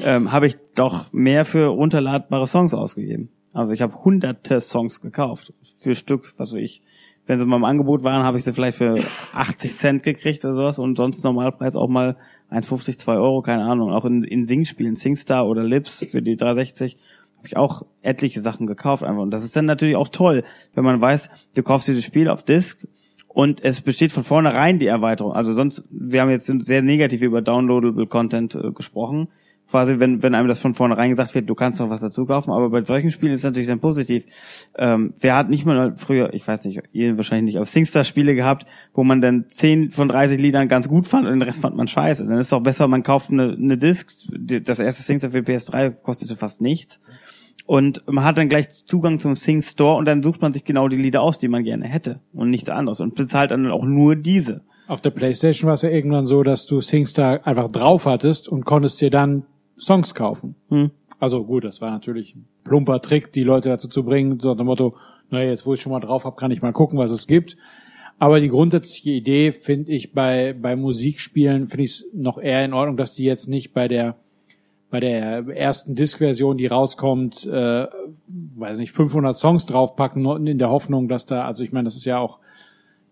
ähm, habe ich doch mehr für runterladbare Songs ausgegeben. Also ich habe hunderte Songs gekauft für Stück, was weiß ich. Wenn sie mal im Angebot waren, habe ich sie vielleicht für 80 Cent gekriegt oder sowas und sonst Normalpreis auch mal 1,50, 2 Euro, keine Ahnung. Auch in, in Sing-Spielen, Singstar oder Lips für die 360 habe ich auch etliche Sachen gekauft einfach. Und das ist dann natürlich auch toll, wenn man weiß, du kaufst dieses Spiel auf Disc und es besteht von vornherein die Erweiterung. Also sonst, wir haben jetzt sehr negativ über Downloadable Content äh, gesprochen. Quasi, wenn, wenn einem das von vornherein gesagt wird, du kannst noch was dazu kaufen, aber bei solchen Spielen ist es natürlich dann positiv. Ähm, wer hat nicht mal früher, ich weiß nicht, ihr wahrscheinlich nicht, auf Singstar Spiele gehabt, wo man dann 10 von 30 Liedern ganz gut fand und den Rest fand man scheiße. Dann ist doch besser, man kauft eine, eine Disc, das erste Singstar für PS3 kostete fast nichts. Und man hat dann gleich Zugang zum Sing Store und dann sucht man sich genau die Lieder aus, die man gerne hätte und nichts anderes und bezahlt dann auch nur diese. Auf der Playstation war es ja irgendwann so, dass du SingStar einfach drauf hattest und konntest dir dann Songs kaufen. Hm. Also gut, das war natürlich ein plumper Trick, die Leute dazu zu bringen, so nach dem Motto, naja, jetzt wo ich schon mal drauf habe, kann ich mal gucken, was es gibt. Aber die grundsätzliche Idee finde ich bei, bei Musikspielen, finde ich es noch eher in Ordnung, dass die jetzt nicht bei der bei der ersten Disk-Version, die rauskommt, äh, weiß nicht, 500 Songs draufpacken, in der Hoffnung, dass da, also ich meine, das ist ja auch,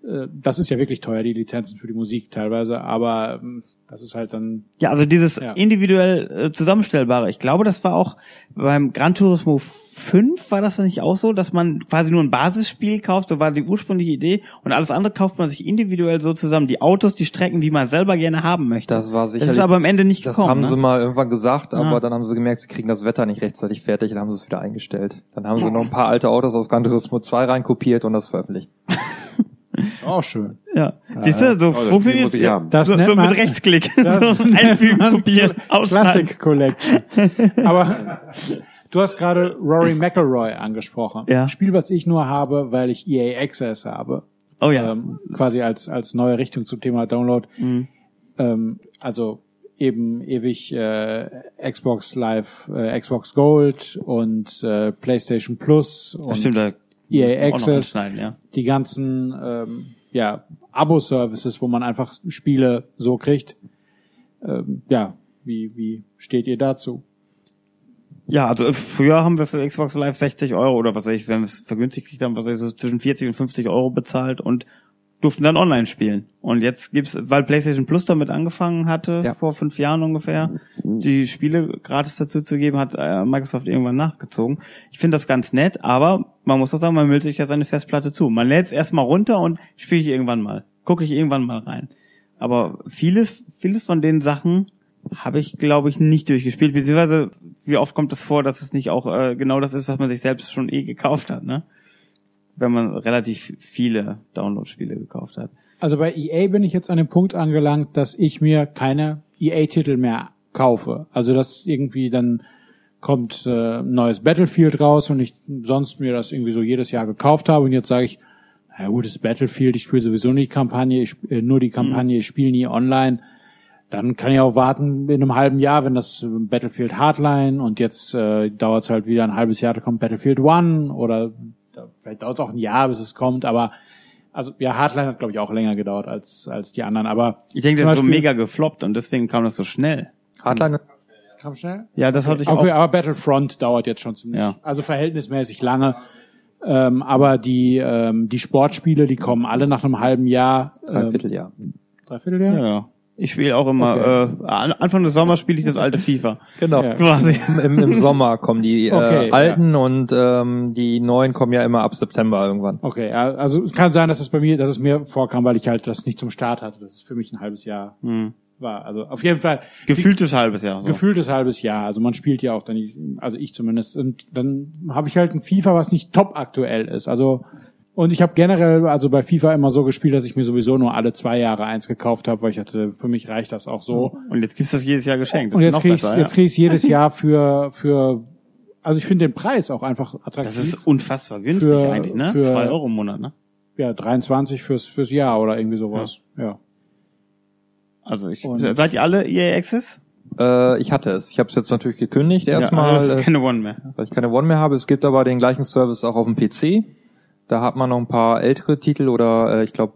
äh, das ist ja wirklich teuer, die Lizenzen für die Musik teilweise, aber ähm, das ist halt dann, Ja, also dieses Ja. individuell äh, zusammenstellbare. Ich glaube, das war auch beim Gran Turismo 5 war das nicht auch so, dass man quasi nur ein Basisspiel kauft, so war die ursprüngliche Idee und alles andere kauft man sich individuell so zusammen, die Autos, die Strecken, wie man selber gerne haben möchte. Das war Das sicherlich. ist aber am Ende nicht Das gekommen. haben ne? sie mal irgendwann gesagt, aber Ja. dann haben sie gemerkt, sie kriegen das Wetter nicht rechtzeitig fertig, dann haben sie es wieder eingestellt. Dann haben sie noch ein paar alte Autos aus Gran Turismo 2 reinkopiert und das veröffentlicht. [laughs] auch schön. Ja. Siehst du, so Oh, funktioniert muss ich haben. Das [laughs] so, nennt so man- mit Rechtsklick. Das so einfügen, kopieren, ausschneiden. Classic Collection. Aber du hast gerade Rory McIlroy angesprochen. Ja. Spiel, was ich nur habe, weil ich EA Access habe. Oh ja. Ähm, quasi als, als neue Richtung zum Thema Download. Mhm. Ähm, also eben ewig äh, Xbox Live, äh, Xbox Gold und äh, PlayStation Plus und Das stimmt, da EA Access, ja. die ganzen ähm, ja, Abo-Services, wo man einfach Spiele so kriegt. Ähm, ja, wie, wie steht ihr dazu? Ja, also äh, früher haben wir für Xbox Live 60 Euro oder was weiß ich, wenn wir es vergünstigt haben, was weiß ich, so zwischen 40 und 50 Euro bezahlt und durften dann online spielen. Und jetzt gibt's, weil PlayStation Plus damit angefangen hatte, Ja. vor fünf Jahren ungefähr, die Spiele gratis dazu zu geben, hat äh, Microsoft irgendwann nachgezogen. Ich finde das ganz nett, aber man muss auch sagen, man meldet sich ja seine Festplatte zu. Man lädt es erstmal runter und spiele ich irgendwann mal. Gucke ich irgendwann mal rein. Aber vieles, vieles von den Sachen habe ich, glaube ich, nicht durchgespielt. Beziehungsweise, wie oft kommt es vor, dass es nicht auch äh, genau das ist, was man sich selbst schon eh gekauft hat, ne? Wenn man relativ viele Download-Spiele gekauft hat. Also bei EA bin ich jetzt an dem Punkt angelangt, dass ich mir keine EA-Titel mehr kaufe. Also dass irgendwie dann kommt äh, ein neues Battlefield raus und ich sonst mir das irgendwie so jedes Jahr gekauft habe und jetzt sage ich, na gut, das Battlefield, ich spiele sowieso die Kampagne, ich, äh, nur die Kampagne, ich spiele nie online. Dann kann ich auch warten in einem halben Jahr, wenn das Battlefield Hardline und jetzt äh, dauert es halt wieder ein halbes Jahr, da kommt Battlefield One oder da- vielleicht dauert es auch ein Jahr, bis es kommt, aber also ja, Hardline hat glaube ich auch länger gedauert als als die anderen, aber Ich denke, das ist so Beispiel- mega gefloppt und deswegen kam das so schnell. Hardline Komm schnell. Ja, das hatte ich Okay, auch. aber Battlefront dauert jetzt schon ziemlich, Ja. also verhältnismäßig lange. Ähm, aber die ähm, die Sportspiele, die kommen alle nach einem halben Jahr. Ähm, Dreivierteljahr. Dreivierteljahr? Ja, ja. Ich spiele auch immer, äh, an- Anfang des Sommers spiele ich das alte FIFA. Genau. Ja. Quasi. Im, Im Sommer kommen die äh, Okay, ja. alten und ähm, die neuen kommen ja immer ab September irgendwann. Okay, ja, also es kann sein, dass es bei mir, dass es mir vorkam, weil ich halt das nicht zum Start hatte. Das ist für mich ein halbes Jahr Hm. war. Also auf jeden Fall Gefühltes halbes Jahr. So. gefühltes halbes Jahr. Also man spielt ja auch dann, nicht, also ich zumindest. Und dann habe ich halt ein FIFA, was nicht top aktuell ist. Also und ich habe generell, also bei FIFA immer so gespielt, dass ich mir sowieso nur alle zwei Jahre eins gekauft habe, weil ich hatte, für mich reicht das auch so. Und jetzt gibt's das jedes Jahr geschenkt. Das Und jetzt noch krieg ich besser, jetzt ja. krieg ich's jedes [laughs] Jahr für für also ich finde den Preis auch einfach attraktiv. Das ist unfassbar günstig Für- eigentlich, ne? für- Zwei Euro im Monat, ne? ja 23 fürs fürs Jahr oder irgendwie sowas. Ja. Also ich, Und- seid ihr alle EA Access? Äh, ich hatte es. Ich habe es jetzt natürlich gekündigt erstmal, ja, also äh, keine One mehr. weil ich keine One mehr habe. Es gibt aber den gleichen Service auch auf dem PC. Da hat man noch ein paar ältere Titel oder äh, ich glaube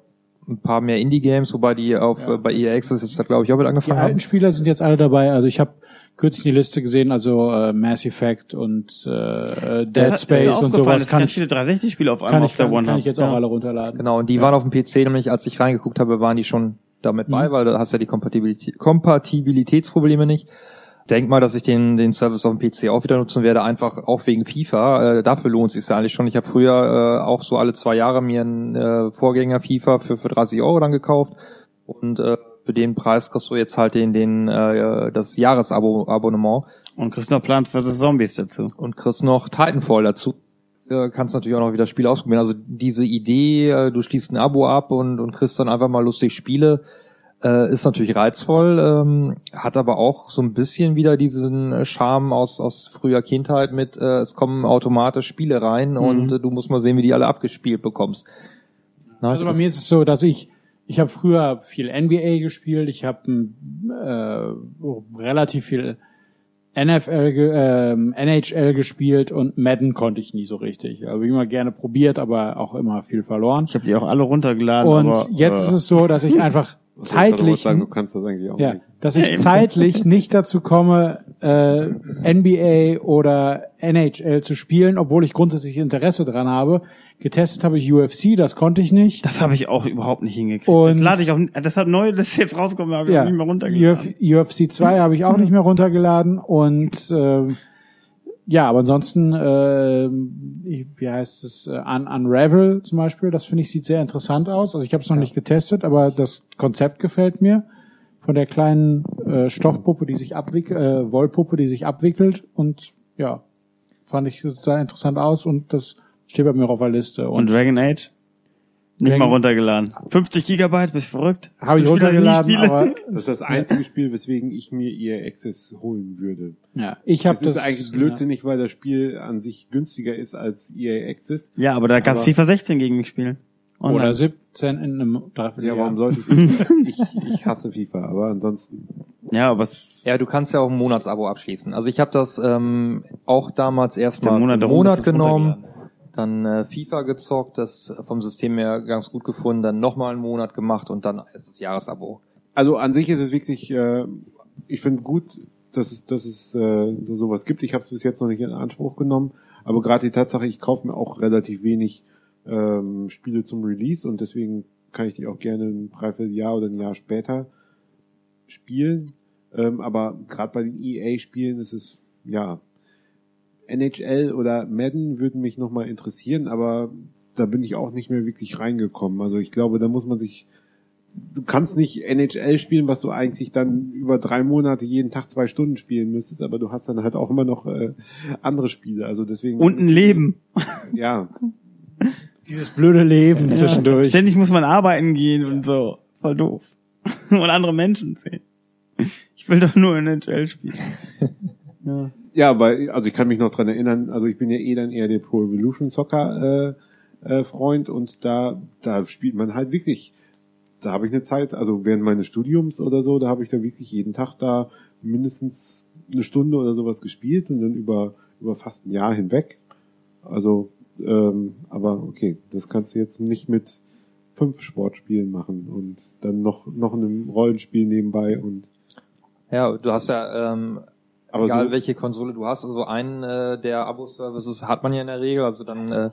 ein paar mehr Indie-Games, wobei die auf äh, bei EA Access jetzt glaube ich auch mit Die angefangen alten haben. Spieler sind jetzt alle dabei. Also ich habe kürzlich die Liste gesehen, also äh, Mass Effect und äh, Dead Das hat Space und sowas dass kann ganz ich, viele 360-Spiele auf kann einmal ich, auf der kann, One kann ich jetzt ja. auch alle runterladen. Genau, und die waren auf dem PC, nämlich als ich reingeguckt habe, waren die schon damit bei, weil da hast du ja die Kompatibilität, Kompatibilitätsprobleme nicht. Denk mal, dass ich den, den Service auf dem PC auch wieder nutzen werde, einfach auch wegen FIFA. Äh, dafür lohnt es sich ja eigentlich schon. Ich habe früher äh, auch so alle zwei Jahre mir einen äh, Vorgänger FIFA für, für 30 Euro dann gekauft. Und äh, für den Preis kriegst du jetzt halt den, den äh, das Jahresabo-Abonnement Und kriegst noch Plants vs. Zombies dazu. und kriegst noch Titanfall dazu. Äh, kannst natürlich auch noch wieder Spiele ausprobieren. Also diese Idee, äh, du schließt ein Abo ab und, und kriegst dann einfach mal lustig Spiele, äh, ist natürlich reizvoll, ähm, hat aber auch so ein bisschen wieder diesen äh, Charme aus, aus früher Kindheit mit, äh, es kommen automatisch Spiele rein und äh, du musst mal sehen, wie die alle abgespielt bekommst. Na, Also bei mir ist es so, dass ich ich habe früher viel NBA gespielt, ich habe äh, relativ viel NFL, ähm, NHL gespielt und Madden konnte ich nie so richtig. Also immer gerne probiert, aber auch immer viel verloren. Ich habe die auch alle runtergeladen. Und aber, jetzt äh, ist es so, dass ich [laughs] einfach Was ich zeitlich, sagen, du kannst das eigentlich auch ja, nicht. dass ich zeitlich [laughs] nicht dazu komme, äh, NBA oder NHL zu spielen, obwohl ich grundsätzlich Interesse dran habe. Getestet habe ich UFC, das konnte ich nicht. Das habe ich auch überhaupt nicht hingekriegt. Und- das lade ich auch, das hat neu, das ist jetzt rausgekommen, habe ich Ja, auch nicht mehr runtergeladen. Uf, UFC 2 habe ich auch nicht mehr runtergeladen und ähm, ja, aber ansonsten, äh, wie heißt es, äh, Un Unravel zum Beispiel, das finde ich sieht sehr interessant aus. Also ich habe es noch nicht getestet, aber das Konzept gefällt mir. Von der kleinen äh, Stoffpuppe, die sich abwickelt, äh, Wollpuppe, die sich abwickelt und ja, fand ich sah interessant aus und das steht bei mir auf der Liste. Und Dragon Age? Nicht mal runtergeladen. 50 Gigabyte, bist du verrückt? habe ich das runtergeladen, nie spiele. aber [laughs] Das ist das einzige Spiel, weswegen ich mir EA Access holen würde. ja, ich habe Das das, ist eigentlich blödsinnig, weil das Spiel an sich günstiger ist als EA Access. Ja, aber da kannst du FIFA 16 gegen mich spielen. Ja. Online. Oder 17 in einem Ja, Dreivierteljahr. warum sollte ich [laughs] ich, ich hasse FIFA, aber ansonsten. Ja, aber Ja, du kannst ja auch ein Monatsabo abschließen. Also ich habe das ähm, auch damals erstmal Monat Monat genommen, dann äh, FIFA gezockt, das vom System her ganz gut gefunden, dann nochmal einen Monat gemacht und dann ist das Jahresabo. Also an sich ist es wirklich, äh, ich finde gut, dass es, dass es äh, sowas gibt. Ich habe es bis jetzt noch nicht in Anspruch genommen, aber gerade die Tatsache, ich kaufe mir auch relativ wenig ähm, Spiele zum Release und deswegen kann ich die auch gerne ein Dreivierteljahr oder ein Jahr später spielen. Ähm, aber gerade bei den EA-Spielen ist es, ja, NHL oder Madden würden mich nochmal interessieren, aber da bin ich auch nicht mehr wirklich reingekommen. Also ich glaube, da muss man sich du kannst nicht NHL spielen, was du eigentlich dann über drei Monate jeden Tag zwei Stunden spielen müsstest, aber du hast dann halt auch immer noch äh, andere Spiele. Also deswegen. und ein Leben. [laughs] Ja. Dieses blöde Leben zwischendurch. Ständig muss man arbeiten gehen und so. Voll doof. [laughs] und andere Menschen sehen. Ich will doch nur NHL spielen. [laughs] ja. Ja, weil, also ich kann mich noch dran erinnern, also ich bin ja eh dann eher der Pro Evolution Soccer äh, äh, Freund und da, da spielt man halt wirklich, da habe ich eine Zeit, also während meines Studiums oder so, da habe ich da wirklich jeden Tag da mindestens eine Stunde oder sowas gespielt und dann über, über fast ein Jahr hinweg. Also, ähm, aber okay, das kannst du jetzt nicht mit fünf Sportspielen machen und dann noch, noch einem Rollenspiel nebenbei und Ja, du hast ja, ähm, Aber egal so- welche Konsole du hast, also einen äh, der Abo-Services hat man ja in der Regel, also dann äh,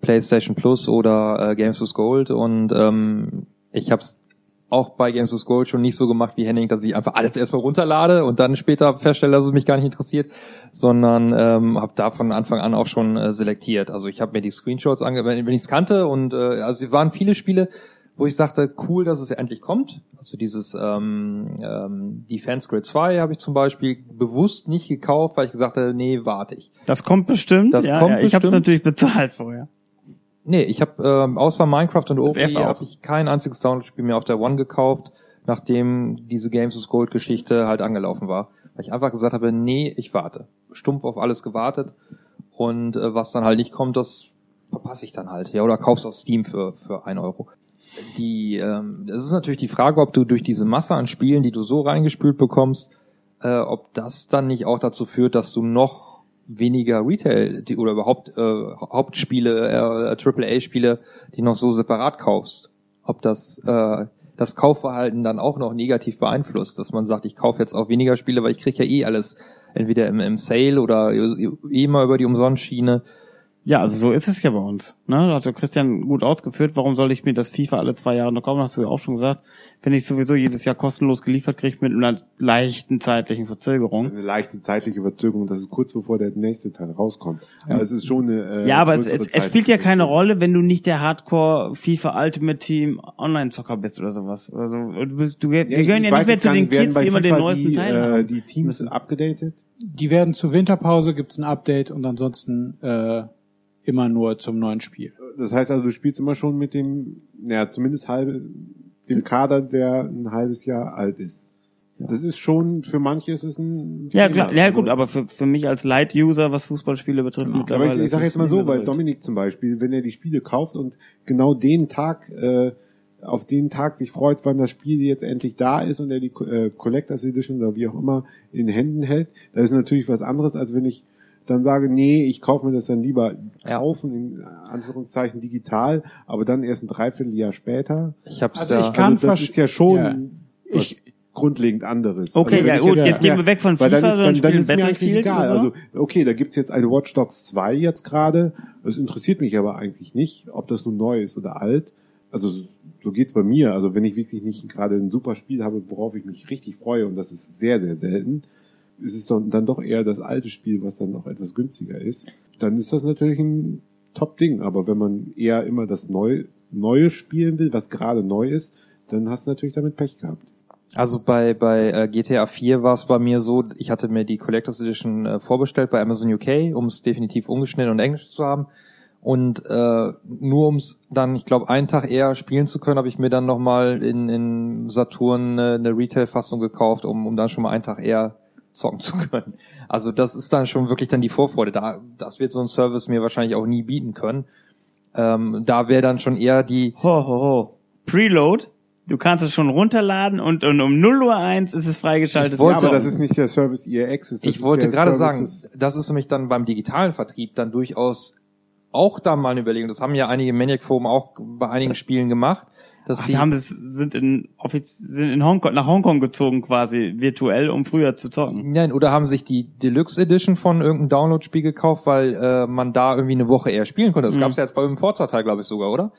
PlayStation Plus oder äh, Games with Gold und ähm, ich habe es auch bei Games with Gold schon nicht so gemacht wie Henning, dass ich einfach alles erstmal runterlade und dann später feststelle, dass es mich gar nicht interessiert, sondern ähm, habe da von Anfang an auch schon äh, selektiert. Also ich habe mir die Screenshots ange wenn ich es kannte und äh, also es waren viele Spiele, wo ich sagte, cool, dass es endlich kommt. Also dieses ähm, ähm, Defense Grid 2 habe ich zum Beispiel bewusst nicht gekauft, weil ich gesagt habe, nee, warte ich. Das kommt bestimmt. Das ja, kommt ja, Ich habe es natürlich bezahlt vorher. Nee, ich habe ähm, außer Minecraft und auch. habe ich kein einziges Download-Spiel mehr auf der One gekauft, nachdem diese Games with Gold Geschichte halt angelaufen war. Weil ich einfach gesagt habe, nee, ich warte. Stumpf auf alles gewartet und äh, was dann halt nicht kommt, das verpasse ich dann halt. Ja, oder kaufst auf Steam für für ein Euro. Die, ähm, das ist natürlich die Frage, ob du durch diese Masse an Spielen, die du so reingespült bekommst, äh, ob das dann nicht auch dazu führt, dass du noch weniger Retail die, oder überhaupt äh, Hauptspiele, äh, AAA-Spiele, die noch so separat kaufst. Ob das äh, das Kaufverhalten dann auch noch negativ beeinflusst, dass man sagt, ich kaufe jetzt auch weniger Spiele, weil ich kriege ja eh alles entweder im, im Sale oder eh immer über die Umsonstschiene. Ja, also so ist es ja bei uns. Ne? Da hat der Christian gut ausgeführt, warum soll ich mir das FIFA alle zwei Jahre noch kaufen, hast du ja auch schon gesagt. Wenn ich sowieso jedes Jahr kostenlos geliefert kriege mit einer leichten zeitlichen Verzögerung. eine leichte zeitliche Verzögerung, das ist kurz bevor der nächste Teil rauskommt. Aber es ist schon eine äh, Ja, aber es, es, es spielt ja keine. Rolle, wenn du nicht der Hardcore FIFA Ultimate Team Online-Zocker bist oder sowas. Also, du, du, wir Ja, gehören ja nicht mehr zu den Kids, die immer den neuesten die, Teil äh, haben. die Teams sind abgedatet. Die werden zur Winterpause, gibt's ein Update und ansonsten äh, immer nur zum neuen Spiel. Das heißt also, du spielst immer schon mit dem, ja, zumindest halbe, dem Kader, der ein halbes Jahr alt ist. Das ist schon, für manche ist es ein Ja, klar, ja Also- gut, aber für, für mich als Light-User, was Fußballspiele betrifft, Aber mittlerweile ich, ich ist sage jetzt mal so, weil. Dominik zum Beispiel, wenn er die Spiele kauft und genau den Tag äh, auf den Tag sich freut, wann das Spiel jetzt endlich da ist und er die äh, Collectors Edition oder wie auch immer in Händen hält. Das ist natürlich was anderes, als wenn ich dann sage, nee, ich kaufe mir das dann lieber Ja. kaufen, in Anführungszeichen digital, aber dann erst ein Dreivierteljahr später. Ich hab's Also ja, ich kann also das ist ja schon Ja. Ich- grundlegend anderes. Okay, wenn ja gut, jetzt gehen ja, wir weg von FIFA, dann, sondern dann, dann spielen ist mir eigentlich Battlefield egal. oder so. Also okay, da gibt's jetzt eine Watch Dogs 2 jetzt gerade. Das interessiert mich aber eigentlich nicht, ob das nun neu ist oder alt. Also so geht's bei mir. Also wenn ich wirklich nicht gerade ein super Spiel habe, worauf ich mich richtig freue, und das ist sehr, sehr selten, es dann, dann doch eher das alte Spiel, was dann noch etwas günstiger ist. Dann ist das natürlich ein Top-Ding. Aber wenn man eher immer das Neu Neue spielen will, was gerade neu ist, dann hast du natürlich damit Pech gehabt. Also bei bei äh, GTA 4 war es bei mir so, ich hatte mir die Collectors Edition äh, vorbestellt bei Amazon UK, um es definitiv ungeschnitten und englisch zu haben. Und äh, nur um es dann, ich glaube, einen Tag eher spielen zu können, habe ich mir dann nochmal in, in Saturn äh, eine Retail-Fassung gekauft, um, um dann schon mal einen Tag eher zocken [laughs] zu können. Also das ist dann schon wirklich dann die Vorfreude. Da, das wird so ein Service mir wahrscheinlich auch nie bieten können. Ähm, da wäre dann schon eher die, Ho, ho, ho. Preload. Du kannst es schon runterladen und, und um 0 Uhr 1 ist es freigeschaltet. Ich wollte- ja, aber das ist nicht der Service EA Access. das Ich wollte gerade Service sagen, das ist nämlich dann beim digitalen Vertrieb dann durchaus auch da mal eine Überlegung. Das haben ja einige Maniac Forum auch bei einigen Spielen gemacht, dass Ach, sie haben das, sind in, sind in Hongkong, nach Hongkong gezogen quasi, virtuell, um früher zu zocken. Nein, oder haben sich die Deluxe Edition von irgendeinem Download-Spiel gekauft, weil äh, man da irgendwie eine Woche eher spielen konnte. Mhm. Das gab's ja jetzt beim Forza-Teil, glaube ich, sogar, oder?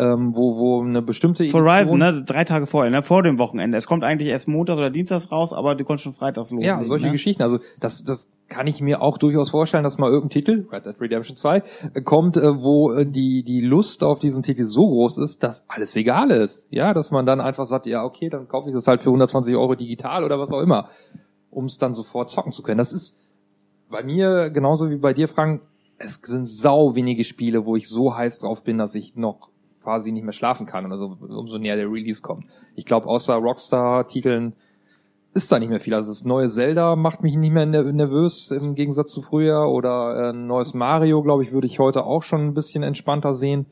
Ähm, wo, wo eine bestimmte Horizon, ne, drei Tage vorher, ne, vor dem Wochenende. Es kommt eigentlich erst montags oder dienstags raus, aber du konntest schon freitags loslegen. Ja, solche ne? Geschichten. Also das, das kann ich mir auch durchaus vorstellen, dass mal irgendein Titel, Red Dead Redemption 2, äh, kommt, äh, wo äh, die, die Lust auf diesen Titel so groß ist, dass alles egal ist. Ja, dass man dann einfach sagt, ja, okay, dann kaufe ich das halt für 120 Euro digital oder was auch immer, um es dann sofort zocken zu können. Das ist bei mir genauso wie bei dir, Frank, es sind sau wenige Spiele, wo ich so heiß drauf bin, dass ich noch quasi nicht mehr schlafen kann oder so, umso näher der Release kommt. Ich glaube, außer Rockstar-Titeln ist da nicht mehr viel. Also das neue Zelda macht mich nicht mehr ner- nervös im Gegensatz zu früher oder äh, ein neues Mario, glaube ich, würde ich heute auch schon ein bisschen entspannter sehen.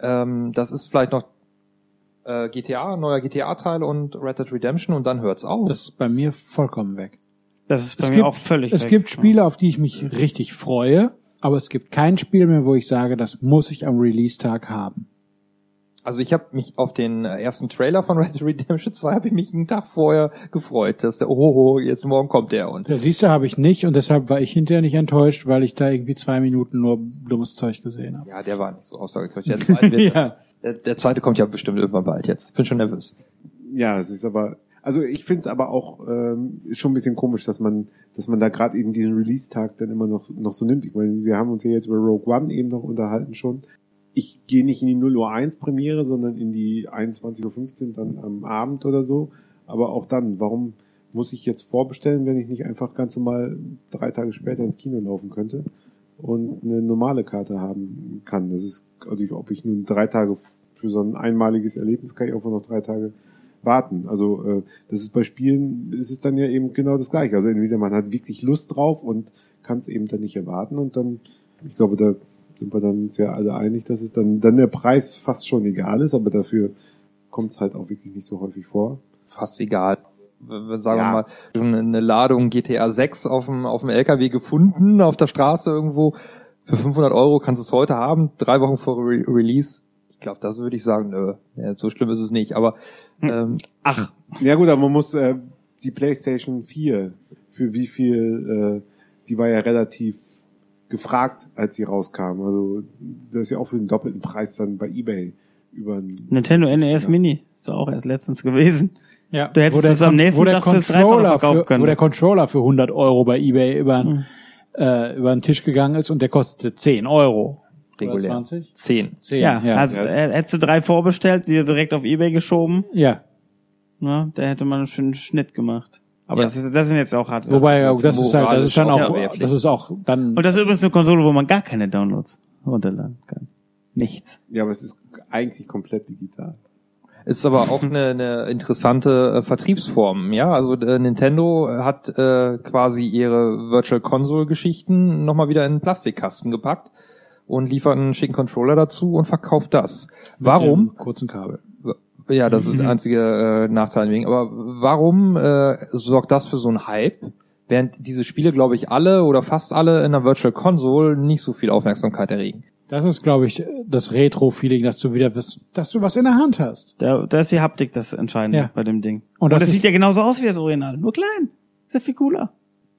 Ähm, das ist vielleicht noch äh, GTA, neuer GTA-Teil und Red Dead Redemption und dann hört's auf. Das ist bei mir vollkommen weg. Das ist bei Es mir gibt, auch völlig es weg. gibt Spiele, auf die ich mich richtig freue, aber es gibt kein Spiel mehr, wo ich sage, das muss ich am Release-Tag haben. Also ich habe mich auf den äh, ersten Trailer von Red Dead Redemption 2 habe ich mich einen Tag vorher gefreut, dass der, oh, oh, jetzt morgen kommt der und Ja, siehst du, habe ich nicht und deshalb war ich hinterher nicht enttäuscht, weil ich da irgendwie zwei Minuten nur dummes Zeug gesehen habe. ja, der war nicht so aussagekräftig. Der zweite, wird, [laughs] Ja. der, der zweite kommt ja bestimmt irgendwann bald jetzt. Bin schon nervös. Ja, es ist aber, also ich finde es aber auch ähm, schon ein bisschen komisch, dass man, dass man da gerade eben diesen Release-Tag dann immer noch, noch so nimmt. Ich meine, wir haben uns ja jetzt über Rogue One eben noch unterhalten schon. Ich gehe nicht in die 0 Uhr 1 Premiere, sondern in die 21.15 Uhr dann am Abend oder so. Aber auch dann, warum muss ich jetzt vorbestellen, wenn ich nicht einfach ganz normal drei Tage später ins Kino laufen könnte und eine normale Karte haben kann? Das ist, also ich, ob ich nun drei Tage für so ein einmaliges Erlebnis kann ich auch noch drei Tage warten. Also äh, das ist bei Spielen ist es dann ja eben genau das gleiche. Also entweder man hat wirklich Lust drauf und kann es eben dann nicht erwarten und dann, ich glaube, da sind wir dann uns ja alle einig, dass es dann dann der Preis fast schon egal ist, aber dafür kommt es halt auch wirklich nicht so häufig vor. Fast egal. Sagen Ja. wir mal, schon eine Ladung GTA 6 auf dem, auf dem LKW gefunden, auf der Straße irgendwo. Für 500 Euro kannst du es heute haben, drei Wochen vor Re Release. Ich glaube, das würde ich sagen, nö, ja, so schlimm ist es nicht. Aber ähm, Ach, Ja gut, aber man muss äh, die PlayStation 4 für wie viel, äh, die war ja relativ gefragt, als sie rauskam. Also das ist ja auch für den doppelten Preis dann bei eBay über ein Nintendo NES Ja. Mini. Ist auch erst letztens gewesen. Ja, Du hättest wo der es am nächsten wo der Tag fürs Dreifache Controller verkaufen für, können. Wo der Controller für 100 Euro bei eBay über, Mhm. äh, über den Tisch gegangen ist und der kostete 10 Euro. Regulär. Oder 20? 10. 10, Ja, ja. Also, Ja. äh, hättest du drei vorbestellt, die direkt auf Ebay geschoben, ja. ne, da hätte man einen schönen Schnitt gemacht. Aber Ja. das, ist, das sind jetzt auch hart. Wobei, das das, ist das ist halt, das ist dann auch, verwerflich. das ist auch dann, Und das ist übrigens eine Konsole, wo man gar keine Downloads runterladen kann. Nichts. Ja, aber es ist eigentlich komplett digital. Ist aber auch eine, eine interessante äh, Vertriebsform, ja. Also äh, Nintendo hat äh, quasi ihre Virtual Console Geschichten nochmal wieder in einen Plastikkasten gepackt und liefert einen schicken Controller dazu und verkauft das. Mit Warum? dem kurzen Kabel. Ja, das ist der [laughs] einzige äh, Nachteil wegen. Aber warum äh, sorgt das für so einen Hype, während diese Spiele, glaube ich, alle oder fast alle in der Virtual Console nicht so viel Aufmerksamkeit erregen? Das ist, glaube ich, das Retro-Feeling, dass du wieder, was- dass du was in der Hand hast. Da, da ist die Haptik das Entscheidende Ja. bei dem Ding. Und Und das das, ist- sieht ja genauso aus wie das Original, nur klein. Ist ja viel cooler.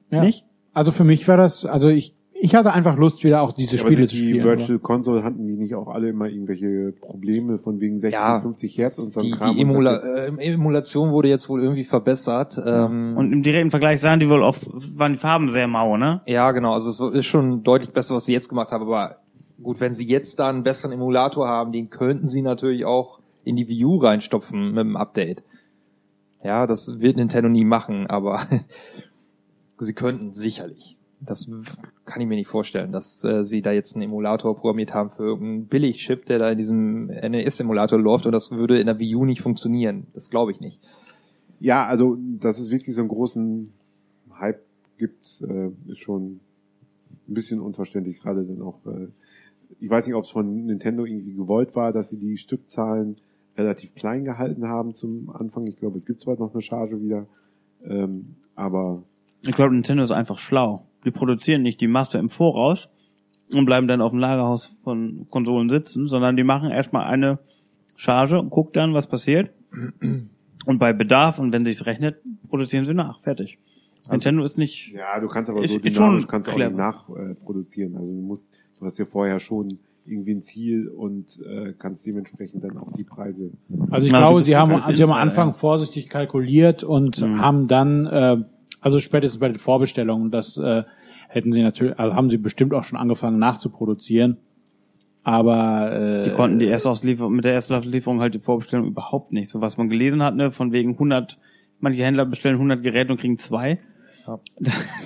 Ja. Nicht? Also für mich war das, also ich, ich hatte einfach Lust, wieder auch diese Aber Spiele die zu spielen. Virtual Console hatten die nicht auch alle immer irgendwelche Probleme von wegen 60, Ja. 50 Hertz und so ein Die, Kram. die Emula äh, Emulation wurde jetzt wohl irgendwie verbessert. Ähm, Und im direkten Vergleich sahen die wohl auch, waren die Farben sehr mau, ne? Ja, genau. Also es ist schon deutlich besser, was sie jetzt gemacht haben. Aber gut, wenn sie jetzt da einen besseren Emulator haben, den könnten sie natürlich auch in die Wii U reinstopfen mit dem Update. Ja, das wird Nintendo nie machen, aber [laughs] sie könnten sicherlich. Das kann ich mir nicht vorstellen, dass äh, sie da jetzt einen Emulator programmiert haben für irgendeinen Billigchip, der da in diesem NES-Emulator läuft und das würde in der Wii U nicht funktionieren. Das glaube ich nicht. Ja, also, dass es wirklich so einen großen Hype gibt, äh, ist schon ein bisschen unverständlich, gerade dann auch, äh, ich weiß nicht, ob es von Nintendo irgendwie gewollt war, dass sie die Stückzahlen relativ klein gehalten haben zum Anfang. Ich glaube, es gibt zwar noch eine Charge wieder, ähm, aber Ich glaube, Nintendo ist einfach schlau. Die produzieren nicht die Master im Voraus und bleiben dann auf dem Lagerhaus von Konsolen sitzen, sondern die machen erstmal eine Charge und gucken dann, was passiert. Und bei Bedarf und wenn sich's rechnet, produzieren sie nach. Fertig. Nintendo ist nicht, ja, du kannst aber Ist- so dynamisch schon kannst auch nicht nachproduzieren. Äh, produzieren. also du musst, du hast ja vorher schon irgendwie ein Ziel und äh, kannst dementsprechend dann auch die Preise Also ich Na, glaube, sie haben, sie haben am Anfang ja. vorsichtig kalkuliert und haben dann, äh, also spätestens bei den Vorbestellungen, das äh, hätten sie natürlich, also haben sie bestimmt auch schon angefangen nachzuproduzieren. Aber äh, die konnten die Erstauslieferung, mit der Erstauslieferung halt die Vorbestellung überhaupt nicht. So was man gelesen hat, ne, von wegen 100, manche Händler bestellen 100 Geräte und kriegen zwei. [laughs]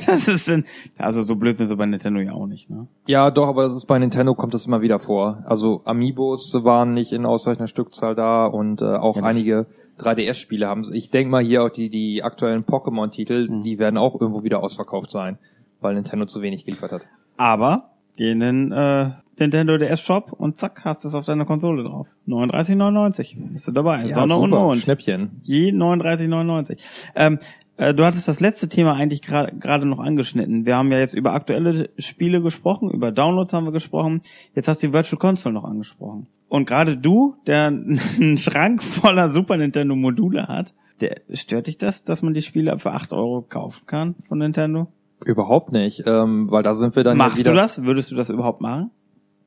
Das ist denn, also so blöd sind sie bei Nintendo ja auch nicht, ne? Ja, doch, aber das ist bei Nintendo kommt das immer wieder vor. Also Amiibos waren nicht in ausreichender Stückzahl da und äh, auch Ja, einige 3DS-Spiele haben. Ich denke mal hier auch die die aktuellen Pokémon-Titel, Mhm. die werden auch irgendwo wieder ausverkauft sein, weil Nintendo zu wenig geliefert hat. Aber geh in den äh, Nintendo DS Shop und zack, hast du es auf deiner Konsole drauf. 39,99. Bist du dabei. Sonne und super, Mond. Schnäppchen. Je 39,99. Ähm, äh, du hattest das letzte Thema eigentlich gra- gerade noch angeschnitten. Wir haben ja jetzt über aktuelle Spiele gesprochen, über Downloads haben wir gesprochen. Jetzt hast du die Virtual Console noch angesprochen. Und gerade du, der [laughs] einen Schrank voller Super Nintendo Module hat, der, stört dich das, dass man die Spiele für 8 Euro kaufen kann von Nintendo? Überhaupt nicht, ähm, weil da sind wir dann ja Machst wieder. du das? Würdest du das überhaupt machen?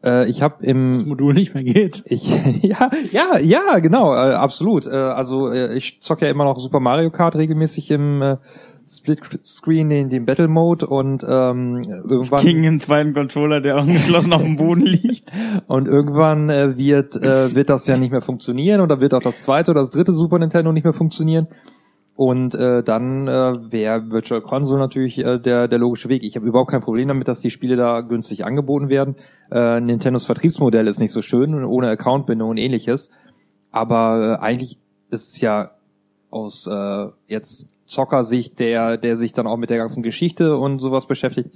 Äh, ich habe das im Modul nicht mehr geht. ich [laughs] ja ja ja genau äh, absolut. Äh, also äh, ich zocke ja immer noch Super Mario Kart regelmäßig im äh, Split Screen den den Battle Mode und ähm, irgendwann Gegen einen zweiten Controller, der angeschlossen auf dem Boden liegt. [laughs] Und irgendwann äh, wird, äh, wird das ja nicht mehr funktionieren oder wird auch das zweite oder das dritte Super Nintendo nicht mehr funktionieren. Und äh, dann äh, wäre Virtual Console natürlich äh, der, der logische Weg. Ich habe überhaupt kein Problem damit, dass die Spiele da günstig angeboten werden. Äh, Nintendos Vertriebsmodell ist nicht so schön, ohne Accountbindung und ähnliches. Aber äh, eigentlich ist es ja aus äh, jetzt Zockersicht, der, der sich dann auch mit der ganzen Geschichte und sowas beschäftigt,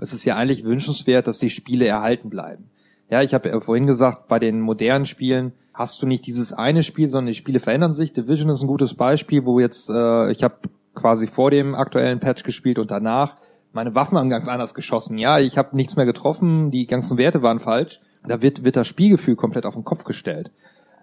es ist ja eigentlich wünschenswert, dass die Spiele erhalten bleiben. Ja, ich habe ja vorhin gesagt, bei den modernen Spielen hast du nicht dieses eine Spiel, sondern die Spiele verändern sich. Division ist ein gutes Beispiel, wo jetzt, äh, ich habe quasi vor dem aktuellen Patch gespielt und danach. Meine Waffen haben ganz anders geschossen. Ja, ich habe nichts mehr getroffen, die ganzen Werte waren falsch. Da wird, wird das Spielgefühl komplett auf den Kopf gestellt.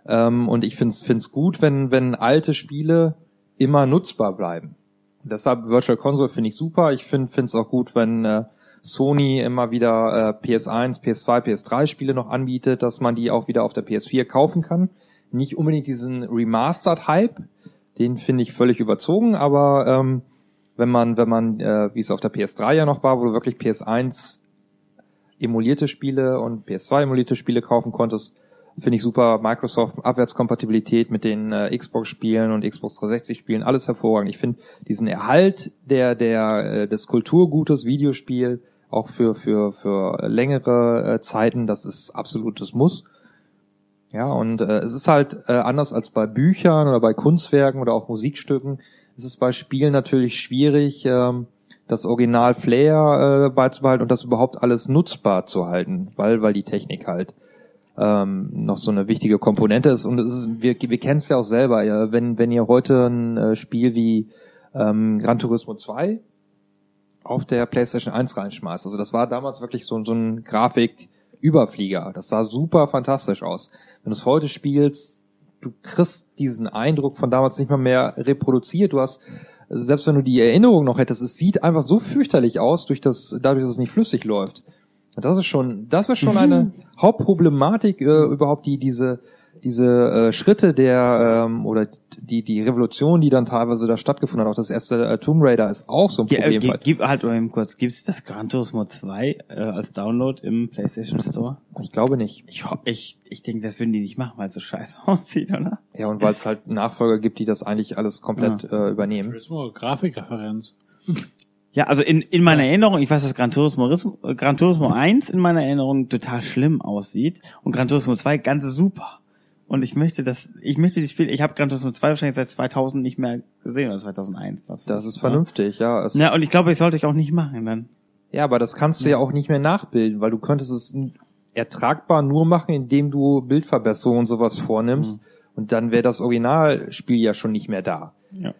Ähm, und ich finde es gut, wenn, wenn alte Spiele immer nutzbar bleiben. Deshalb Virtual Console finde ich super. Ich finde es auch gut, wenn äh, Sony immer wieder äh, PS1, PS2, PS3 Spiele noch anbietet, dass man die auch wieder auf der PS4 kaufen kann. Nicht unbedingt diesen Remastered Hype, den finde ich völlig überzogen, aber ähm, wenn man, wenn man, äh, wie es auf der PS3 ja noch war, wo du wirklich PS1 emulierte Spiele und PS2 emulierte Spiele kaufen konntest, finde ich super. Microsoft Abwärtskompatibilität mit den äh, Xbox-Spielen und Xbox 360-Spielen, alles hervorragend. Ich finde diesen Erhalt der der äh, des Kulturgutes Videospiel auch für für für längere äh, Zeiten, das ist absolutes Muss. Ja, und äh, es ist halt äh, anders als bei Büchern oder bei Kunstwerken oder auch Musikstücken. Es ist bei Spielen natürlich schwierig, ähm, das Original Flair äh, beizubehalten und das überhaupt alles nutzbar zu halten, weil weil die Technik halt ähm, noch so eine wichtige Komponente ist. Und es ist, wir, wir kennen es ja auch selber, ja, wenn, wenn ihr heute ein äh, Spiel wie ähm, Gran Turismo 2 auf der PlayStation 1 reinschmeißt. Also das war damals wirklich so, so ein Grafik-Überflieger. Das sah super fantastisch aus. Wenn du es heute spielst, du kriegst diesen Eindruck von damals nicht mal mehr reproduziert. Du hast, selbst wenn du die Erinnerung noch hättest, es sieht einfach so fürchterlich aus, durch das, dadurch, dass es nicht flüssig läuft. Das ist schon, das ist schon eine Hauptproblematik äh, überhaupt die diese diese äh, Schritte der ähm, oder die die Revolution, die dann teilweise da stattgefunden hat, auch das erste äh, Tomb Raider ist auch so ein Ge- Problem. äh, gi- gib halt mal eben kurz, gibt's das Gran Turismo 2 äh, als Download im PlayStation Store? ich glaube nicht. Ich ho- ich ich denke, das würden die nicht machen, weil es so scheiße [laughs] aussieht, oder? Ja, und weil es halt Nachfolger gibt, die das eigentlich alles komplett äh, übernehmen. Turismo, Grafikreferenz. Ja, also in, in meiner Erinnerung, ich weiß, dass Gran Turismo, äh, Gran Turismo 1 in meiner Erinnerung total schlimm aussieht und Gran Turismo 2 ganz super. Und ich möchte das, ich möchte die Spiele, ich habe Gran Turismo 2 wahrscheinlich seit 2000 nicht mehr gesehen oder 2001. Was Das ist vernünftig, ja. Ja, und ich glaube, ich sollte ich auch nicht machen dann. Ja, aber das kannst du ja auch nicht mehr nachbilden, weil du könntest es ertragbar nur machen, indem du Bildverbesserungen und sowas vornimmst. Und dann wäre das Originalspiel ja schon nicht mehr da. Ja.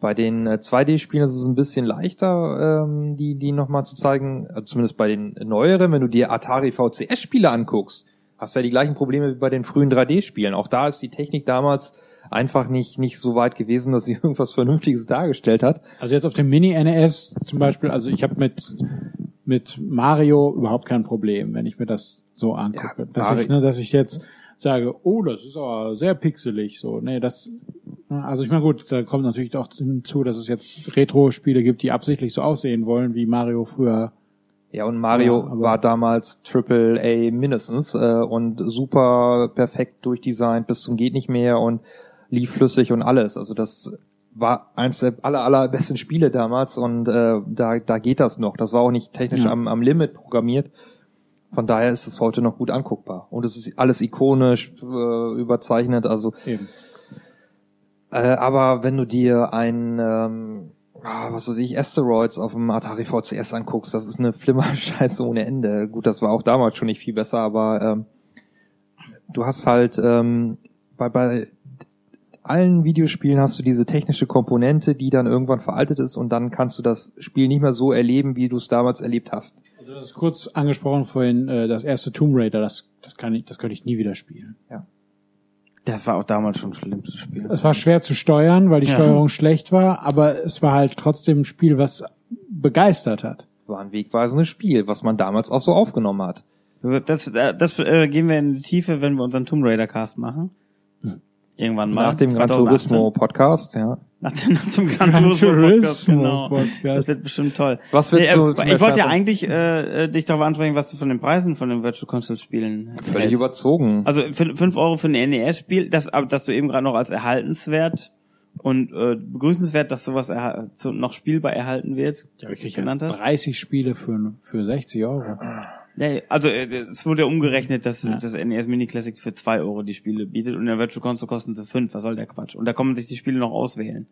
Bei den äh, 2D-Spielen ist es ein bisschen leichter, ähm, die, die nochmal zu zeigen, äh, zumindest bei den neueren. Wenn du dir Atari VCS-Spiele anguckst, hast du ja die gleichen Probleme wie bei den frühen 3D-Spielen. Auch da ist die Technik damals einfach nicht, nicht so weit gewesen, dass sie [laughs] irgendwas Vernünftiges dargestellt hat. Also jetzt auf dem Mini-NES zum Beispiel, also ich habe mit, mit Mario überhaupt kein Problem, wenn ich mir das so angucke. Ja, dass, Mario- ich, ne, dass ich jetzt sage, oh, das ist aber sehr pixelig so. Nee, das also ich meine gut, da kommt natürlich auch hinzu, dass es jetzt Retro-Spiele gibt, die absichtlich so aussehen wollen, wie Mario früher. Ja, und Mario Ja, war damals Triple A mindestens äh, und super perfekt durchdesignt bis zum geht nicht mehr und lief flüssig und alles. Also das war eins der aller, allerbesten Spiele damals und äh, da, da geht das noch. Das war auch nicht technisch Ja. am, am Limit programmiert. Von daher ist es heute noch gut anguckbar. Und es ist alles ikonisch äh, überzeichnet. Also Eben. äh, aber wenn du dir ein, ähm, ah, was weiß ich, Asteroids auf dem Atari VCS anguckst, das ist eine Flimmerscheiße [laughs] ohne Ende. Gut, das war auch damals schon nicht viel besser, aber ähm, du hast halt ähm, bei, bei allen Videospielen hast du diese technische Komponente, die dann irgendwann veraltet ist und dann kannst du das Spiel nicht mehr so erleben, wie du es damals erlebt hast. Also das ist kurz angesprochen vorhin, äh, das erste Tomb Raider, das, das kann ich, das könnte ich nie wieder spielen. Das war auch damals schon schlimm zu spielen. Es war schwer zu steuern, weil die Ja. Steuerung schlecht war, aber es war halt trotzdem ein Spiel, was begeistert hat. War ein wegweisendes Spiel, was man damals auch so aufgenommen hat. Das, äh, das äh, gehen wir in die Tiefe, wenn wir unseren Tomb Raider Cast machen. Irgendwann mal. Nach dem Gran 2018. Turismo Podcast, ja. Nach dem, nach dem Gran, Gran Turismo, Podcast, genau. Podcast. Das wird bestimmt toll. Was wird Nee, so äh, ich wollte ja eigentlich äh, äh, dich darauf ansprechen, was du von den Preisen von den Virtual Console Spielen Völlig hältst. überzogen. Also für 5 Euro für ein NES-Spiel, das, aber das du eben gerade noch als erhaltenswert und äh, begrüßenswert, dass sowas noch spielbar erhalten wird, Ja, ich krieg genannt ja hast. 30 Spiele für, für 60 Euro. Ja, also äh, es wurde ja umgerechnet, dass Ja. das NES Mini Classic für 2 Euro die Spiele bietet und in der Virtual Console kosten sie 5. Was soll der Quatsch? Und da kann man sich die Spiele noch auswählen.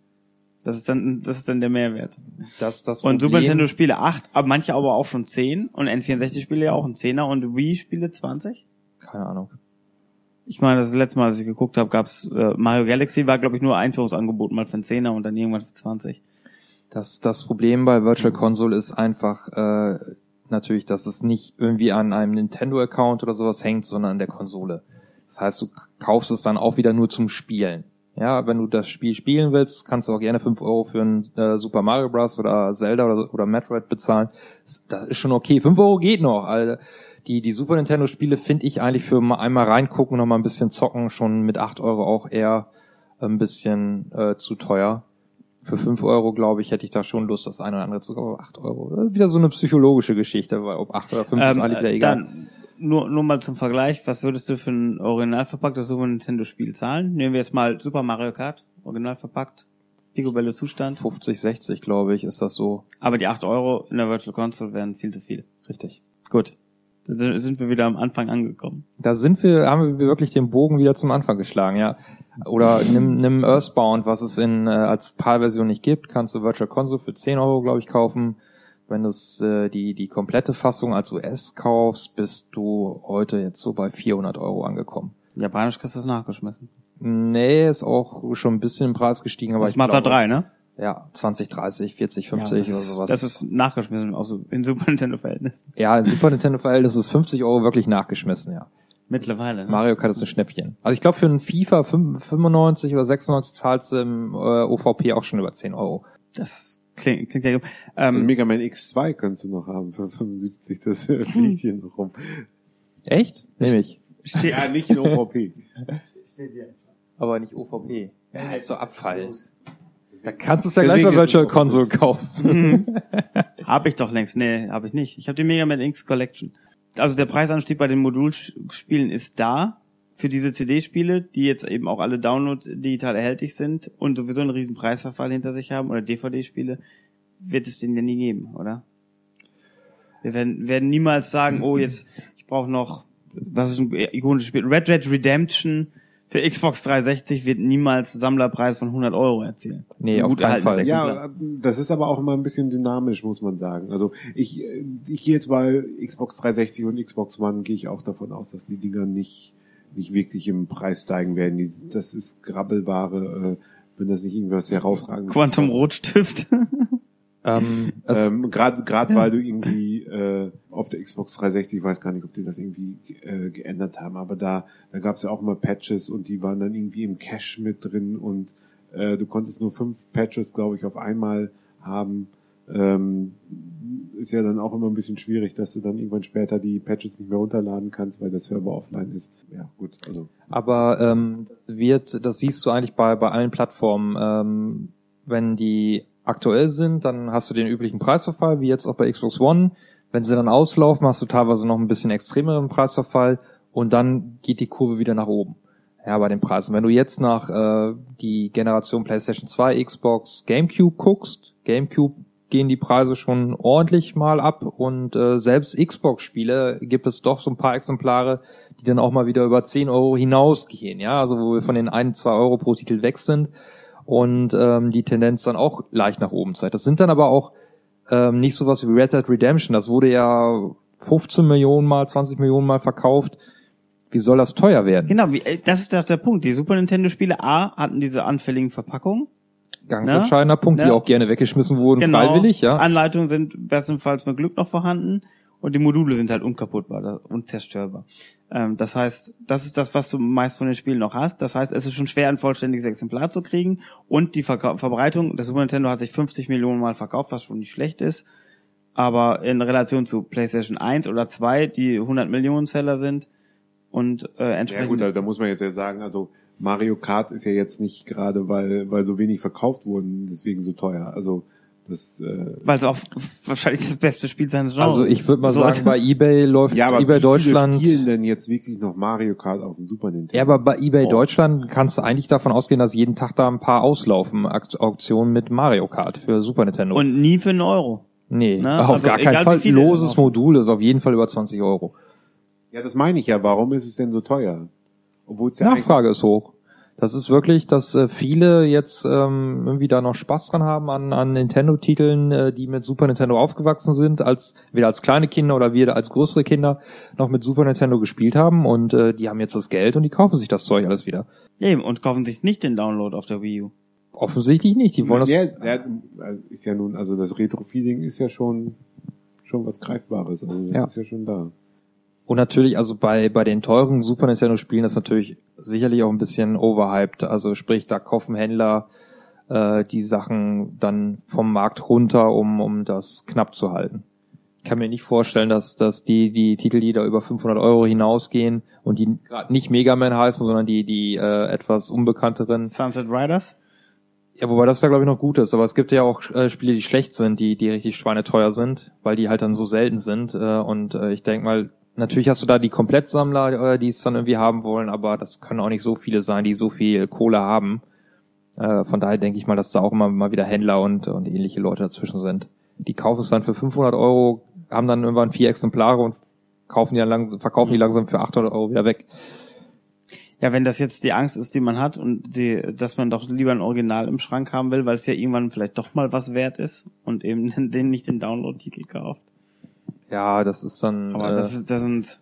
Das ist dann, das ist dann der Mehrwert. das, das Und Super Problem- Nintendo Spiele 8, aber manche aber auch schon 10 und N64 Spiele ja auch ein 10er und Wii Spiele 20. Keine Ahnung. Ich meine, das letzte Mal, als ich geguckt habe, gab's äh, Mario Galaxy war glaube ich nur Einführungsangebot mal für einen 10er und dann irgendwann für 20. Das, das Problem bei Virtual Console ist einfach äh, natürlich, dass es nicht irgendwie an einem Nintendo-Account oder sowas hängt, sondern an der Konsole. Das heißt, du kaufst es dann auch wieder nur zum Spielen. Ja, wenn du das Spiel spielen willst, kannst du auch gerne 5 Euro für ein äh, Super Mario Bros. oder Zelda oder, oder Metroid bezahlen. Das, ist schon okay. 5 Euro geht noch. Also die, die Super Nintendo Spiele finde ich eigentlich für mal einmal reingucken, noch mal ein bisschen zocken, schon mit 8 Euro auch eher ein bisschen äh, zu teuer. Für 5 Euro, glaube ich, hätte ich da schon Lust, das eine oder andere zu kaufen. Aber 8 Euro. Das ist wieder so eine psychologische Geschichte, weil ob 8 oder 5 ist alle wieder äh, egal. Dann nur, nur mal zum Vergleich, was würdest du für ein original verpacktes Super Nintendo Spiel zahlen? Nehmen wir jetzt mal Super Mario Kart, original verpackt, Picobello Zustand. 50, 60, glaube ich, ist das so Aber die 8 Euro in der Virtual Console wären viel zu viel. richtig. Gut. Da sind wir wieder am Anfang angekommen. Da sind wir, haben wir wirklich den Bogen wieder zum Anfang geschlagen, ja. Oder nimm, nimm Earthbound, was es in äh, als PAL-Version nicht gibt, kannst du Virtual Console für 10 Euro, glaube ich, kaufen. Wenn du äh, die, die komplette Fassung als US kaufst, bist du heute jetzt so bei 400 Euro angekommen. Japanisch kriegst du es nachgeschmissen. Nee, ist auch schon ein bisschen im Preis gestiegen, aber Das ich macht da drei, ne? Ja, 20, 30, 40, 50 das, oder ist- sowas. das ist nachgeschmissen, also in Super Nintendo-Verhältnissen. ja, in Super Nintendo Verhältnis ist 50 Euro wirklich nachgeschmissen, ja. Mittlerweile. Ne? Mario Kart ist ein Schnäppchen. Also ich glaube für einen FIFA 5 95 oder 96 zahlst du im äh, OVP auch schon über 10 Euro. Das klingt, klingt ja gut. Ähm, Mega Man X2 könntest du noch haben für 75, das [laughs] fliegt hier noch rum. Echt? Nehme ich. steht, Ja, nicht in OVP. [laughs] steht hier. Aber nicht OVP. Ja, ist so Abfall. Da kannst du es ja gleich bei Virtual Console kaufen. Hab ich doch längst. Nee, habe ich nicht. Ich habe die Mega Man X Collection. Also der Preisanstieg bei den Modulspielen ist da für diese CD-Spiele, die jetzt eben auch alle Download digital erhältlich sind und sowieso einen riesen Preisverfall hinter sich haben oder DVD-Spiele, wird es den ja nie geben, oder? Wir werden, werden niemals sagen, oh jetzt, ich brauche noch, was ist ein ikonisches Spiel? Red Red Redemption für Xbox 360 wird niemals Sammlerpreis von 100 Euro erzielen. Nee, auf Gut keinen Fall. Ja, das ist aber auch immer ein bisschen dynamisch, muss man sagen. Also ich, äh, ich gehe jetzt bei Xbox 360 und Xbox One gehe ich auch davon aus, dass die Dinger nicht nicht wirklich im Preis steigen werden. Die, das ist Grabbelware, äh, wenn das nicht irgendwas herausragendes Quantum. Rotstift. ähm, Ähm, Gerade gerade weil du irgendwie äh, auf der Xbox 360, ich weiß gar nicht, ob die das irgendwie äh, geändert haben, aber da, da gab es ja auch mal Patches und die waren dann irgendwie im Cache mit drin und äh, du konntest nur fünf Patches, glaube ich, auf einmal haben. Ähm, ist ja dann auch immer ein bisschen schwierig, dass du dann irgendwann später die Patches nicht mehr runterladen kannst, weil der Server offline ist. Ja, gut, also. aber ähm, das wird, das siehst du eigentlich bei, bei allen Plattformen. Ähm, wenn die aktuell sind, dann hast du den üblichen Preisverfall, wie jetzt auch bei Xbox One. Wenn sie dann auslaufen, hast du teilweise noch ein bisschen extremeren Preisverfall und dann geht die Kurve wieder nach oben. Ja, bei den Preisen. Wenn du jetzt nach äh, die Generation PlayStation 2, Xbox, GameCube guckst, GameCube gehen die Preise schon ordentlich mal ab und äh, selbst Xbox-Spiele gibt es doch so ein paar Exemplare, die dann auch mal wieder über 10 Euro hinausgehen, ja, also wo wir von den 1, 2 Euro pro Titel weg sind und ähm, die Tendenz dann auch leicht nach oben zeigt. Das sind dann aber auch ähm, nicht sowas wie Red Dead Redemption, das wurde ja 15 Millionen mal, 20 Millionen mal verkauft. Wie soll das teuer werden? Genau, wie, äh, das ist doch der Punkt. Die Super Nintendo-Spiele A hatten diese anfälligen Verpackungen. Ganz Ne? entscheidender Punkt, die Ne? auch gerne weggeschmissen wurden, Genau. freiwillig, ja. Anleitungen sind bestenfalls mit Glück noch vorhanden und die Module sind halt unkaputtbar, unzerstörbar. Ähm, das heißt, das ist das, was du meist von den Spielen noch hast. Das heißt, es ist schon schwer, ein vollständiges Exemplar zu kriegen und die Verkau Verbreitung, das Super Nintendo hat sich 50 Millionen Mal verkauft, was schon nicht schlecht ist. Aber in Relation zu PlayStation 1 oder 2, die 100 Millionen Seller sind und äh, Ja entsprechend gut, da, da muss man jetzt ja sagen, also Mario Kart ist ja jetzt nicht gerade, weil, weil so wenig verkauft wurden, deswegen so teuer. Also das äh, weil es auch wahrscheinlich das beste Spiel seines Genres Also ich würde mal ist. sagen, bei eBay läuft ja, aber eBay wie Deutschland. viele spielen denn jetzt wirklich noch Mario Kart auf dem Super Nintendo? Ja, aber bei eBay Oh. Deutschland kannst du eigentlich davon ausgehen, dass jeden Tag da ein paar auslaufen, Auktionen mit Mario Kart für Super Nintendo. und nie für einen Euro. nee, ne? auf Also gar keinen wie Fall. Loses. Modul ist auf jeden Fall über 20 Euro. Ja, das meine ich ja. Warum ist es denn so teuer? Obwohl es ja Nachfrage ist hoch. Das ist wirklich, dass äh, viele jetzt ähm, irgendwie da noch Spaß dran haben an, an Nintendo-Titeln, äh, die mit Super Nintendo aufgewachsen sind, als weder als kleine Kinder oder wir als größere Kinder noch mit Super Nintendo gespielt haben und äh, die haben jetzt das Geld und die kaufen sich das Zeug alles wieder. Eben, und kaufen sich nicht den Download auf der Wii U. Offensichtlich nicht. Die wollen das. ja, ja, ist ja nun, also das Retro-Feeling ist ja schon schon was Greifbares. Also das Ja. ist ja schon da. Und natürlich, also bei, bei den teuren Super Nintendo Spielen ist natürlich sicherlich auch ein bisschen overhyped. Also sprich, da kaufen Händler äh, die Sachen dann vom Markt runter, um, um das knapp zu halten. Ich kann mir nicht vorstellen, dass, dass die, die Titel, die da über 500 Euro hinausgehen und die gerade nicht Mega Man heißen, sondern die, die äh, etwas unbekannteren, Sunset Riders? ja, wobei das da glaube ich noch gut ist, aber es gibt ja auch äh, Spiele, die schlecht sind, die, die richtig schweineteuer sind, weil die halt dann so selten sind. Äh, und äh, ich denke mal, natürlich hast du da die Komplettsammler, äh, die es dann irgendwie haben wollen, aber das können auch nicht so viele sein, die so viel Kohle haben. Äh, von daher denke ich mal, dass da auch immer mal wieder Händler und, und ähnliche Leute dazwischen sind. Die kaufen es dann für 500 Euro, haben dann irgendwann vier Exemplare und kaufen die dann lang, verkaufen die langsam für 800 Euro wieder weg. Ja, wenn das jetzt die Angst ist, die man hat und die, dass man doch lieber ein Original im Schrank haben will, weil es ja irgendwann vielleicht doch mal was wert ist und eben [laughs] den nicht den Download-Titel kauft. Ja, das ist dann. Aber äh, das, ist, das sind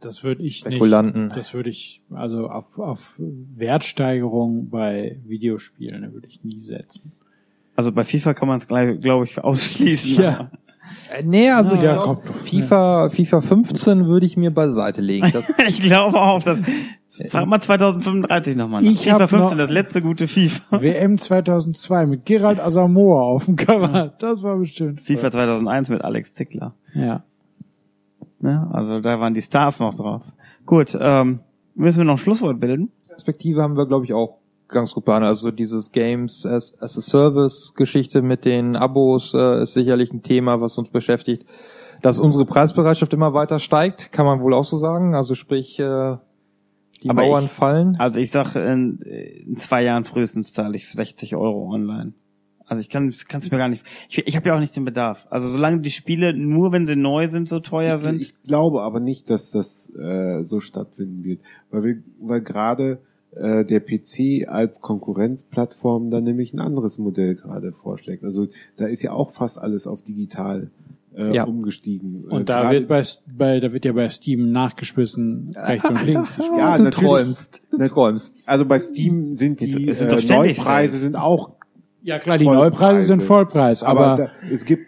Das würde ich Spekulanten. nicht. Das würde ich, also auf, auf Wertsteigerung bei Videospielen würde ich nie setzen. also bei FIFA kann man es glaube ich ausschließen. Ja. Äh, nee, also Ja, glaub, FIFA, FIFA 15 würde ich mir beiseite legen. Das, [laughs] ich glaube auch, dass frag mal 2035 nochmal. Ich FIFA hab 15, noch- das letzte gute FIFA. [laughs] WM 2002 mit Gerald Asamoah auf dem Cover. Das war bestimmt. FIFA 2001 mit Alex Zickler. Ja. Ne? Also da waren die Stars noch drauf. Gut, ähm, müssen wir noch ein Schlusswort bilden? Perspektive haben wir, glaube ich, auch ganz gut behandelt. Also dieses Games as, as a Service Geschichte mit den Abos äh, ist sicherlich ein Thema, was uns beschäftigt. Dass unsere Preisbereitschaft immer weiter steigt, kann man wohl auch so sagen. Also sprich, äh, die Aber Mauern ich- fallen. Also ich sag, in, in zwei Jahren frühestens zahle ich 60 Euro online. Also ich kann es mir gar nicht. Ich, ich habe ja auch nicht den Bedarf. Also solange die Spiele nur, wenn sie neu sind, so teuer Ich, sind. ich glaube aber nicht, dass das äh, so stattfinden wird, weil wir, weil gerade äh, der PC als Konkurrenzplattform dann nämlich ein anderes Modell gerade vorschlägt. Also da ist ja auch fast alles auf digital äh, Ja. umgestiegen. Äh, Und da gerade- wird bei, bei, da wird ja bei Steam nachgeschmissen, rechts und links. [laughs] ja, du natürlich. träumst. Du träumst. Also bei Steam sind die Es sind äh, Neupreise sind auch Ja klar, die Vollpreise. Neupreise sind Vollpreis, aber, aber, da, es gibt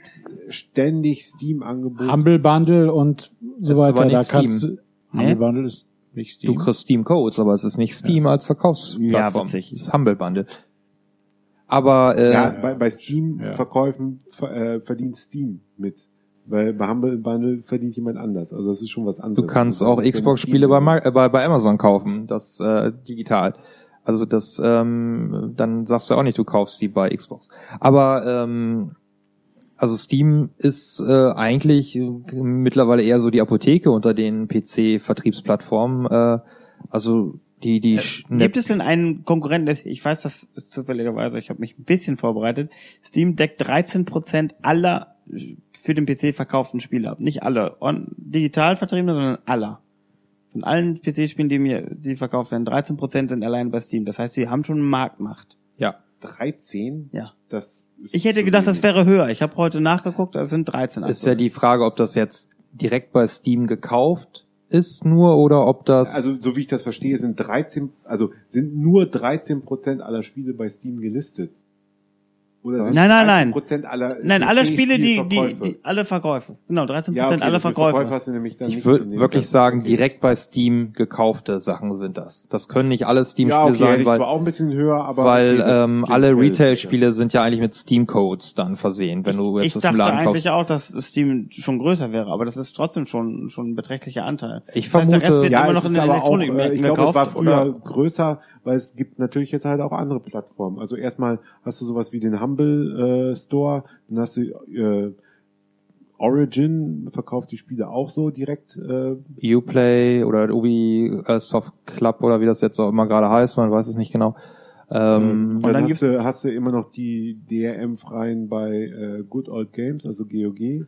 ständig Steam-Angebote. Humble Bundle und so Das weiter, da kannst Steam. du, Humble Bundle ist nicht Steam. Du kriegst Steam Codes, aber es ist nicht Steam als Verkaufsplattform. Ja, witzig. Es ist Humble Bundle. Aber äh, Ja, bei, bei Steam Ja. Äh, verdient Steam mit. Weil bei Humble Bundle verdient jemand anders. Also das ist schon was Du anderes. kannst Also auch Xbox-Spiele bei, äh, bei, bei Amazon kaufen, das äh, digital. Also das, ähm, dann sagst du auch nicht, du kaufst die bei Xbox. Aber ähm, also Steam ist äh, eigentlich äh, mittlerweile eher so die Apotheke unter den PC-Vertriebsplattformen. Äh, also die die sch- Gibt es denn einen Konkurrenten, ich weiß das zufälligerweise, ich habe mich ein bisschen vorbereitet, Steam deckt 13% aller für den PC verkauften Spiele ab. Nicht alle on, digital vertriebene, sondern aller. Von allen PC-Spielen, die mir die verkauft werden, 13% sind allein bei Steam. Das heißt, sie haben schon Marktmacht. ja 13? Ja. Das Ich hätte gedacht, das wäre höher. Ich habe heute nachgeguckt, das sind 13 ist ja die Frage, ob das jetzt direkt bei Steam gekauft ist nur oder ob das Also so wie ich das verstehe, sind 13, also sind nur 13 Prozent aller Spiele bei Steam gelistet. Nein, nein, nein. 13% aller Nein, alle Spiele, die, die, die, alle Verkäufe. Genau, 13% ja, okay, aller Verkäufe Verkäufe. hast du nämlich dann Ich nicht würde wirklich Satz. sagen, Okay. direkt bei Steam gekaufte Sachen sind das. Das können nicht alle Ja, Steam-Spiele okay, hätte sein, ich weil, zwar auch ein bisschen höher, aber weil okay, ähm, alle Retail-Spiele sind ja eigentlich mit Steam-Codes dann versehen, wenn du jetzt ich das im dachte Laden eigentlich kaufst. auch, dass Steam schon größer wäre, aber das ist trotzdem schon schon ein beträchtlicher Anteil. Ich das heißt, der Rest vermute- wird Ja, immer noch in den aber auch, äh, ich glaube, es war früher größer, weil es gibt natürlich jetzt halt auch andere Plattformen. Also erstmal hast du sowas wie den Humble äh, Store, dann hast du äh, Origin verkauft die Spiele auch so direkt. Äh, Uplay oder Ubi äh, Soft Club oder wie das jetzt auch immer gerade heißt, man weiß es nicht genau. Ähm, dann, dann hast, du, hast du immer noch die DRM-freien bei äh, Good Old Games, also GOG. äh,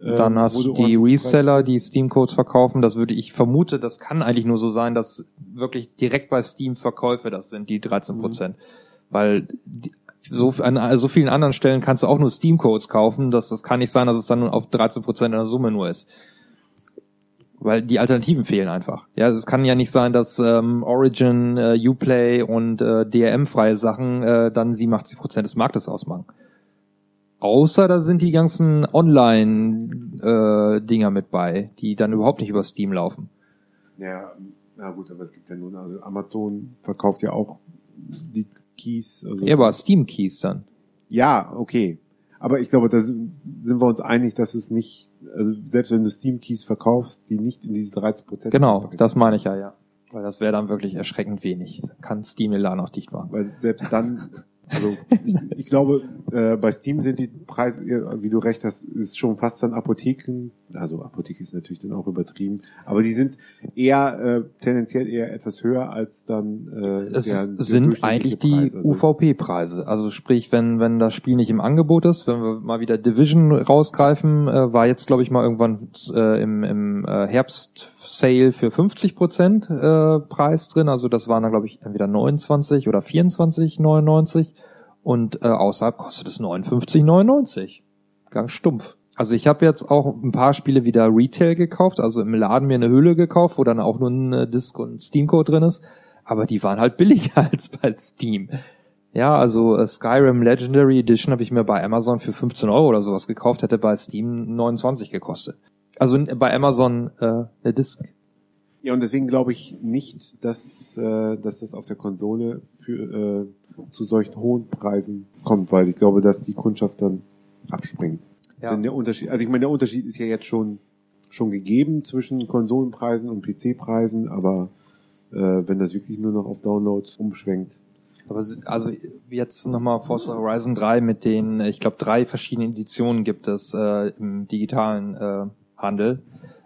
dann hast du die Reseller, die Steam-Codes verkaufen. Das würde ich vermute, das kann eigentlich nur so sein, dass wirklich direkt bei Steam Verkäufe das sind, die 13 Prozent. Weil die, so an so vielen anderen Stellen kannst du auch nur Steam-Codes kaufen. Das, das kann nicht sein, dass es dann auf 13 Prozent der Summe nur ist. Weil die Alternativen fehlen einfach. Ja, es kann ja nicht sein, dass ähm, Origin, äh, Uplay und äh, DRM-freie Sachen äh, dann 87 Prozent des Marktes ausmachen. Außer da sind die ganzen Online-Dinger mit bei, die dann überhaupt nicht über Steam laufen. Ja, na gut, aber es gibt ja nun, also Amazon verkauft ja auch die Keys. Also Ja, aber Steam-Keys dann. Ja, okay. Aber ich glaube, da sind wir uns einig, dass es nicht, also selbst wenn du Steam Keys verkaufst, die nicht in diese 13 Prozent. Genau, das meine ich ja, ja. Weil das wäre dann wirklich erschreckend wenig. Kann Steam Laden auch dicht machen. Weil selbst dann, also ich, ich glaube, äh, bei Steam sind die Preise, wie du recht hast, ist schon fast dann Apotheken, also Apotheke ist natürlich dann auch übertrieben, aber die sind eher äh, tendenziell eher etwas höher als dann äh, Es der, der sind eigentlich die Preis. Also, UVP-Preise. Also sprich, wenn, wenn das Spiel nicht im Angebot ist, wenn wir mal wieder Division rausgreifen, äh, war jetzt, glaube ich, mal irgendwann äh, im, im äh, Herbst Sale für 50 Prozent äh, Preis drin. Also das waren dann, glaube ich, entweder 29 oder 24,99 und äh, außerhalb kostet es 59,99. Ganz stumpf. Also ich habe jetzt auch ein paar Spiele wieder Retail gekauft, also im Laden mir eine Hülle gekauft, wo dann auch nur ein äh, Disc und Steam-Code drin ist. Aber die waren halt billiger [laughs] als bei Steam. Ja, also äh, Skyrim Legendary Edition habe ich mir bei Amazon für 15 Euro oder sowas gekauft, hätte bei Steam 29 gekostet. Also bei Amazon äh, eine Disc. Ja, und deswegen glaube ich nicht, dass, äh, dass das auf der Konsole für, äh, zu solchen hohen Preisen kommt, weil ich glaube, dass die Kundschaft dann abspringt. Ja. Wenn der Unterschied, also ich meine, der Unterschied ist ja jetzt schon, schon gegeben zwischen Konsolenpreisen und PC-Preisen, aber äh, wenn das wirklich nur noch auf Download umschwenkt. Aber also jetzt nochmal Forza Horizon 3 mit den, ich glaube, drei verschiedenen Editionen gibt es äh, im digitalen äh, Handel.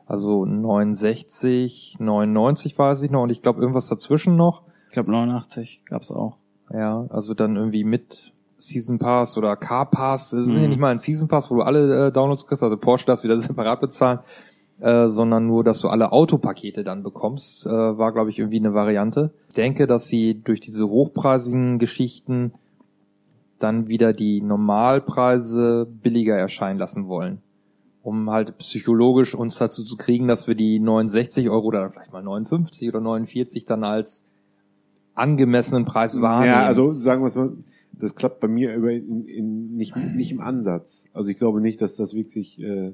Also 69, 99 weiß ich noch und ich glaube irgendwas dazwischen noch. Ich glaube 89 gab's auch. Ja, also dann irgendwie mit Season Pass oder Car Pass. Das ist ja Mhm. nicht mal ein Season Pass, wo du alle äh, Downloads kriegst, also Porsche darfst wieder [laughs] separat bezahlen, äh, sondern nur, dass du alle Autopakete dann bekommst, äh, war, glaube ich, irgendwie eine Variante. Ich denke, dass sie durch diese hochpreisigen Geschichten dann wieder die Normalpreise billiger erscheinen lassen wollen. Um halt psychologisch uns dazu zu kriegen, dass wir die 69 Euro oder vielleicht mal 59 oder 49 dann als angemessenen Preis wahrnehmen. Ja, also sagen wir es mal, das klappt bei mir über in, in, nicht, nicht im Ansatz. Also ich glaube nicht, dass das wirklich äh,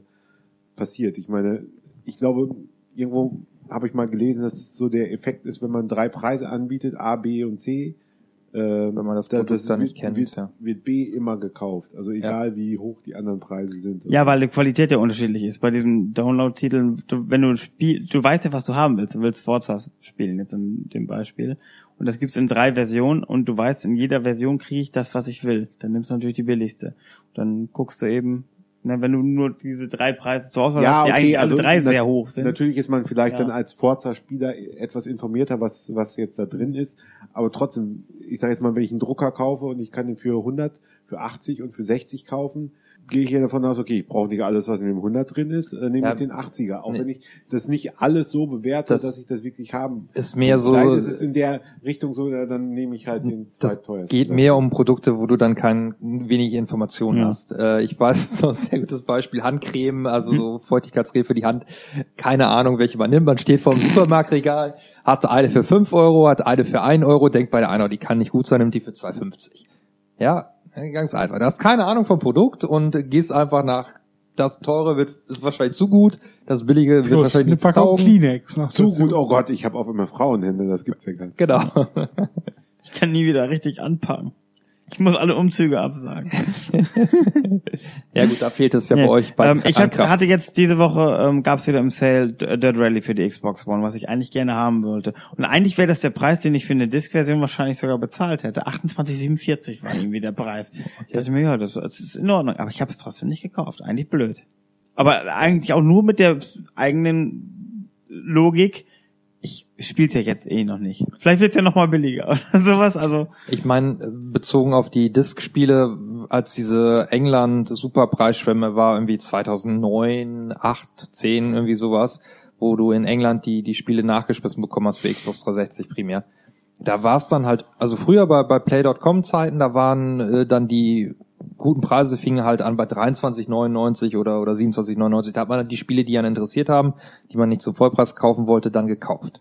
passiert. Ich meine, ich glaube, irgendwo habe ich mal gelesen, dass es so der Effekt ist, wenn man drei Preise anbietet, A, B und C, äh, wenn man das Produkt dann nicht kennt, wird, ja. wird B immer gekauft. Also egal wie hoch die anderen Preise sind. Ja, weil die Qualität ja unterschiedlich ist. Bei diesen Download-Titeln, du, wenn du ein Spiel, du weißt ja, was du haben willst. Du willst Forza spielen, jetzt in dem Beispiel. Und das gibt's in drei Versionen und du weißt, in jeder Version kriege ich das, was ich will. Dann nimmst du natürlich die billigste. Dann guckst du eben, ne, wenn du nur diese drei Preise zur Auswahl hast, die eigentlich alle drei also na- sehr hoch sind. Natürlich ist man vielleicht Ja. dann als Forza-Spieler etwas informierter, was, was jetzt da drin ist. Aber trotzdem, ich sage jetzt mal, wenn ich einen Drucker kaufe und ich kann den für 100, für 80 und für 60 kaufen, gehe ich ja davon aus, okay, ich brauche nicht alles, was in dem 100 drin ist, dann nehme Ja. ich den 80er. Auch Nee. wenn ich das nicht alles so bewerte, Das dass ich das wirklich haben. ist mehr so, Vielleicht ist es in der Richtung so, dann nehme ich halt den das zweitteuersten. geht mehr um Produkte, wo du dann kein wenig Informationen Ja. hast. Äh, ich weiß, [laughs] so ein sehr gutes Beispiel, Handcreme, also so [laughs] Feuchtigkeitscreme für die Hand. Keine Ahnung, welche man nimmt. Man steht vor dem Supermarktregal, hat eine für 5 Euro, hat eine für 1 Euro, denkt bei der einer, die kann nicht gut sein, nimmt die für 2,50. Ja, ganz einfach. Du hast keine Ahnung vom Produkt und gehst einfach nach, das teure wird, ist wahrscheinlich zu gut, das billige wird Plus wahrscheinlich eine Packung taugen. Kleenex noch zu gut, oh Gott, ich habe auch immer Frauenhände, das gibt's ja gar nicht. Genau. ich kann nie wieder richtig anpacken. Ich muss alle Umzüge absagen. [laughs] Ja gut, da fehlt es ja Nee. bei euch bei ähm, ich hab, hatte jetzt diese Woche ähm, gab es wieder im Sale Dirt Rally für die Xbox One, was ich eigentlich gerne haben wollte. Und eigentlich wäre das der Preis, den ich für eine Disc-Version wahrscheinlich sogar bezahlt hätte. 28,47 war irgendwie der Preis. Ich dachte mir, ja, das, das ist in Ordnung. Aber ich habe es trotzdem nicht gekauft. Eigentlich blöd. Aber eigentlich auch nur mit der eigenen Logik. Ich spiel's ja jetzt eh noch nicht. Vielleicht wird's ja noch mal billiger [laughs] oder sowas. Also Ich meine, bezogen auf die Disk-Spiele, als diese England-Superpreisschwemme war, irgendwie 2009, 8, 10, irgendwie sowas, wo du in England die, die Spiele nachgeschmissen bekommen hast für Xbox 360 primär. Da war es dann halt, also früher bei, bei Play.com-Zeiten, da waren äh, dann die guten Preise fingen halt an bei 23,99 oder, oder 27,99. Da hat man dann die Spiele, die einen interessiert haben, die man nicht zum Vollpreis kaufen wollte, dann gekauft.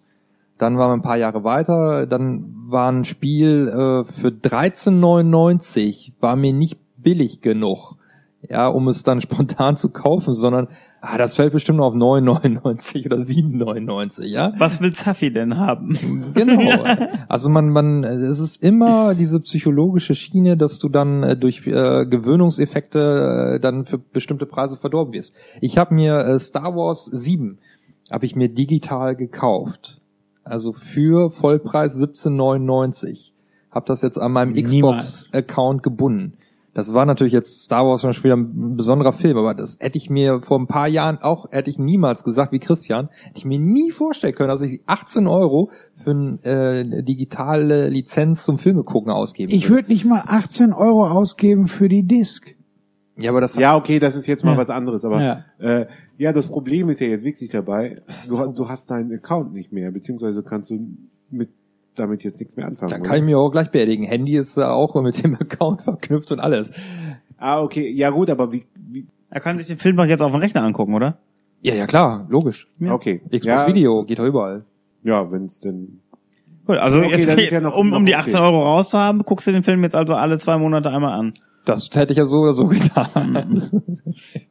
Dann waren wir ein paar Jahre weiter, dann war ein Spiel äh, für 13,99, war mir nicht billig genug, ja, um es dann [laughs] spontan zu kaufen, sondern ah, das fällt bestimmt auf 9,99 oder 7,99, ja. was will Zafi denn haben? Genau. [laughs] Also man, man, es ist immer diese psychologische Schiene, dass du dann äh, durch äh, Gewöhnungseffekte äh, dann für bestimmte Preise verdorben wirst. Ich habe mir äh, Star Wars 7 habe ich mir digital gekauft. Also für Vollpreis 17,99. Hab das jetzt an meinem. Xbox-Account gebunden. Das war natürlich jetzt Star Wars schon wieder ein besonderer Film, aber das hätte ich mir vor ein paar Jahren auch, hätte ich niemals gesagt, wie Christian, hätte ich mir nie vorstellen können, dass ich 18 Euro für eine äh, digitale Lizenz zum Filme gucken ausgeben Ich würde nicht mal 18 Euro ausgeben für die Disc. Ja, aber das Ja, okay, das ist jetzt mal Ja. was anderes, aber Ja. ja. Äh, ja, das Problem ist ja jetzt wirklich dabei, du, du hast deinen Account nicht mehr, beziehungsweise kannst du mit damit jetzt nichts mehr anfangen. dann oder? kann ich mir auch gleich beerdigen. Handy ist äh, auch mit dem [laughs] Account verknüpft und alles. ah, okay, ja gut, aber wie, wie Er kann sich den Film doch jetzt auf dem Rechner angucken, oder? Ja, ja klar, logisch. Ja. okay. Xbox ja, Video geht doch überall. Ja, wenn es denn Gut, also Okay, jetzt, ja noch- um, um die noch 18 okay. Euro rauszuhaben, guckst du den Film jetzt also alle zwei Monate einmal an. Das hätte ich ja so oder so [laughs] getan.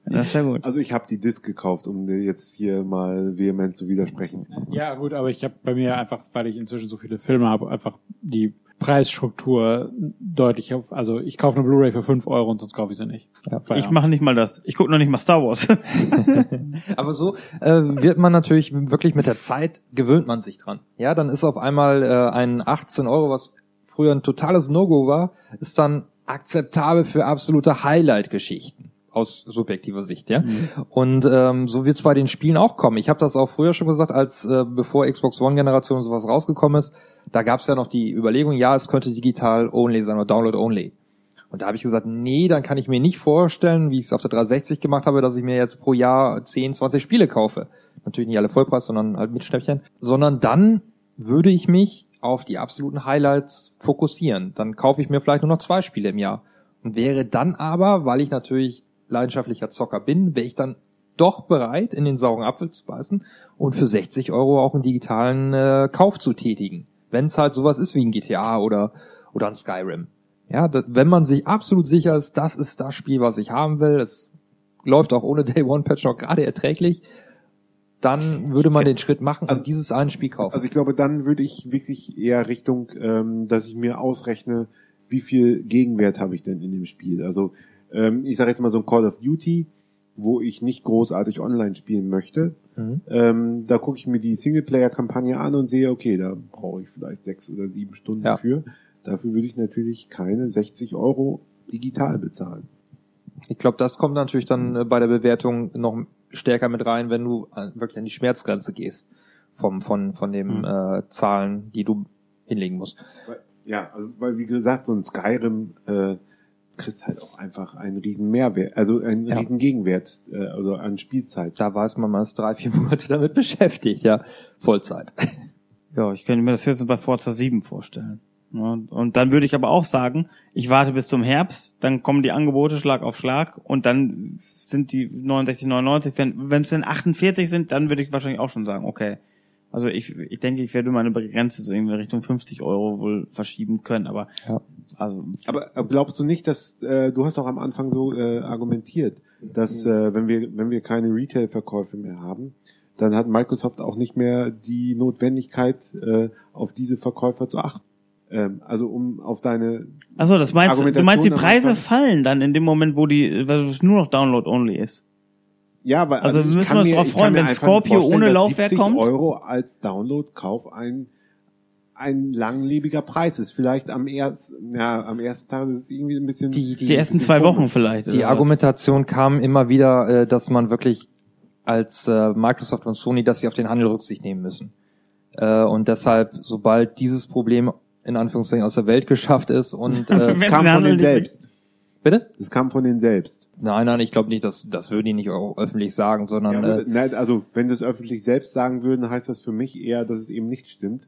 Das ist ja gut. Also ich habe die Disc gekauft, um dir jetzt hier mal vehement zu widersprechen. Ja, gut, aber ich habe bei mir einfach, weil ich inzwischen so viele Filme habe, einfach die Preisstruktur deutlich auf. Also ich kaufe eine Blu-ray für 5 Euro und sonst kaufe ich sie nicht. Ja, Ich mache nicht mal das. Ich gucke noch nicht mal Star Wars. [laughs] Aber so äh, wird man natürlich wirklich mit der Zeit gewöhnt man sich dran. Ja, dann ist auf einmal äh, ein 18 Euro, was früher ein totales No-Go war, ist dann akzeptabel für absolute Highlight-Geschichten aus subjektiver Sicht, ja. Und ähm, so wird es bei den Spielen auch kommen. Ich habe das auch früher schon gesagt, als äh, bevor Xbox One Generation sowas rausgekommen ist, da gab es ja noch die Überlegung, ja, es könnte digital only sein oder Download only. Und da habe ich gesagt, nee, dann kann ich mir nicht vorstellen, wie ich es auf der 360 gemacht habe, dass ich mir jetzt pro Jahr 10, 20 Spiele kaufe. Natürlich nicht alle Vollpreis, sondern halt mit Schnäppchen. Sondern dann würde ich mich auf die absoluten Highlights fokussieren. Dann kaufe ich mir vielleicht nur noch zwei Spiele im Jahr. Und wäre dann aber, weil ich natürlich leidenschaftlicher Zocker bin, wäre ich dann doch bereit, in den sauren Apfel zu beißen und für 60 Euro auch einen digitalen äh, Kauf zu tätigen. Wenn es halt sowas ist wie ein GTA oder, oder ein Skyrim. Ja, da, wenn man sich absolut sicher ist, das ist das Spiel, was ich haben will, es läuft auch ohne Day One Patch noch gerade erträglich, dann würde man den Schritt machen Also- und dieses eine Spiel kaufen. Also ich glaube, dann würde ich wirklich eher Richtung, ähm, dass ich mir ausrechne, wie viel Gegenwert habe ich denn in dem Spiel. Also ähm, ich sage jetzt mal so ein Call of Duty, wo ich nicht großartig online spielen möchte. Mhm. Ähm, da gucke ich mir die Singleplayer-Kampagne an und sehe, okay, da brauche ich vielleicht sechs oder sieben Stunden Ja. für. Dafür würde ich natürlich keine 60 Euro digital bezahlen. Ich glaube, das kommt natürlich dann äh, bei der Bewertung noch stärker mit rein, wenn du wirklich an die Schmerzgrenze gehst vom von von dem äh, Zahlen, die du hinlegen musst. Ja, also, weil wie gesagt, so ein Skyrim äh, kriegst halt auch einfach einen riesen Mehrwert, also einen Ja. riesen Gegenwert, äh, also an Spielzeit. Da weiß man, man ist drei, vier Monate damit [laughs] beschäftigt, ja, Vollzeit. Ja, ich könnte mir das jetzt bei Forza 7 vorstellen. Ja, und dann würde ich aber auch sagen, ich warte bis zum Herbst, dann kommen die Angebote Schlag auf Schlag und dann sind die 69, 99, wenn wenn es denn 48 sind, dann würde ich wahrscheinlich auch schon sagen, okay. Also ich, ich denke, ich werde meine Grenze so irgendwie Richtung 50 Euro wohl verschieben können, aber Ja. also Aber äh, glaubst du nicht, dass äh, du hast doch am Anfang so äh, argumentiert, dass äh, wenn wir wenn wir keine Retail-Verkäufe mehr haben, dann hat Microsoft auch nicht mehr die Notwendigkeit, äh, auf diese Verkäufer zu achten. Ähm, also um auf deine Also das meinst du, du meinst die Preise davon- fallen dann in dem Moment, wo die, weil es nur noch Download only ist. Ja, weil Also ich müssen kann wir uns kann freuen, mir wenn einfach Scorpio vorstellen, ohne Laufwerk 70 kommt. Euro als Downloadkauf ein ein langlebiger Preis ist. Vielleicht am ersten, ja, am ersten Tag ist es irgendwie ein bisschen Die, Die ersten zwei Wochen vielleicht. Die was? Argumentation kam immer wieder, äh, dass man wirklich als äh, Microsoft und Sony, dass sie auf den Handel Rücksicht nehmen müssen. Äh, und deshalb, sobald dieses Problem in Anführungszeichen aus der Welt geschafft ist und [laughs] äh, Wenn kam von denen selbst. bitte? Das kam von denen selbst. Nein, nein, ich glaube nicht, dass das würden die nicht auch öffentlich sagen, sondern Ja, äh, nein, also wenn sie es öffentlich selbst sagen würden, heißt das für mich eher, dass es eben nicht stimmt.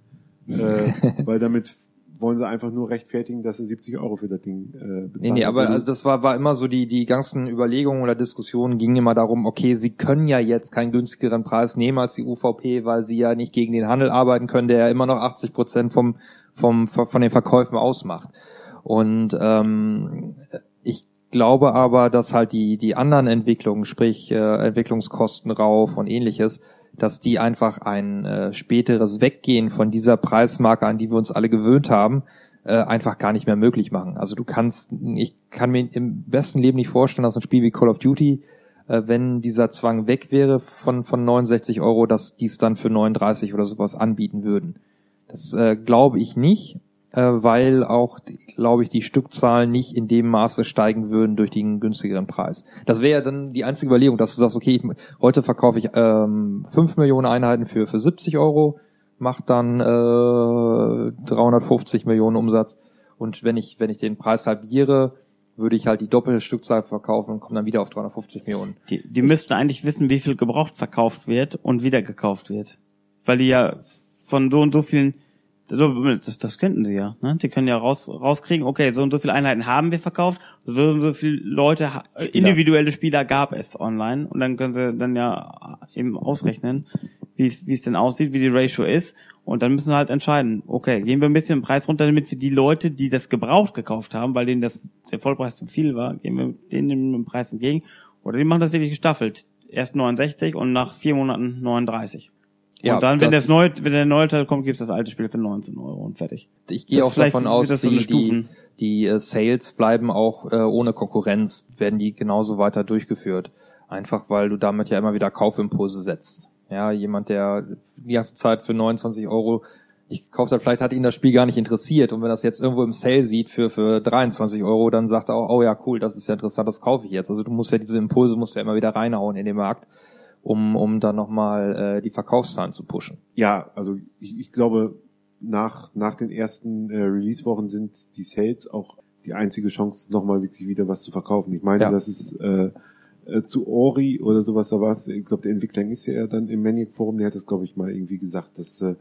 äh, [laughs] weil damit wollen sie einfach nur rechtfertigen, dass sie 70 Euro für das Ding äh, bezahlen. Nee, nee, aber Obwohl also das war, war immer so, die, die ganzen Überlegungen oder Diskussionen gingen immer darum, okay, sie können ja jetzt keinen günstigeren Preis nehmen als die UVP, weil sie ja nicht gegen den Handel arbeiten können, der ja immer noch 80 Prozent vom, vom, von den Verkäufen ausmacht. Und ähm, ich glaube aber, dass halt die, die anderen Entwicklungen, sprich äh, Entwicklungskosten rauf und ähnliches, dass die einfach ein äh, späteres Weggehen von dieser Preismarke, an die wir uns alle gewöhnt haben, äh, einfach gar nicht mehr möglich machen. Also du kannst, ich kann mir im besten Leben nicht vorstellen, dass ein Spiel wie Call of Duty, äh, wenn dieser Zwang weg wäre von, von 69 Euro, dass die es dann für 39 oder sowas anbieten würden. Das äh, glaube ich nicht, äh, weil auch, glaube ich, die Stückzahlen nicht in dem Maße steigen würden durch den günstigeren Preis. Das wäre ja dann die einzige Überlegung, dass du sagst, okay, ich, heute verkaufe ich ähm, 5 Millionen Einheiten für, für 70 Euro, macht dann äh, 350 Millionen Umsatz. Und wenn ich, wenn ich den Preis halbiere, würde ich halt die doppelte Stückzahl verkaufen und komme dann wieder auf 350 Millionen. Die, die müssten eigentlich wissen, wie viel gebraucht verkauft wird und wieder gekauft wird. Weil die ja von so und so vielen, das, das könnten sie ja, ne? Die können ja raus, rauskriegen, okay, so und so viele Einheiten haben wir verkauft, so und so viele Leute, Spieler. individuelle Spieler gab es online und dann können sie dann ja eben ausrechnen, wie es, wie es denn aussieht, wie die Ratio ist und dann müssen wir halt entscheiden, okay, gehen wir ein bisschen den Preis runter, damit wir die Leute, die das gebraucht gekauft haben, weil denen das der Vollpreis zu viel war, gehen wir denen den Preis entgegen oder die machen das wirklich gestaffelt. Erst 69 und nach vier Monaten 39. Ja, und dann, wenn, das- neue, wenn der neue Teil kommt, gibt's das alte Spiel für 19 Euro und fertig. Ich gehe auch davon aus, so die, die, die äh, Sales bleiben auch äh, ohne Konkurrenz, werden die genauso weiter durchgeführt. Einfach weil du damit ja immer wieder Kaufimpulse setzt. Ja, jemand, der die ganze Zeit für 29 Euro nicht gekauft hat, vielleicht hat ihn das Spiel gar nicht interessiert und wenn das jetzt irgendwo im Sale sieht für, für 23 Euro, dann sagt er auch, oh ja, cool, das ist ja interessant, das kaufe ich jetzt. Also du musst ja diese Impulse musst du ja immer wieder reinhauen in den Markt, um, um dann nochmal äh, die Verkaufszahlen zu pushen. Ja, also ich, ich glaube, nach, nach den ersten äh, Release-Wochen sind die Sales auch die einzige Chance, nochmal wirklich wieder was zu verkaufen. Ich meine, Ja. das ist äh, äh, zu Ori oder sowas da was. Ich glaube, der Entwickler ist ja dann im Maniac Forum, der hat das, glaube ich, mal irgendwie gesagt, dass, äh,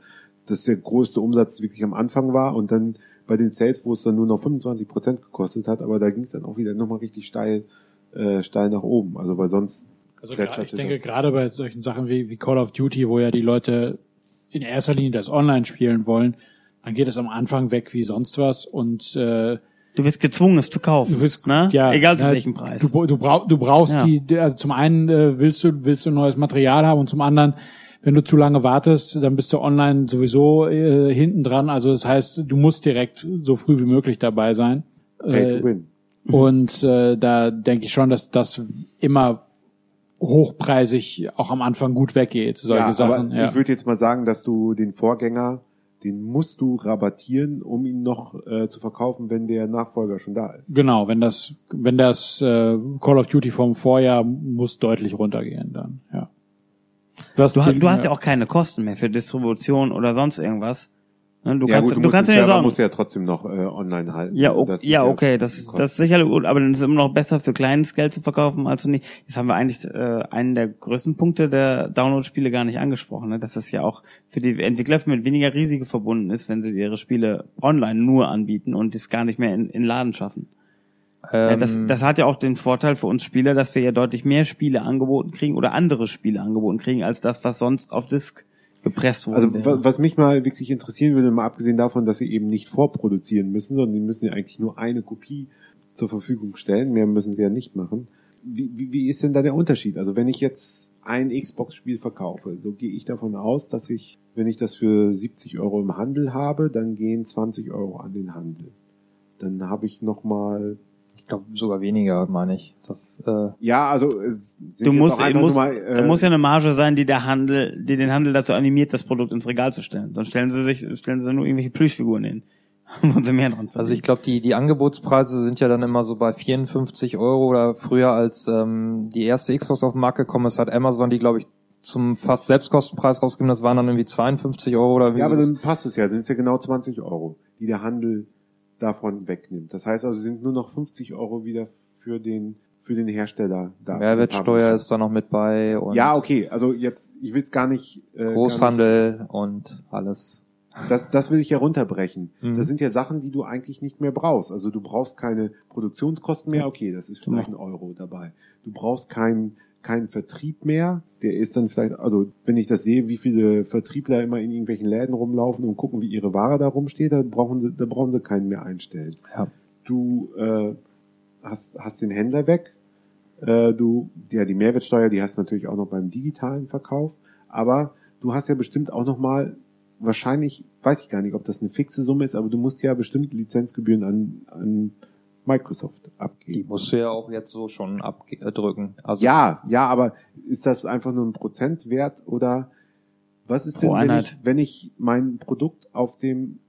dass der größte Umsatz wirklich am Anfang war und dann bei den Sales, wo es dann nur noch 25 Prozent gekostet hat, aber da ging es dann auch wieder nochmal richtig steil, äh, steil nach oben. Also weil sonst Also plätscherte gra- ich denke das. gerade bei solchen Sachen wie, wie Call of Duty, wo ja die Leute in erster Linie das Online spielen wollen, dann geht es am Anfang weg wie sonst was und äh, Du wirst gezwungen, es zu kaufen. Du wirst, ne? ja, Egal zu ja, welchem Preis. Du, du, brauch, du brauchst Ja. die, also zum einen äh, willst du willst du neues Material haben und zum anderen, wenn du zu lange wartest, dann bist du online sowieso äh, hinten dran. Also das heißt, du musst direkt so früh wie möglich dabei sein. Pay Äh, to win. und äh, da denke ich schon, dass das immer hochpreisig auch am Anfang gut weggeht. Solche ja, Sachen. aber Ja. ich würde jetzt mal sagen, dass du den Vorgänger, den musst du rabattieren, um ihn noch äh, zu verkaufen, wenn der Nachfolger schon da ist. Genau, wenn das, wenn das äh, Call of Duty vom Vorjahr muss deutlich runtergehen dann, ja. Du, ha- die- du hast ja auch keine Kosten mehr für Distribution oder sonst irgendwas. Ne? Du ja, kannst, gut, du, du kannst den ja sagen, musst ja trotzdem noch äh, online halten. ja, Also okay, das ja, okay, das, das ist sicherlich gut, aber dann ist es immer noch besser für kleines Geld zu verkaufen als nicht. Jetzt haben wir eigentlich äh, einen der größten Punkte der Download-Spiele gar nicht angesprochen, ne? dass das ja auch für die Entwickler mit weniger Risiko verbunden ist, wenn sie ihre Spiele online nur anbieten und das gar nicht mehr in, in Laden schaffen. Ja, Ähm, das, das hat ja auch den Vorteil für uns Spieler, dass wir ja deutlich mehr Spiele angeboten kriegen oder andere Spiele angeboten kriegen, als das, was sonst auf Disk gepresst wurde. Also wa- was mich mal wirklich interessieren würde, mal abgesehen davon, dass sie eben nicht vorproduzieren müssen, sondern die müssen ja eigentlich nur eine Kopie zur Verfügung stellen, mehr müssen sie ja nicht machen. Wie, wie, wie ist denn da der Unterschied? Also wenn ich jetzt ein Xbox-Spiel verkaufe, so gehe ich davon aus, dass ich, wenn ich das für 70 Euro im Handel habe, dann gehen 20 Euro an den Handel. Dann habe ich nochmal ich glaube sogar weniger, meine ich. Das, äh, ja, also äh, sind du musst, musst mal, äh, da muss ja eine Marge sein, die der Handel, die den Handel dazu animiert, das Produkt ins Regal zu stellen. Sonst stellen sie sich, stellen sie nur irgendwelche Plüschfiguren hin, [laughs] wo sie mehr dran verdienen. Also ich glaube, die, die Angebotspreise sind ja dann immer so bei 54 Euro oder früher als ähm, die erste Xbox auf den Markt gekommen ist, hat Amazon die, glaube ich, zum fast Selbstkostenpreis rausgegeben. Das waren dann irgendwie 52 Euro oder wie Ja, aber dann passt es ja, sind es ja genau 20 Euro, die der Handel davon wegnimmt. Das heißt also, sind nur noch 50 Euro wieder für den für den Hersteller da. Mehrwertsteuer ist da noch mit bei und Ja, okay, also jetzt, ich will es gar nicht. Äh, Gar Großhandel und alles. nicht, das, das will ich ja runterbrechen. Mhm. Das sind ja Sachen, die du eigentlich nicht mehr brauchst. Also du brauchst keine Produktionskosten mehr, okay, das ist vielleicht ein Euro dabei. Du brauchst keinen keinen Vertrieb mehr. Der ist dann vielleicht, also wenn ich das sehe, wie viele Vertriebler immer in irgendwelchen Läden rumlaufen und gucken, wie ihre Ware da rumsteht, da brauchen sie, da brauchen sie keinen mehr einstellen. Ja. Du äh, hast, hast den Händler weg. Äh, du, ja, die Mehrwertsteuer, die hast du natürlich auch noch beim digitalen Verkauf. Aber du hast ja bestimmt auch noch mal wahrscheinlich, weiß ich gar nicht, ob das eine fixe Summe ist, aber du musst ja bestimmt Lizenzgebühren an, an Microsoft Die abgeben. musst du ja auch jetzt so schon abdrücken. Also Ja, ja, aber ist das einfach nur ein Prozentwert oder was ist denn, wenn ich, wenn ich mein Produkt auf dem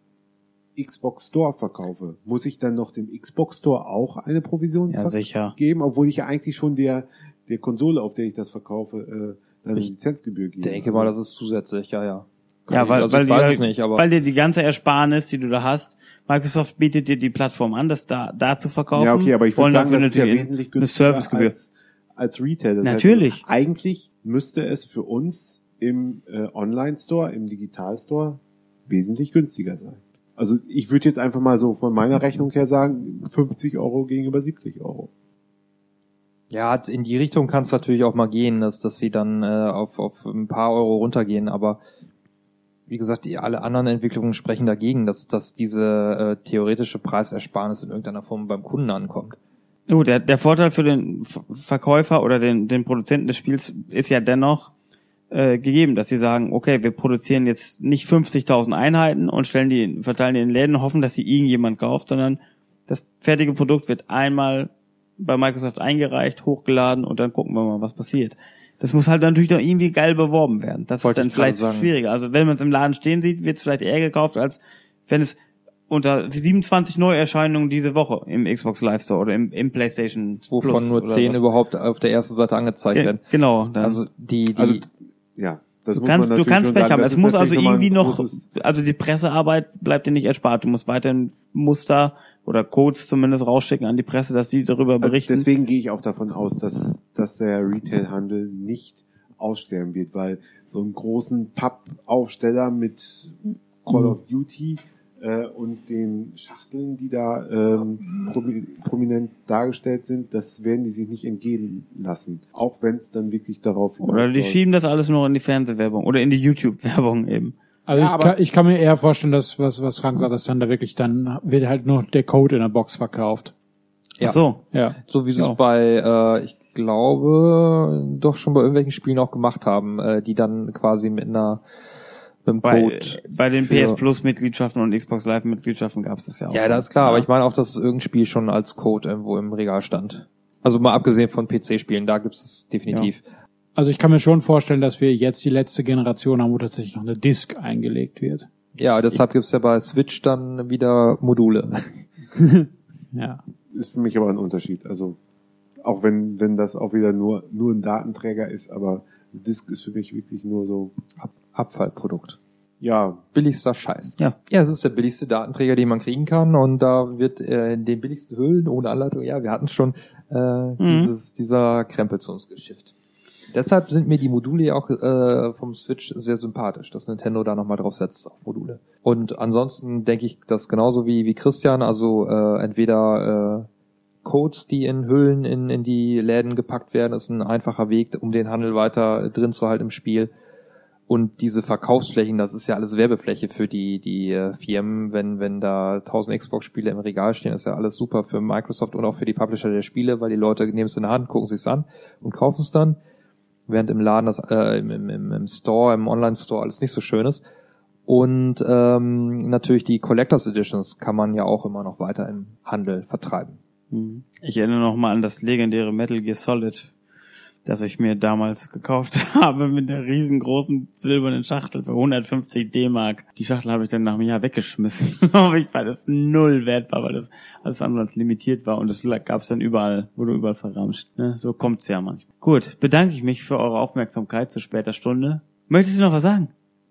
Xbox Store verkaufe? Muss ich dann noch dem Xbox Store auch eine Provision ja, sicher. geben, obwohl ich ja eigentlich schon der, der Konsole, auf der ich das verkaufe, äh, dann eine Ich Lizenzgebühr gebe? denke mal, das ist zusätzlich, ja, ja. Ja, weil, also weil, ich die, weiß es nicht, aber weil dir die ganze Ersparnis, die du da hast, Microsoft bietet dir die Plattform an, das da, da zu verkaufen. Ja, okay, aber ich wollen würde sagen, das ist ja wesentlich günstiger als, als Retail. Das Natürlich. Heißt, eigentlich müsste es für uns im äh, Online-Store, im Digital-Store wesentlich günstiger sein. Also ich würde jetzt einfach mal so von meiner Rechnung her sagen, 50 Euro gegenüber 70 Euro. Ja, in die Richtung kann es natürlich auch mal gehen, dass, dass sie dann äh, auf, auf ein paar Euro runtergehen, aber wie gesagt, die, alle anderen Entwicklungen sprechen dagegen, dass, dass diese äh, theoretische Preisersparnis in irgendeiner Form beim Kunden ankommt. Gut, der, der Vorteil für den Verkäufer oder den, den Produzenten des Spiels ist ja dennoch äh, gegeben, dass sie sagen, okay, wir produzieren jetzt nicht 50.000 Einheiten und stellen die, verteilen die in Läden und hoffen, dass sie irgendjemand kauft, sondern das fertige Produkt wird einmal bei Microsoft eingereicht, hochgeladen und dann gucken wir mal, was passiert. Das muss halt natürlich noch irgendwie geil beworben werden. Das Wollte ist dann vielleicht sagen. schwieriger. Also wenn man es im Laden stehen sieht, wird es vielleicht eher gekauft, als wenn es unter 27 Neuerscheinungen diese Woche im Xbox Live Store oder im, im PlayStation Wovon Plus nur oder zehn was. überhaupt auf der ersten Seite angezeigt Ge werden. Genau. Dann. Also die, die Also ja, das du muss kannst, man du kannst Pech haben. Es muss also irgendwie noch, also die Pressearbeit bleibt dir nicht erspart. Du musst weiterhin Muster oder Codes zumindest rausschicken an die Presse, dass die darüber Also berichten. Deswegen gehe ich auch davon aus, dass, dass der Retail-Handel nicht aussterben wird, weil so einen großen Pappaufsteller mit Call of Duty äh, und den Schachteln, die da ähm, promi prominent dargestellt sind, das werden die sich nicht entgehen lassen. Auch wenn es dann wirklich darauf oder die schieben das alles nur in die Fernsehwerbung oder in die YouTube-Werbung eben. Also Ja, ich, kann, ich kann mir eher vorstellen, dass was, was Frank sagt, dass dann da wirklich dann wird halt nur der Code in der Box verkauft. Ja. Ach so. Ja. so wie sie Ja. es bei, äh, ich glaube, doch schon bei irgendwelchen Spielen auch gemacht haben, äh, die dann quasi mit einer mit einem Bei, Code. bei den PS Plus Mitgliedschaften und Xbox Live Mitgliedschaften gab es das ja auch. Ja, schon. das ist klar, aber ich meine auch, dass irgendein Spiel schon als Code irgendwo im Regal stand. Also mal abgesehen von PC-Spielen, da gibt's es definitiv. Also ich kann mir schon vorstellen, dass wir jetzt die letzte Generation haben, wo tatsächlich noch eine Disk eingelegt wird. Ja, deshalb gibt's ja bei Switch dann wieder Module. [laughs] Ja. ist für mich aber ein Unterschied. Also auch wenn wenn das auch wieder nur nur ein Datenträger ist, aber Disk ist für mich wirklich nur so Ab Abfallprodukt. ja Billigster Scheiß. Ja. Ja, es ist der billigste Datenträger, den man kriegen kann und da wird äh, in den billigsten Hüllen ohne Anleitung, ja, wir hatten schon äh, dieses, dieser Krempel zu uns geschifft. Deshalb sind mir die Module ja auch äh, vom Switch sehr sympathisch, dass Nintendo da nochmal drauf setzt auf Module. Und ansonsten denke ich das genauso wie, wie Christian, also äh, entweder äh, Codes, die in Hüllen in, in die Läden gepackt werden, ist ein einfacher Weg, um den Handel weiter drin zu halten im Spiel. Und diese Verkaufsflächen, das ist ja alles Werbefläche für die, die äh, Firmen. Wenn, wenn da 1000 Xbox-Spiele im Regal stehen, ist ja alles super für Microsoft und auch für die Publisher der Spiele, weil die Leute nehmen es in der Hand, gucken sich's an und kaufen es dann. Während im Laden, das, äh, im, im, im- Store, im Online-Store alles nicht so schön ist. Und ähm, natürlich die Collectors Editions kann man ja auch immer noch weiter im Handel vertreiben. Mhm. Ich erinnere noch mal an das legendäre Metal Gear Solid, das ich mir damals gekauft [laughs] habe mit der riesengroßen silbernen Schachtel für 150 D-Mark. Die Schachtel habe ich dann nach einem Jahr weggeschmissen, [laughs] ich weil das null wert war, weil das alles andere als limitiert war und das gab es dann überall, wurde überall verramscht. Ne? So kommt's ja manchmal. Gut, bedanke ich mich für eure Aufmerksamkeit zu später Stunde. Möchtest du noch was sagen?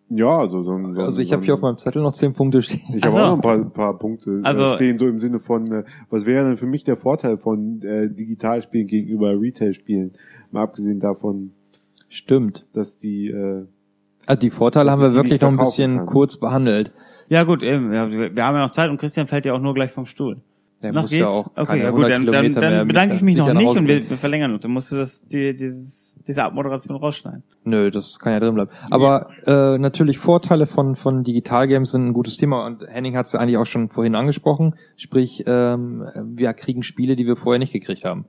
ja so so, ein- so Also ich so habe hier auf meinem Zettel noch zehn Punkte stehen. Ich habe so. auch noch ein paar, paar Punkte Also- also, stehen, so im Sinne von, äh, was wäre denn für mich der Vorteil von äh, Digitalspielen gegenüber Retail-Spielen? Mal abgesehen davon, Stimmt. dass die, äh, Also die Vorteile haben wir wirklich noch ein bisschen kann. kurz behandelt. Ja gut, eben, ja, wir haben ja noch Zeit und Christian fällt ja auch nur gleich vom Stuhl. Der Noch muss geht's? ja auch okay, ja gut, 100 dann, dann, dann bedanke ich mich noch nicht Hause und wir, wir verlängern und dann musst du das, die, dieses, diese Abmoderation rausschneiden. Nö, das kann ja drin bleiben. Aber äh, natürlich Vorteile von von Digitalgames sind ein gutes Thema und Henning hat es ja eigentlich auch schon vorhin angesprochen. Sprich, ähm, wir kriegen Spiele, die wir vorher nicht gekriegt haben.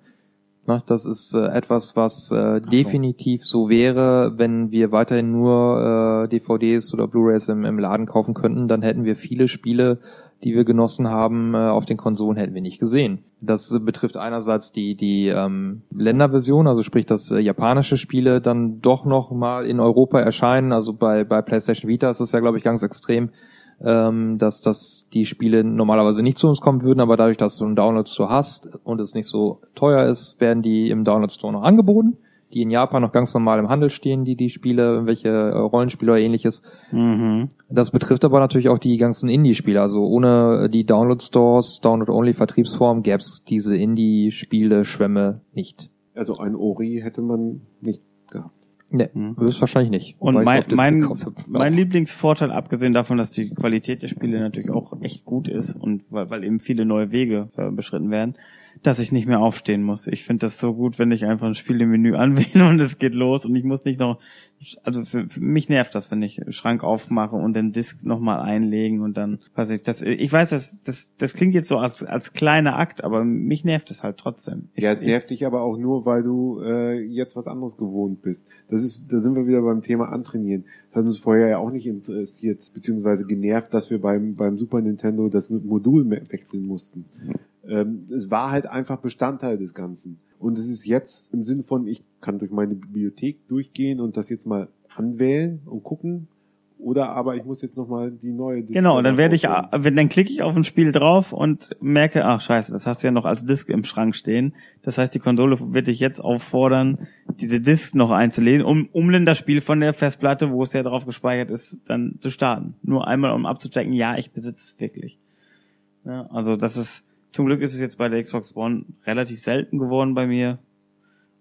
Na, das ist äh, etwas, was äh, definitiv so wäre, wenn wir weiterhin nur äh, DVDs oder Blu-rays im, im Laden kaufen könnten, dann hätten wir viele Spiele, die wir genossen haben, äh, auf den Konsolen hätten wir nicht gesehen. Das betrifft einerseits die die ähm, Länderversion, also sprich, dass äh, japanische Spiele dann doch noch mal in Europa erscheinen. Also bei bei PlayStation Vita ist das ja, glaube ich, ganz extrem, ähm, dass dass die Spiele normalerweise nicht zu uns kommen würden, aber dadurch, dass du einen Download Store hast und es nicht so teuer ist, werden die im Download Store noch angeboten die in Japan noch ganz normal im Handel stehen, die die Spiele, irgendwelche äh, Rollenspiele oder ähnliches. Mhm. Das betrifft aber natürlich auch die ganzen Indie-Spiele. Also ohne die Download-Stores, Download-Only-Vertriebsform gäbe es diese Indie-Spiele-Schwämme nicht. Also ein Ori hätte man nicht gehabt. Ne, höchstwahrscheinlich nicht. Und mein, mein, mein. Lieblingsvorteil, abgesehen davon, dass die Qualität der Spiele natürlich auch echt gut ist und weil, weil eben viele neue Wege äh, beschritten werden, dass ich nicht mehr aufstehen muss. Ich finde das so gut, wenn ich einfach ein Spiel im Menü [laughs] anwähle und es geht los und ich muss nicht noch, also für, für mich nervt das, wenn ich Schrank aufmache und den Disk nochmal einlegen und dann, weiß ich, das, ich weiß, das, das, das klingt jetzt so als, als kleiner Akt, aber mich nervt es halt trotzdem. Ich, Ja, es nervt dich aber auch nur, weil du äh, jetzt was anderes gewohnt bist. Das ist, da sind wir wieder beim Thema Antrainieren. Das hat uns vorher ja auch nicht interessiert, beziehungsweise genervt, dass wir beim, beim Super Nintendo das Modul wechseln mussten. Ähm, es war halt einfach Bestandteil des Ganzen. Und es ist jetzt im Sinne von, ich kann durch meine Bibliothek durchgehen und das jetzt mal anwählen und gucken. Oder aber ich muss jetzt nochmal die neue Genau, dann werde ich, dann klicke ich auf ein Spiel drauf und merke, ach scheiße, das hast du ja noch als Disk im Schrank stehen. Das heißt, die Konsole wird dich jetzt auffordern, diese Disk noch einzulegen, um, um dann das Spiel von der Festplatte, wo es ja drauf gespeichert ist, dann zu starten. Nur einmal, um abzuchecken, ja, ich besitze es wirklich. Ja, also das ist, zum Glück ist es jetzt bei der Xbox One relativ selten geworden bei mir.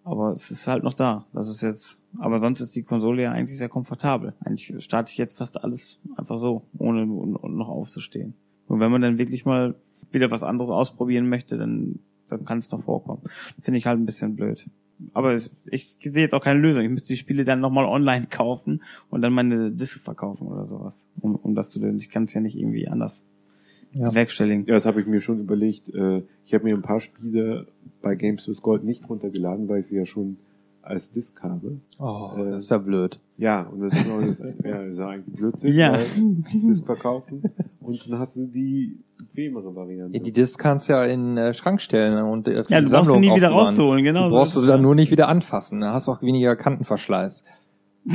Aber es ist halt noch da. Das ist jetzt, aber sonst ist die Konsole ja eigentlich sehr komfortabel. Eigentlich starte ich jetzt fast alles einfach so, ohne noch aufzustehen. Und wenn man dann wirklich mal wieder was anderes ausprobieren möchte, dann, dann kann es doch vorkommen. Finde ich halt ein bisschen blöd. Aber ich, ich sehe jetzt auch keine Lösung. Ich müsste die Spiele dann nochmal online [laughs] kaufen und dann meine Disc verkaufen oder sowas. Um, um das zu lösen. Ich kann es ja nicht irgendwie anders Ja. bewerkstelligen. Ja, das habe ich mir schon überlegt. Äh, Ich habe mir ein paar Spiele bei Games with Gold nicht runtergeladen, weil ich sie ja schon als Disc habe. Oh, Äh, das ist ja blöd. Ja, und das ist, auch das, ja, das ist ja eigentlich Blödsinn, Ja. Disc verkaufen. Und dann hast du die bequemere Variante. Die Disc kannst du ja in den äh, Schrank stellen und äh, für Ja, die du brauchst sie Sammlung nie wieder rauszuholen, genau Du so brauchst es, dann ja. nur nicht wieder anfassen. Da hast du auch weniger Kantenverschleiß. [laughs]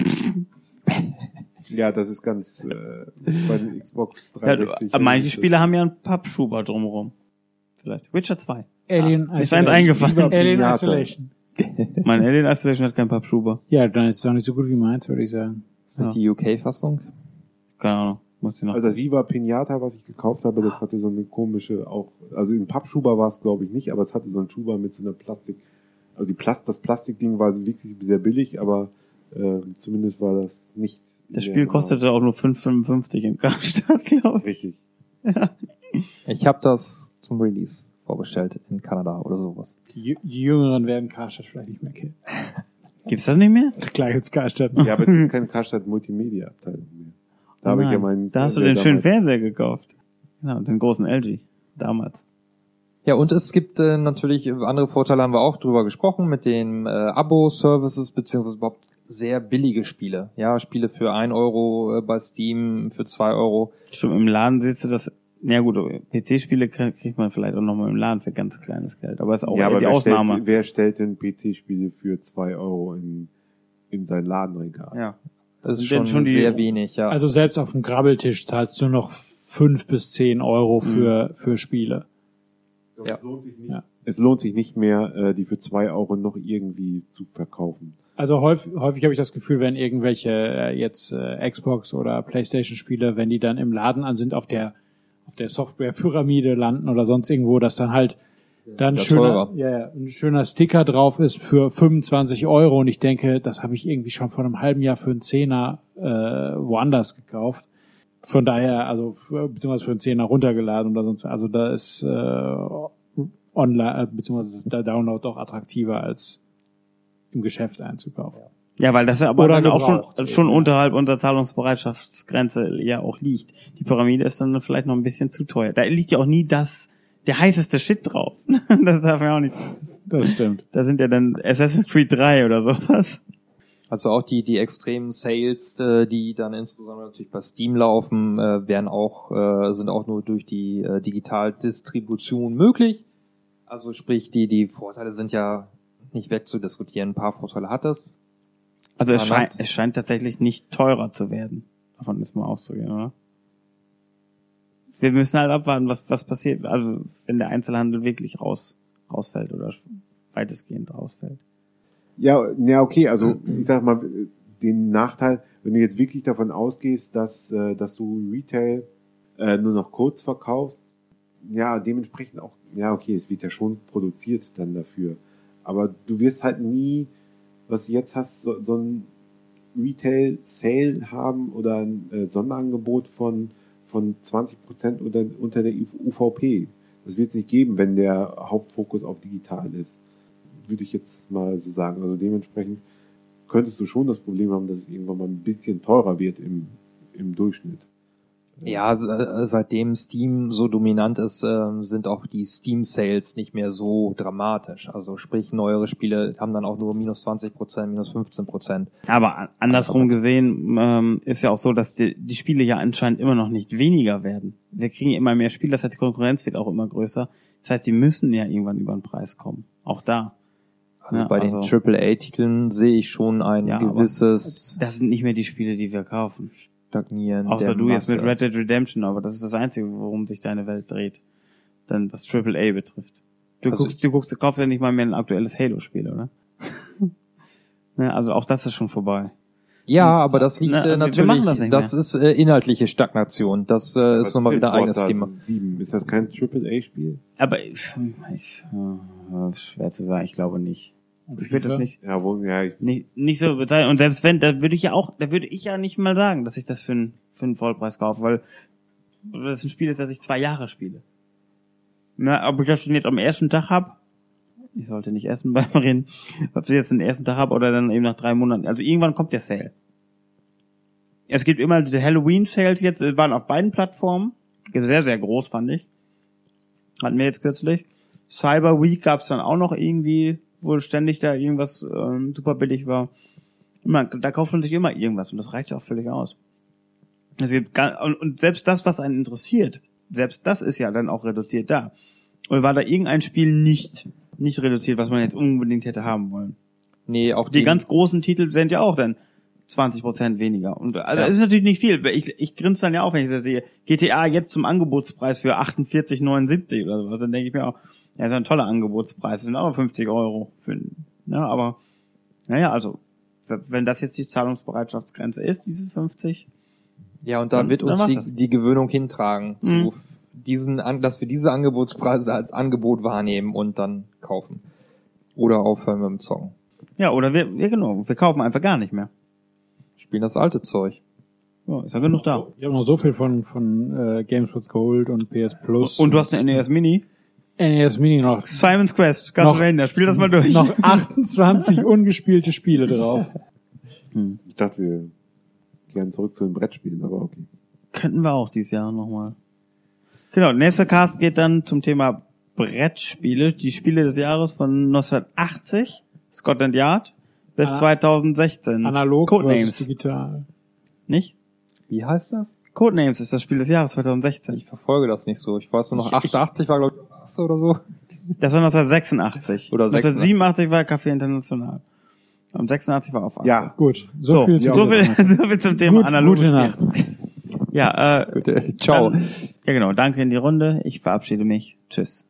Ja, das ist ganz äh, bei den Xbox Ja, du, 360. aber manche Spiele haben ja einen Pappschuber drumherum. Vielleicht. Witcher 2. Alien Ah, ist eins eingefallen. Alien. Isolation. [laughs] Mein Alien Isolation hat keinen Pappschuber. Ja, dann ist es auch nicht so gut wie meins, würde ich sagen. Das ist die UK-Fassung. Keine Ahnung. Muss ich noch. Also das Viva Pinata, was ich gekauft habe, das hatte so eine komische, auch, also in Pappschuber war es glaube ich nicht, aber es hatte so einen Schuber mit so einer Plastik, also die Plast, das Plastikding war wirklich sehr billig, aber äh, zumindest war das nicht. Das Spiel genau. kostete auch nur 5,55 im Karstadt, [laughs] glaube ich. Richtig. Ich habe das zum Release vorbestellt in Kanada oder sowas. Die, die Jüngeren werden Karstadt vielleicht nicht mehr kennen. [laughs] Gibt's das nicht mehr? [laughs] Klar gibt's Karstadt. Ja, aber es gibt keine Karstadt Multimedia Abteilung mehr. Da habe ich ja Nein. meinen. Da hast du den schönen damals- Fernseher gekauft. Genau, den großen LG. Damals. Ja, und es gibt äh, natürlich andere Vorteile, haben wir auch drüber gesprochen, mit den äh, Abo-Services, beziehungsweise überhaupt sehr billige Spiele. Ja, Spiele für ein Euro äh, bei Steam, für zwei Euro. Schon im Laden siehst du das. Ja gut, PC-Spiele kriegt man vielleicht auch nochmal im Laden für ganz kleines Geld. Aber ist auch Ja, aber die wer Ausnahme. stellt, wer stellt denn PC-Spiele für zwei Euro in, in sein Ladenregal? ja. Das ist schon, schon die- sehr wenig, ja. Also selbst auf dem Grabbeltisch zahlst du noch fünf bis zehn Euro für, für Spiele. Ja. Es, lohnt sich nicht, Ja. es lohnt sich nicht mehr, äh, die für zwei Euro noch irgendwie zu verkaufen. Also häufig, häufig habe ich das Gefühl, wenn irgendwelche äh, jetzt äh, Xbox oder PlayStation Spiele, wenn die dann im Laden an sind, auf der auf der Software-Pyramide landen oder sonst irgendwo, dass dann halt dann Ja, schöner, ja, ein schöner Sticker drauf ist für 25 Euro und ich denke, das habe ich irgendwie schon vor einem halben Jahr für einen Zehner äh, woanders gekauft. Von daher, also für, beziehungsweise für einen Zehner runtergeladen oder sonst. Also da ist äh, online, äh, beziehungsweise ist der Download doch attraktiver als im Geschäft einzukaufen. Ja, weil das ja aber Oder dann auch schon, schon ja. unterhalb unserer Zahlungsbereitschaftsgrenze ja auch liegt. Die Pyramide ist dann vielleicht noch ein bisschen zu teuer. Da liegt ja auch nie das, der heißeste Shit drauf. [laughs] das darf man auch nicht. Das stimmt. Da sind ja dann Assassin's Creed 3 oder sowas. Also auch die, die extremen Sales, äh, die dann insbesondere natürlich bei Steam laufen, äh, werden auch, äh, sind auch nur durch die äh, Digitaldistribution möglich. Also sprich, die, die Vorteile sind ja nicht wegzudiskutieren. Ein paar Vorteile hat es. Also es scheint, es scheint tatsächlich nicht teurer zu werden. Davon ist mal auszugehen, oder? Wir müssen halt abwarten, was, was passiert. Also, wenn der Einzelhandel wirklich raus, rausfällt oder weitestgehend rausfällt. Ja, ja, okay, also ich sag mal, den Nachteil, wenn du jetzt wirklich davon ausgehst, dass, äh, dass du Retail äh, nur noch kurz verkaufst, ja, dementsprechend auch, ja, okay, es wird ja schon produziert dann dafür. Aber du wirst halt nie, was du jetzt hast, so, so ein Retail-Sale haben oder ein äh, Sonderangebot von, von 20 Prozent unter, unter der UVP. Das wird es nicht geben, wenn der Hauptfokus auf digital ist. Würde ich jetzt mal so sagen. Also dementsprechend könntest du schon das Problem haben, dass es irgendwann mal ein bisschen teurer wird im, im Durchschnitt. Ja, äh, seitdem Steam so dominant ist, ähm, sind auch die Steam-Sales nicht mehr so dramatisch. Also sprich, neuere Spiele haben dann auch nur minus 20 Prozent, minus 15 Prozent. Aber an- andersrum gesehen ähm, ist ja auch so, dass die, die Spiele ja anscheinend immer noch nicht weniger werden. Wir kriegen immer mehr Spiele, das heißt, die Konkurrenz wird auch immer größer. Das heißt, die müssen ja irgendwann über den Preis kommen. Auch da. Also Ja, bei also- den AAA-Titeln sehe ich schon ein Ja, gewisses Das sind nicht mehr die Spiele, die wir kaufen. Stagnieren. Außer du jetzt mit Masse. Red Dead Redemption, aber das ist das Einzige, worum sich deine Welt dreht. Dann was AAA betrifft. Du Also- guckst, du guckst, du kaufst ja nicht mal mehr ein aktuelles Halo-Spiel, oder? [laughs] ne, also auch das ist schon vorbei. Ja, aber das liegt Na, äh, wir- wir natürlich, machen das das, ist äh, inhaltliche Stagnation. Das äh, ist nochmal wieder ein eigenes Thema. 7? Ist das kein AAA-Spiel? Aber ich, ich äh, ist schwer zu sagen, ich glaube nicht. Ich würde das nicht, Ja, wo, ja, ich, nicht, nicht so bezeichnen. Und selbst wenn, da würde ich ja auch, da würde ich ja nicht mal sagen, dass ich das für einen, für einen Vollpreis kaufe, weil das ein Spiel ist, das ich zwei Jahre spiele. Na, ob ich das schon jetzt am ersten Tag hab, ich sollte nicht essen [laughs] beim Reden, ob ich jetzt den ersten Tag hab oder dann eben nach drei Monaten. Also irgendwann kommt der Sale. Es gibt immer diese Halloween-Sales jetzt, waren auf beiden Plattformen. Sehr, sehr groß, fand ich. Hatten wir jetzt kürzlich. Cyber Week gab's dann auch noch irgendwie, wo ständig da irgendwas ähm, super billig war. Immer, da kauft man sich immer irgendwas und das reicht ja auch völlig aus. Gar, und, selbst das, was einen interessiert, selbst das ist ja dann auch reduziert da. Und war da irgendein Spiel nicht, nicht reduziert, was man jetzt unbedingt hätte haben wollen. Nee, auch Die ganz großen Titel sind ja auch dann 20 Prozent weniger. Und also Ja. das ist natürlich nicht viel. Ich, ich grinse dann ja auch, wenn ich das sehe. GTA jetzt zum Angebotspreis für 48,79 oder sowas. Dann denke ich mir auch, ja, ist ja ein toller Angebotspreis. Das sind aber 50 Euro. Für, ja, aber, naja, also, wenn das jetzt die Zahlungsbereitschaftsgrenze ist, diese 50, Ja, und da Dann- wird uns die, die Gewöhnung hintragen, zu Mhm. diesen, an, dass wir diese Angebotspreise als Angebot wahrnehmen und dann kaufen. Oder aufhören mit dem Zocken. ja, oder wir, ja genau, wir kaufen einfach gar nicht mehr. Spielen das alte Zeug. Ja, ist ja genug da. Ich habe noch so viel von, von äh, Games with Gold und PS Plus. Und du hast eine NES Mini. NES Mini noch. Simon's Quest, Castlevania, spiel das mal durch. Noch 28 [laughs] ungespielte Spiele drauf. ich dachte, wir gern zurück zu den Brettspielen, aber okay. Könnten wir auch dieses Jahr nochmal. Genau, nächster Cast geht dann zum Thema Brettspiele, die Spiele des Jahres von 1980, Scotland Yard, bis Ana- 2016. Analog Codenames, digital. nicht? Wie heißt das? Codenames ist das Spiel des Jahres 2016. Ich verfolge das nicht so. Ich weiß nur noch, Ich- ich- 88 war, glaube ich, erste oder so. Das war 1986. Oder 1987 war Café International. Und 86 war auf. Ja, Gut, so, So, viel so, zu viel, [laughs] so viel zum Thema Gut, analoge gute. Nacht. Ja, äh, Ciao. Dann, ja genau, danke in die Runde. Ich verabschiede mich. Tschüss.